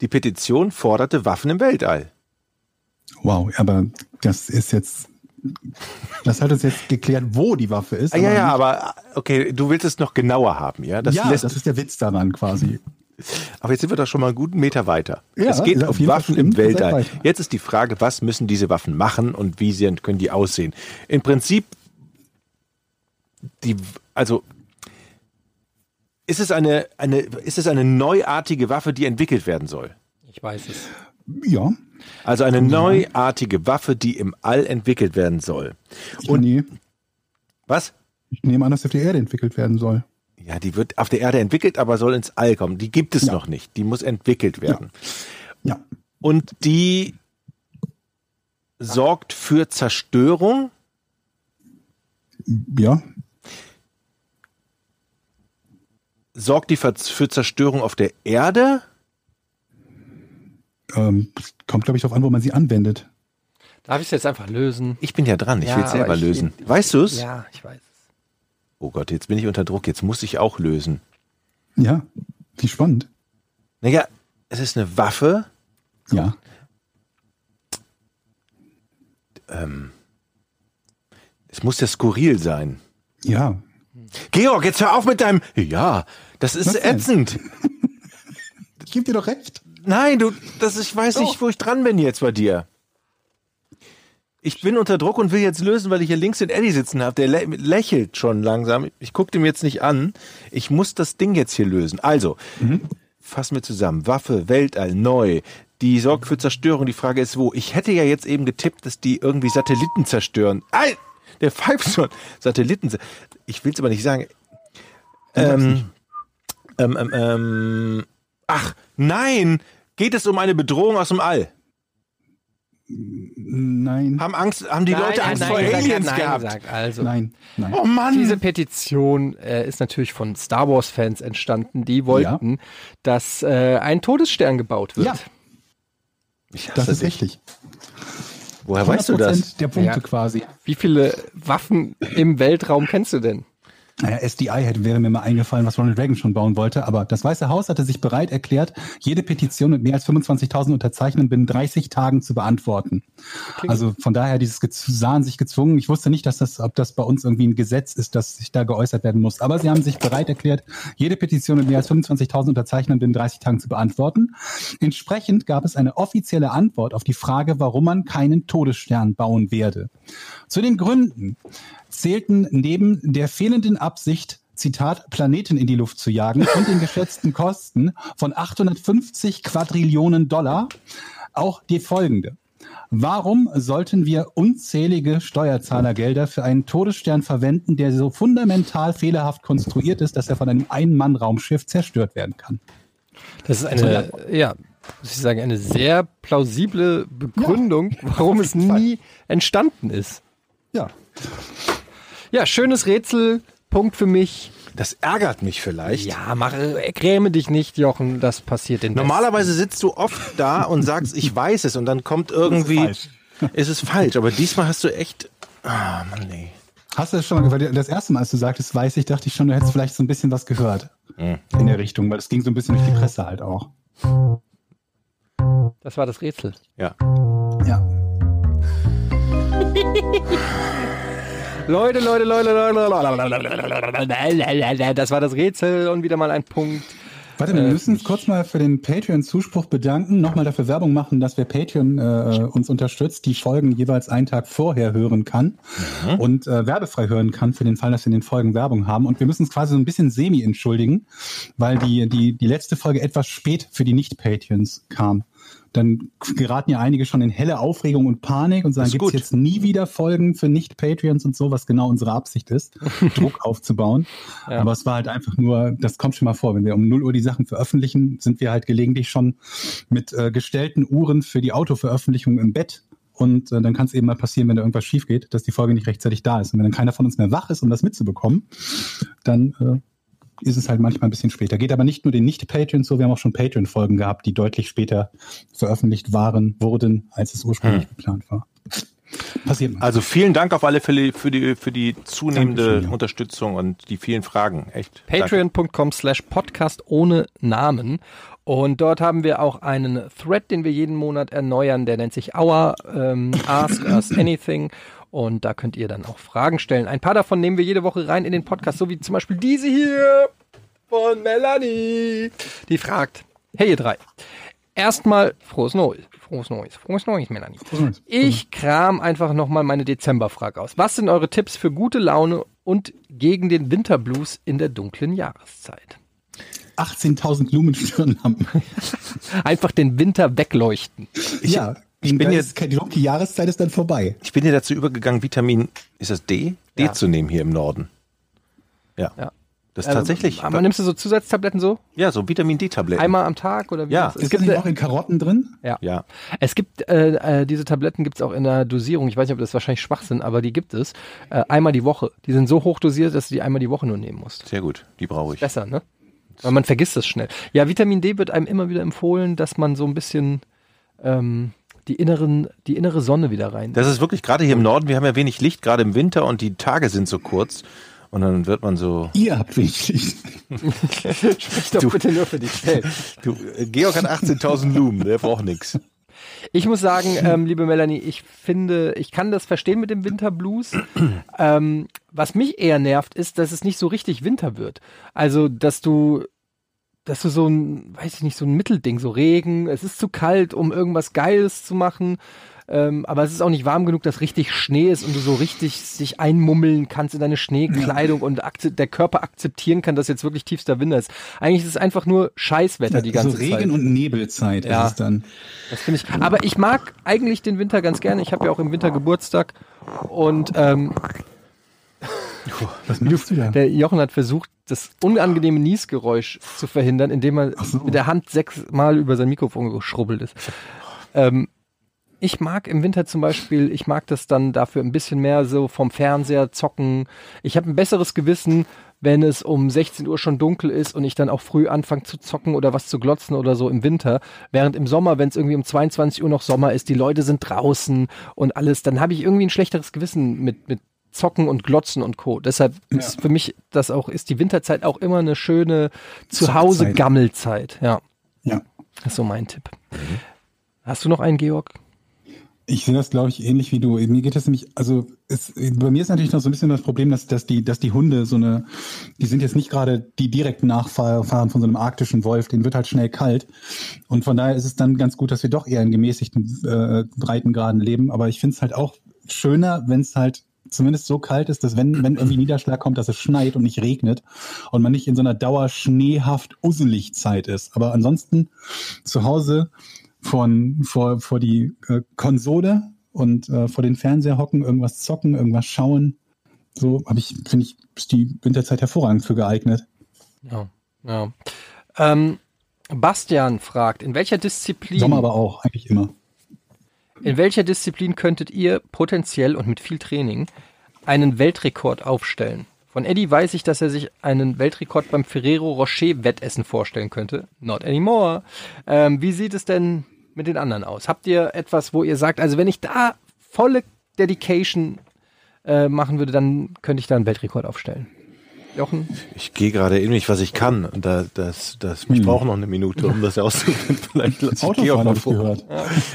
Die Petition forderte Waffen im Weltall. Wow, aber das ist jetzt. Das hat uns jetzt geklärt, wo die Waffe ist. Ah, ja, aber ja, aber okay, du willst es noch genauer haben, ja? Das ja, lässt, das ist der Witz daran quasi. aber jetzt sind wir doch schon mal einen guten Meter weiter. Ja, es geht auf um Waffen im Weltall. Jetzt ist die Frage, was müssen diese Waffen machen und wie sie, können die aussehen? Im Prinzip, die, also, ist es eine, eine, ist es eine neuartige Waffe, die entwickelt werden soll? Ich weiß es. Ja. Also eine neuartige Waffe, die im All entwickelt werden soll. Und nee, Was? ich nehme an, dass sie auf der Erde entwickelt werden soll. Ja, die wird auf der Erde entwickelt, aber soll ins All kommen. Die gibt es Ja. noch nicht. Die muss entwickelt werden. Ja. Und die sorgt für Zerstörung. Ja. Sorgt die für Zerstörung auf der Erde? Ähm, kommt, glaube ich, darauf an, wo man sie anwendet. Darf ich es jetzt einfach lösen? Ich bin ja dran. Ich Ja, will es selber aber ich- lösen. ich- weißt du es? Ja, ich weiß es. Oh Gott, jetzt bin ich unter Druck. Jetzt muss ich auch lösen. Ja. Wie spannend. Naja, es ist eine Waffe. Ja. Es muss ja skurril sein. Ja. Georg, jetzt hör auf mit deinem. Ja, das ist ätzend. Ich gebe dir doch recht. Nein, du, das, ich weiß nicht, wo ich dran bin jetzt bei dir. Ich bin unter Druck und will jetzt lösen, weil ich hier links den Eddie sitzen habe. Der lä lächelt schon langsam. Ich gucke dem jetzt nicht an. Ich muss das Ding jetzt hier lösen. Also, fassen wir zusammen. Waffe, Weltall, neu. Die sorgt für Zerstörung. Die Frage ist, wo? Ich hätte ja jetzt eben getippt, dass die irgendwie Satelliten zerstören. Ei, der pfeift schon. Satelliten. Ich will es aber nicht sagen. Ähm, ähm, ähm, ähm, ach, nein! Geht es um eine Bedrohung aus dem All? Nein. Haben Angst, haben die Leute Nein, Angst nein, vor gesagt, Aliens nein gehabt? gesagt. Also, Nein. Nein. Oh Mann! Diese Petition äh, ist natürlich von Star Wars Fans entstanden, die wollten, dass äh, ein Todesstern gebaut wird. Ja. Ich Das ist dich. richtig. Woher weißt du das? 100% der Punkte Ja. quasi. Wie viele Waffen im Weltraum kennst du denn? Naja, SDI hätte, wäre mir mal eingefallen, was Ronald Reagan schon bauen wollte, aber das Weiße Haus hatte sich bereit erklärt, jede Petition mit mehr als 25.000 Unterzeichnern binnen 30 Tagen zu beantworten. Also von daher, dieses sahen sich gezwungen. Ich wusste nicht, dass das, ob das bei uns irgendwie ein Gesetz ist, dass sich da geäußert werden muss. Aber sie haben sich bereit erklärt, jede Petition mit mehr als 25.000 Unterzeichnern binnen 30 Tagen zu beantworten. Entsprechend gab es eine offizielle Antwort auf die Frage, warum man keinen Todesstern bauen werde. Zu den Gründen zählten neben der fehlenden Absicht, Zitat, Planeten in die Luft zu jagen und den geschätzten Kosten von 850 Quadrillionen Dollar auch die folgende. Warum sollten wir unzählige Steuerzahlergelder für einen Todesstern verwenden, der so fundamental fehlerhaft konstruiert ist, dass er von einem Ein-Mann-Raumschiff zerstört werden kann? Das ist eine, ja, muss ich sagen, eine sehr plausible Begründung, warum es nie entstanden ist. Ja. Ja, schönes Rätsel, Punkt für mich. Das ärgert mich vielleicht. Ja, mach, gräme dich nicht, Jochen, das passiert den Normalerweise sitzt du oft da und sagst, ich weiß es und dann kommt irgendwie, falsch. ist es falsch. Aber diesmal hast du echt, ah, Mann, nee. Hast du das schon mal gehört? Das erste Mal, als du sagtest, weiß ich, dachte ich schon, du hättest vielleicht so ein bisschen was gehört in der Richtung, weil das ging so ein bisschen durch die Presse halt auch. Das war das Rätsel. Ja. Ja. Leute, Leute, Leute, Leute, Leute, das war das Rätsel und wieder mal ein Punkt. Warte, wir müssen uns kurz mal für den Patreon-Zuspruch bedanken, nochmal dafür Werbung machen, dass wer Patreon äh, uns unterstützt, die Folgen jeweils einen Tag vorher hören kann und äh, werbefrei hören kann für den Fall, dass wir in den Folgen Werbung haben. Und wir müssen uns quasi so ein bisschen semi entschuldigen, weil die, die, die letzte Folge etwas spät für die Nicht-Patreons kam. Dann geraten ja einige schon in helle Aufregung und Panik und sagen, gibt's gut. jetzt nie wieder Folgen für Nicht-Patreons und so, was genau unsere Absicht ist, Druck aufzubauen. Ja. Aber es war halt einfach nur, das kommt schon mal vor, wenn wir um 0 Uhr die Sachen veröffentlichen, sind wir halt gelegentlich schon mit äh, gestellten Uhren für die Autoveröffentlichung im Bett. Und äh, dann kann es eben mal passieren, wenn da irgendwas schief geht, dass die Folge nicht rechtzeitig da ist. Und wenn dann keiner von uns mehr wach ist, um das mitzubekommen, dann äh, ist es halt manchmal ein bisschen später. Geht aber nicht nur den Nicht-Patreons so, wir haben auch schon Patreon-Folgen gehabt, die deutlich später veröffentlicht waren, wurden, als es ursprünglich geplant war. Passiert mal. Also vielen Dank auf alle Fälle für die, für die zunehmende Dankeschön, ja. Unterstützung und die vielen Fragen. Echt. Patreon.com slash Podcast ohne Namen. Und dort haben wir auch einen Thread, den wir jeden Monat erneuern, der nennt sich Our ähm, Ask Us Anything. Und da könnt ihr dann auch Fragen stellen. Ein paar davon nehmen wir jede Woche rein in den Podcast, so wie zum Beispiel diese hier von Melanie. Die fragt, hey ihr drei, erstmal frohes Neues. Frohes Neues, frohes Neues, Melanie. Neues. Ich kram einfach nochmal meine Dezemberfrage aus. Was sind eure Tipps für gute Laune und gegen den Winterblues in der dunklen Jahreszeit? 18.000 Lumenstirnlampen. Einfach den Winter wegleuchten. ja, ich bin jetzt- ist- die dunkle Jahreszeit ist dann vorbei. Ich bin hier dazu übergegangen, Vitamin, ist das D? D Ja. zu nehmen hier im Norden. Ja. Ja. Das ist tatsächlich. Aber nimmst du so Zusatztabletten so? ja, so Vitamin D-Tabletten. Einmal am Tag oder wie? Ja. das? Ist Es das gibt, nicht äh, auch in Karotten drin? ja. Ja. Es gibt äh, äh, diese Tabletten gibt es auch in der Dosierung. Ich weiß nicht, ob das wahrscheinlich schwach sind, aber die gibt es. Äh, einmal die Woche. Die sind so hoch dosiert, dass du die einmal die Woche nur nehmen musst. Sehr gut. Die brauche ich. Besser, ne? Weil man vergisst das schnell. Ja, Vitamin D wird einem immer wieder empfohlen, dass man so ein bisschen ähm, die inneren, die innere Sonne wieder rein. Das ist wirklich gerade hier im Norden, wir haben ja wenig Licht, gerade im Winter und die Tage sind so kurz. Und dann wird man so. Ihr habt wenig Licht. Sprich doch bitte nur für dich selbst. Du, äh, Georg hat 18.000 Lumen, der braucht nichts. Ich muss sagen, ähm, liebe Melanie, ich finde, ich kann das verstehen mit dem Winterblues. ähm, was mich eher nervt, ist, dass es nicht so richtig Winter wird. Also, dass du, dass du so ein, weiß ich nicht, so ein Mittelding, so Regen, es ist zu kalt, um irgendwas Geiles zu machen. Ähm, aber es ist auch nicht warm genug, dass richtig Schnee ist und du so richtig sich einmummeln kannst in deine Schneekleidung und der Körper akzeptieren kann, dass jetzt wirklich tiefster Winter ist. Eigentlich ist es einfach nur Scheißwetter die ganze so Regen Zeit. und Nebelzeit Ja. ist es dann. Das finde ich. Aber ich mag eigentlich den Winter ganz gerne. Ich habe ja auch im Winter Geburtstag und ähm, Was machst du da? der Jochen hat versucht, das unangenehme Niesgeräusch zu verhindern, indem er so. mit der Hand sechsmal über sein Mikrofon geschrubbelt ist. Ähm, ich mag im Winter zum Beispiel, ich mag das dann dafür ein bisschen mehr so vom Fernseher zocken. Ich habe ein besseres Gewissen, wenn es um 16 Uhr schon dunkel ist und ich dann auch früh anfange zu zocken oder was zu glotzen oder so im Winter. Während im Sommer, wenn es irgendwie um 22 Uhr noch Sommer ist, die Leute sind draußen und alles, dann habe ich irgendwie ein schlechteres Gewissen mit, mit Zocken und Glotzen und Co. Deshalb ist für mich das auch, ist die Winterzeit auch immer eine schöne Zuhause-Gammelzeit. Ja, Ja. das ist so mein Tipp. Hast du noch einen, Georg? Ich sehe das, glaube ich, ähnlich wie du. Mir geht das nämlich, also es, bei mir ist natürlich noch so ein bisschen das Problem, dass, dass, die, dass die Hunde so eine, die sind jetzt nicht gerade die direkten Nachfahren von so einem arktischen Wolf, den wird halt schnell kalt. Und von daher ist es dann ganz gut, dass wir doch eher in gemäßigten äh, Breitengraden leben. Aber ich finde es halt auch schöner, wenn es halt zumindest so kalt ist, dass wenn, wenn irgendwie Niederschlag kommt, dass es schneit und nicht regnet und man nicht in so einer Dauer schneehaft uselig Zeit ist. Aber ansonsten zu Hause von vor, vor die äh, Konsole und äh, vor den Fernseher hocken, irgendwas zocken, irgendwas schauen. So habe ich, finde ich, ist die Winterzeit hervorragend für geeignet. Ja, ja. Ähm, Bastian fragt, in welcher Disziplin, Sommer aber auch, eigentlich immer. In welcher Disziplin könntet ihr potenziell und mit viel Training einen Weltrekord aufstellen? Von Eddie weiß ich, dass er sich einen Weltrekord beim Ferrero Rocher Wettessen vorstellen könnte. Not anymore. Ähm, wie sieht es denn mit den anderen aus? Habt ihr etwas, wo ihr sagt, also wenn ich da volle Dedication äh, machen würde, dann könnte ich da einen Weltrekord aufstellen? Jochen? Ich gehe gerade in mich, was ich kann. Und da, das, das, ich brauche noch eine Minute, um das auszuprobieren. Vielleicht lasse ich Georg Autofahren mal vor. gehört.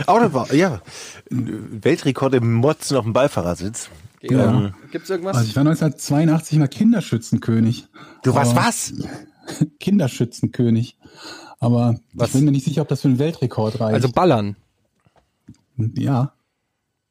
Autofahren, ja. Weltrekord im Motzen auf dem Beifahrersitz. Ja. Gibt's irgendwas? Also ich war 1982 mal Kinderschützenkönig. Du warst was? Kinderschützenkönig. Aber Was? ich bin mir nicht sicher, ob das für einen Weltrekord reicht. also ballern. ja,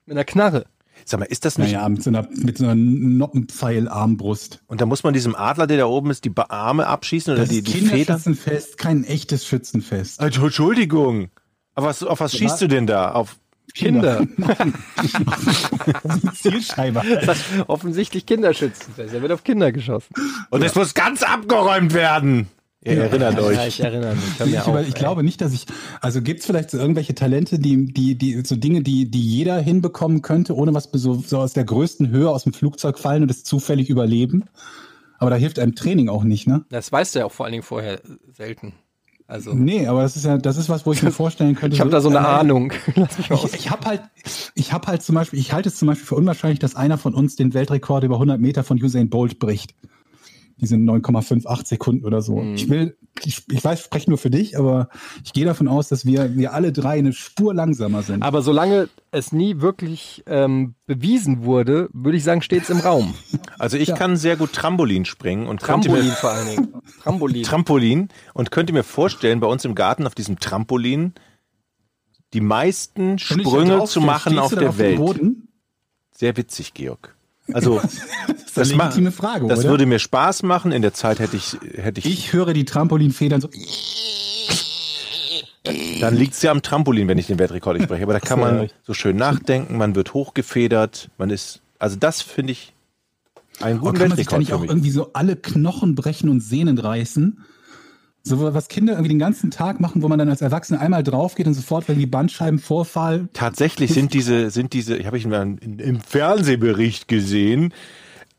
Mit einer Knarre. Sag mal, ist das nicht? naja, mit so einer, mit so einer Noppenpfeilarmbrust. Und da muss man diesem Adler, der da oben ist, die Arme abschießen oder Das die, ist die Federn? Kinderschützenfest, kein echtes Schützenfest. Also, Entschuldigung. Aber was, auf was schießt du denn da? Auf Kinder. Zielscheibe. Das ist offensichtlich Kinderschützenfest. Er wird auf Kinder geschossen. Und es muss ganz abgeräumt werden. Ihr erinnert Ja, euch. ich erinnere mich. Ich, über, auf, ich glaube nicht, dass ich. Also gibt es vielleicht so irgendwelche Talente, die, die, die, so Dinge, die, die jeder hinbekommen könnte, ohne was so, so aus der größten Höhe aus dem Flugzeug fallen und es zufällig überleben. Aber da hilft einem Training auch nicht, ne? Das weißt du ja auch vor allen Dingen vorher selten. Also, Nee, aber das ist ja, das ist was, wo ich mir vorstellen könnte. ich habe da so eine alleine- Ahnung. Lass mich. Ich, ich habe halt, ich habe halt zum Beispiel, ich halte es zum Beispiel für unwahrscheinlich, dass einer von uns den Weltrekord über 100 Meter von Usain Bolt bricht. Diese 9,58 Sekunden oder so. Mhm. Ich will, ich, ich weiß, ich spreche nur für dich, aber ich gehe davon aus, dass wir, wir alle drei eine Spur langsamer sind. Aber solange es nie wirklich ähm, bewiesen wurde, würde ich sagen, steht's im Raum. Also ich Ja. kann sehr gut Trampolin springen und könnte Trampolin mir, vor allen Dingen. Trampolin. Trampolin und könnte mir vorstellen, bei uns im Garten auf diesem Trampolin die meisten Sprünge drauf zu machen auf der dem Welt. Boden? Sehr witzig, Georg. Also Das ist eine ma- legitime Frage, das oder? würde mir Spaß machen. In der Zeit hätte ich, hätte ich, ich höre die Trampolinfedern so. dann liegt's ja am Trampolin, wenn ich den Weltrekord nicht breche. Aber da kann man so schön nachdenken, man wird hochgefedert, man ist, also das finde ich einen Oh, guten kann man sich da Weltrekord nicht auch irgendwie so alle Knochen brechen und Sehnen reißen? So was Kinder irgendwie den ganzen Tag machen, wo man dann als Erwachsener einmal drauf geht und sofort, wenn die Bandscheibenvorfall Tatsächlich sind diese, sind diese, habe ich mal in- im Fernsehbericht gesehen,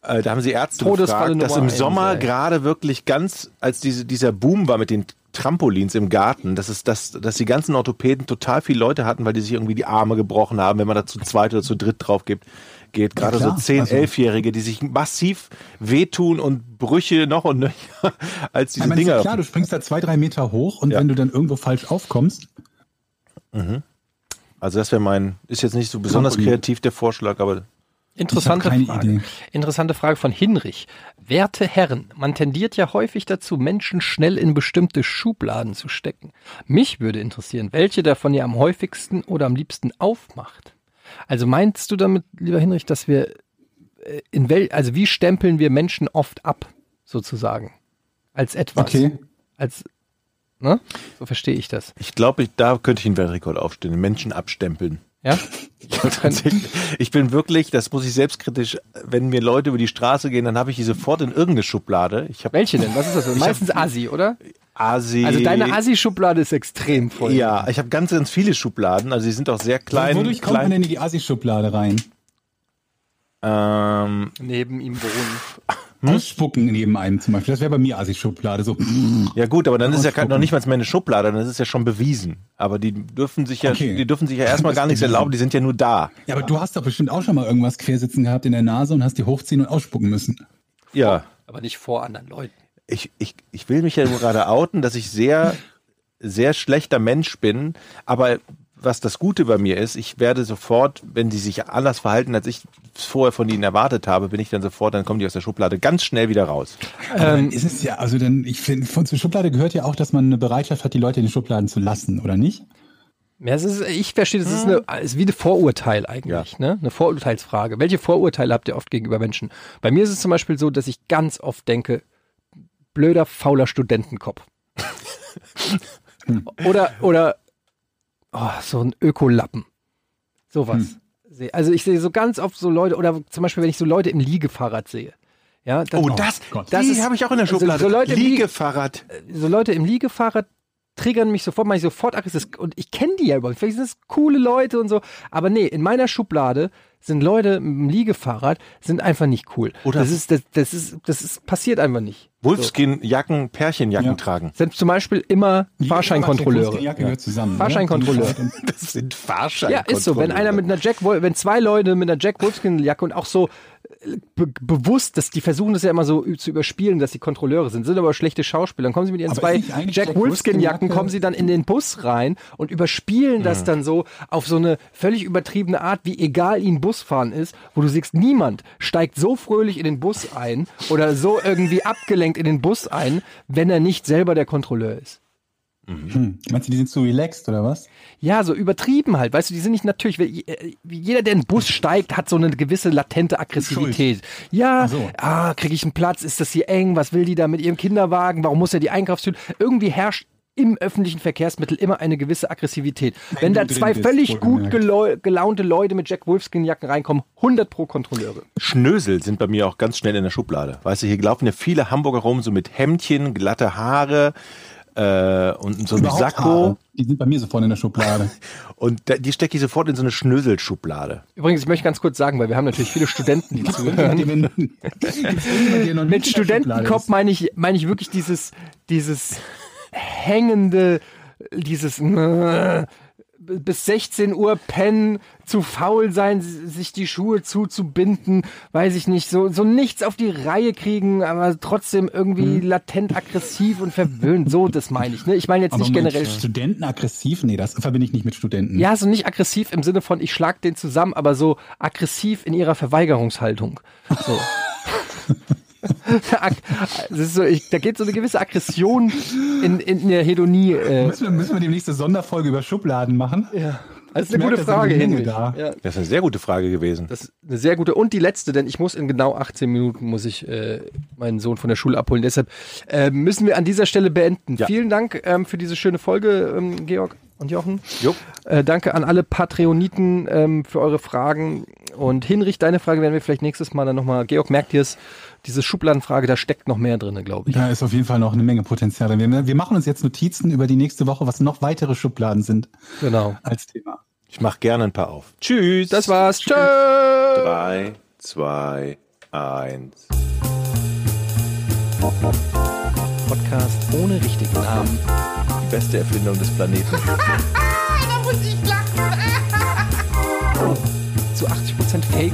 äh, da haben sie Ärzte Todesfalle gefragt, dass im Sommer gerade wirklich ganz, als diese, dieser Boom war mit den Trampolins im Garten, dass es, dass, dass die ganzen Orthopäden total viele Leute hatten, weil die sich irgendwie die Arme gebrochen haben, wenn man da zu zweit oder zu dritt drauf gibt, geht. Gerade klar. so 10, Also- 11-Jährige, die sich massiv wehtun und Brüche noch und nöcher als diese Ich meine, ist ja Dinger. klar, du springst da zwei, drei Meter hoch und Ja. wenn du dann irgendwo falsch aufkommst, Also das wäre mein, ist jetzt nicht so besonders Trampolin. kreativ der Vorschlag, aber Interessante Frage. Idee. Interessante Frage von Hinrich. Werte Herren, man tendiert ja häufig dazu, Menschen schnell in bestimmte Schubladen zu stecken. Mich würde interessieren, welche davon ihr am häufigsten oder am liebsten aufmacht. Also meinst du damit, lieber Hinrich, dass wir äh, in wel, also wie stempeln wir Menschen oft ab, sozusagen? Als etwas. okay. Als, ne? So verstehe ich das. ich glaube, ich, da könnte ich einen Weltrekord aufstellen, Menschen abstempeln. Ja? Ich bin wirklich, das muss ich selbstkritisch, wenn mir Leute über die Straße gehen, dann habe ich die sofort in irgendeine Schublade. Ich habe Welche denn? Was ist das? Meistens Assi, oder? Asi. Also deine Assi-Schublade ist extrem voll. Ja, ich habe ganz, ganz viele Schubladen. Also die sind auch sehr klein. Wodurch kommt man klein denn in die Assi-Schublade rein? ähm, Neben ihm wohnen. Ausspucken neben einem zum Beispiel. Das wäre bei mir Assi-Schublade. So. Ja gut, aber dann ist ja noch nicht mal mehr eine Schublade, dann ist es ja schon bewiesen. Aber die dürfen sich ja, Okay. die dürfen sich ja erstmal gar nichts erlauben, die sind ja nur da. Ja, aber du hast doch bestimmt auch schon mal irgendwas quersitzen gehabt in der Nase und hast die hochziehen und ausspucken müssen. Ja. Aber nicht vor anderen Leuten. Ich, ich, ich will mich ja nur gerade outen, dass ich sehr, sehr schlechter Mensch bin, aber was das Gute bei mir ist, ich werde sofort, wenn die sich anders verhalten, als ich es vorher von ihnen erwartet habe, bin ich dann sofort, dann kommen die aus der Schublade ganz schnell wieder raus. Dann ist es ja, also dann, ich finde, von zur Schublade gehört ja auch, dass man eine Bereitschaft hat, die Leute in den Schubladen zu lassen, oder nicht? Ja, es ist, ich verstehe, das ist, eine, ist wie ein Vorurteil eigentlich, ne? Eine Vorurteilsfrage. Welche Vorurteile habt ihr oft gegenüber Menschen? Bei mir ist es zum Beispiel so, dass ich ganz oft denke, blöder, fauler Studentenkopf. oder, oder, oh, so ein Ökolappen. Sowas. Seh- Also ich sehe so ganz oft so Leute, oder zum Beispiel, wenn ich so Leute im Liegefahrrad sehe. Ja, dann, Oh, das, das Das habe ich auch in der Schublade. so Leute, die- Liegefahrrad. so Leute im Liegefahrrad triggern mich sofort, mache ich sofort aggressiv. Und ich kenne die ja überhaupt. Vielleicht sind es coole Leute und so. Aber nee, in meiner Schublade sind Leute mit dem Liegefahrrad sind einfach nicht cool. Oder- das ist, das, das ist, das ist, passiert einfach nicht. Wolfskin-Jacken, Pärchenjacken Ja. tragen. Sind zum Beispiel immer Fahrscheinkontrolleure. Die Jacke gehört zusammen. ne? Fahrscheinkontrolleure. Das sind Ja, Fahrscheinkontrolleure. ist so. Wenn einer mit einer Jack, wenn zwei Leute mit einer Jack Wolfskin Jacke und auch so be bewusst, dass die versuchen das ja immer so zu überspielen, dass sie Kontrolleure sind, sind aber schlechte Schauspieler. Dann kommen sie mit ihren Aber zwei Jack Jack Wolfskin Jacken, Wolfskin-Jacke- kommen sie dann in den Bus rein und überspielen das dann so auf so eine völlig übertriebene Art, wie egal ihnen Busfahren ist, wo du siehst, niemand steigt so fröhlich in den Bus ein oder so irgendwie abgelenkt in den Bus ein, wenn er nicht selber der Kontrolleur ist. Hm. Meinst du, die sind zu relaxed oder was? Ja, so übertrieben halt. Weißt du, die sind nicht natürlich. äh, Jeder, der in den Bus steigt, hat so eine gewisse latente Aggressivität. Ja, Ach so. ah, kriege ich einen Platz? Ist das hier eng? Was will die da mit ihrem Kinderwagen? Warum muss er die Einkaufstüte? Irgendwie herrscht im öffentlichen Verkehrsmittel immer eine gewisse Aggressivität. Wenn da du drin zwei bist, völlig gut gelaunte Leute mit Jack Wolfskin-Jacken reinkommen, 100 pro Kontrolleure. Schnösel sind bei mir auch ganz schnell in der Schublade. Weißt du, hier laufen ja viele Hamburger rum, so mit Hemdchen, glatte Haare äh, und so einem Überhaupt Sakko. Haare. Die sind bei mir sofort in der Schublade. Und da, die stecke ich sofort in so eine Schnöselschublade. Übrigens, ich möchte ganz kurz sagen, weil wir haben natürlich viele Studenten, die zuhören. Mit Studentenkopf meine ich, meine ich wirklich dieses, dieses hängende, dieses bis 16 Uhr pennen, zu faul sein, sich die Schuhe zuzubinden, weiß ich nicht, so, so nichts auf die Reihe kriegen, aber trotzdem irgendwie latent aggressiv und verwöhnt. So, das meine ich. Ne? Ich meine jetzt Aber nicht Moment, generell. Studenten aggressiv? Nee, das verbinde ich nicht mit Studenten. Ja, so nicht aggressiv im Sinne von, ich schlag den zusammen, aber so aggressiv in ihrer Verweigerungshaltung. So. Ag- das ist so, ich, da geht so eine gewisse Aggression in, in der Hedonie. Äh, Müssen wir, müssen wir demnächst eine Sonderfolge über Schubladen machen? ja. Das ist eine merke, gute Frage, Henrich. da. Ja, Das ist eine sehr gute Frage gewesen. das ist eine sehr gute. Und die letzte, denn ich muss in genau 18 Minuten muss ich äh, meinen Sohn von der Schule abholen. Deshalb äh, müssen wir an dieser Stelle beenden. Ja. Vielen Dank ähm, für diese schöne Folge, ähm, Georg und Jochen. Jo. Äh, danke an alle Patreoniten ähm, für eure Fragen. Und Hinrich, deine Frage werden wir vielleicht nächstes Mal dann nochmal. Georg, merkt ihr es? Diese Schubladenfrage, da steckt noch mehr drin, glaube ich. Da ist auf jeden Fall noch eine Menge Potenzial. drin. Wir, wir machen uns jetzt Notizen über die nächste Woche, was noch weitere Schubladen sind Genau. als Thema. Ich mache gerne ein paar auf. Tschüss. Das war's. Tschö. Drei, zwei, eins. Podcast ohne richtigen Namen. Die beste Erfindung des Planeten. Da muss ich lachen. Zu 80% Fake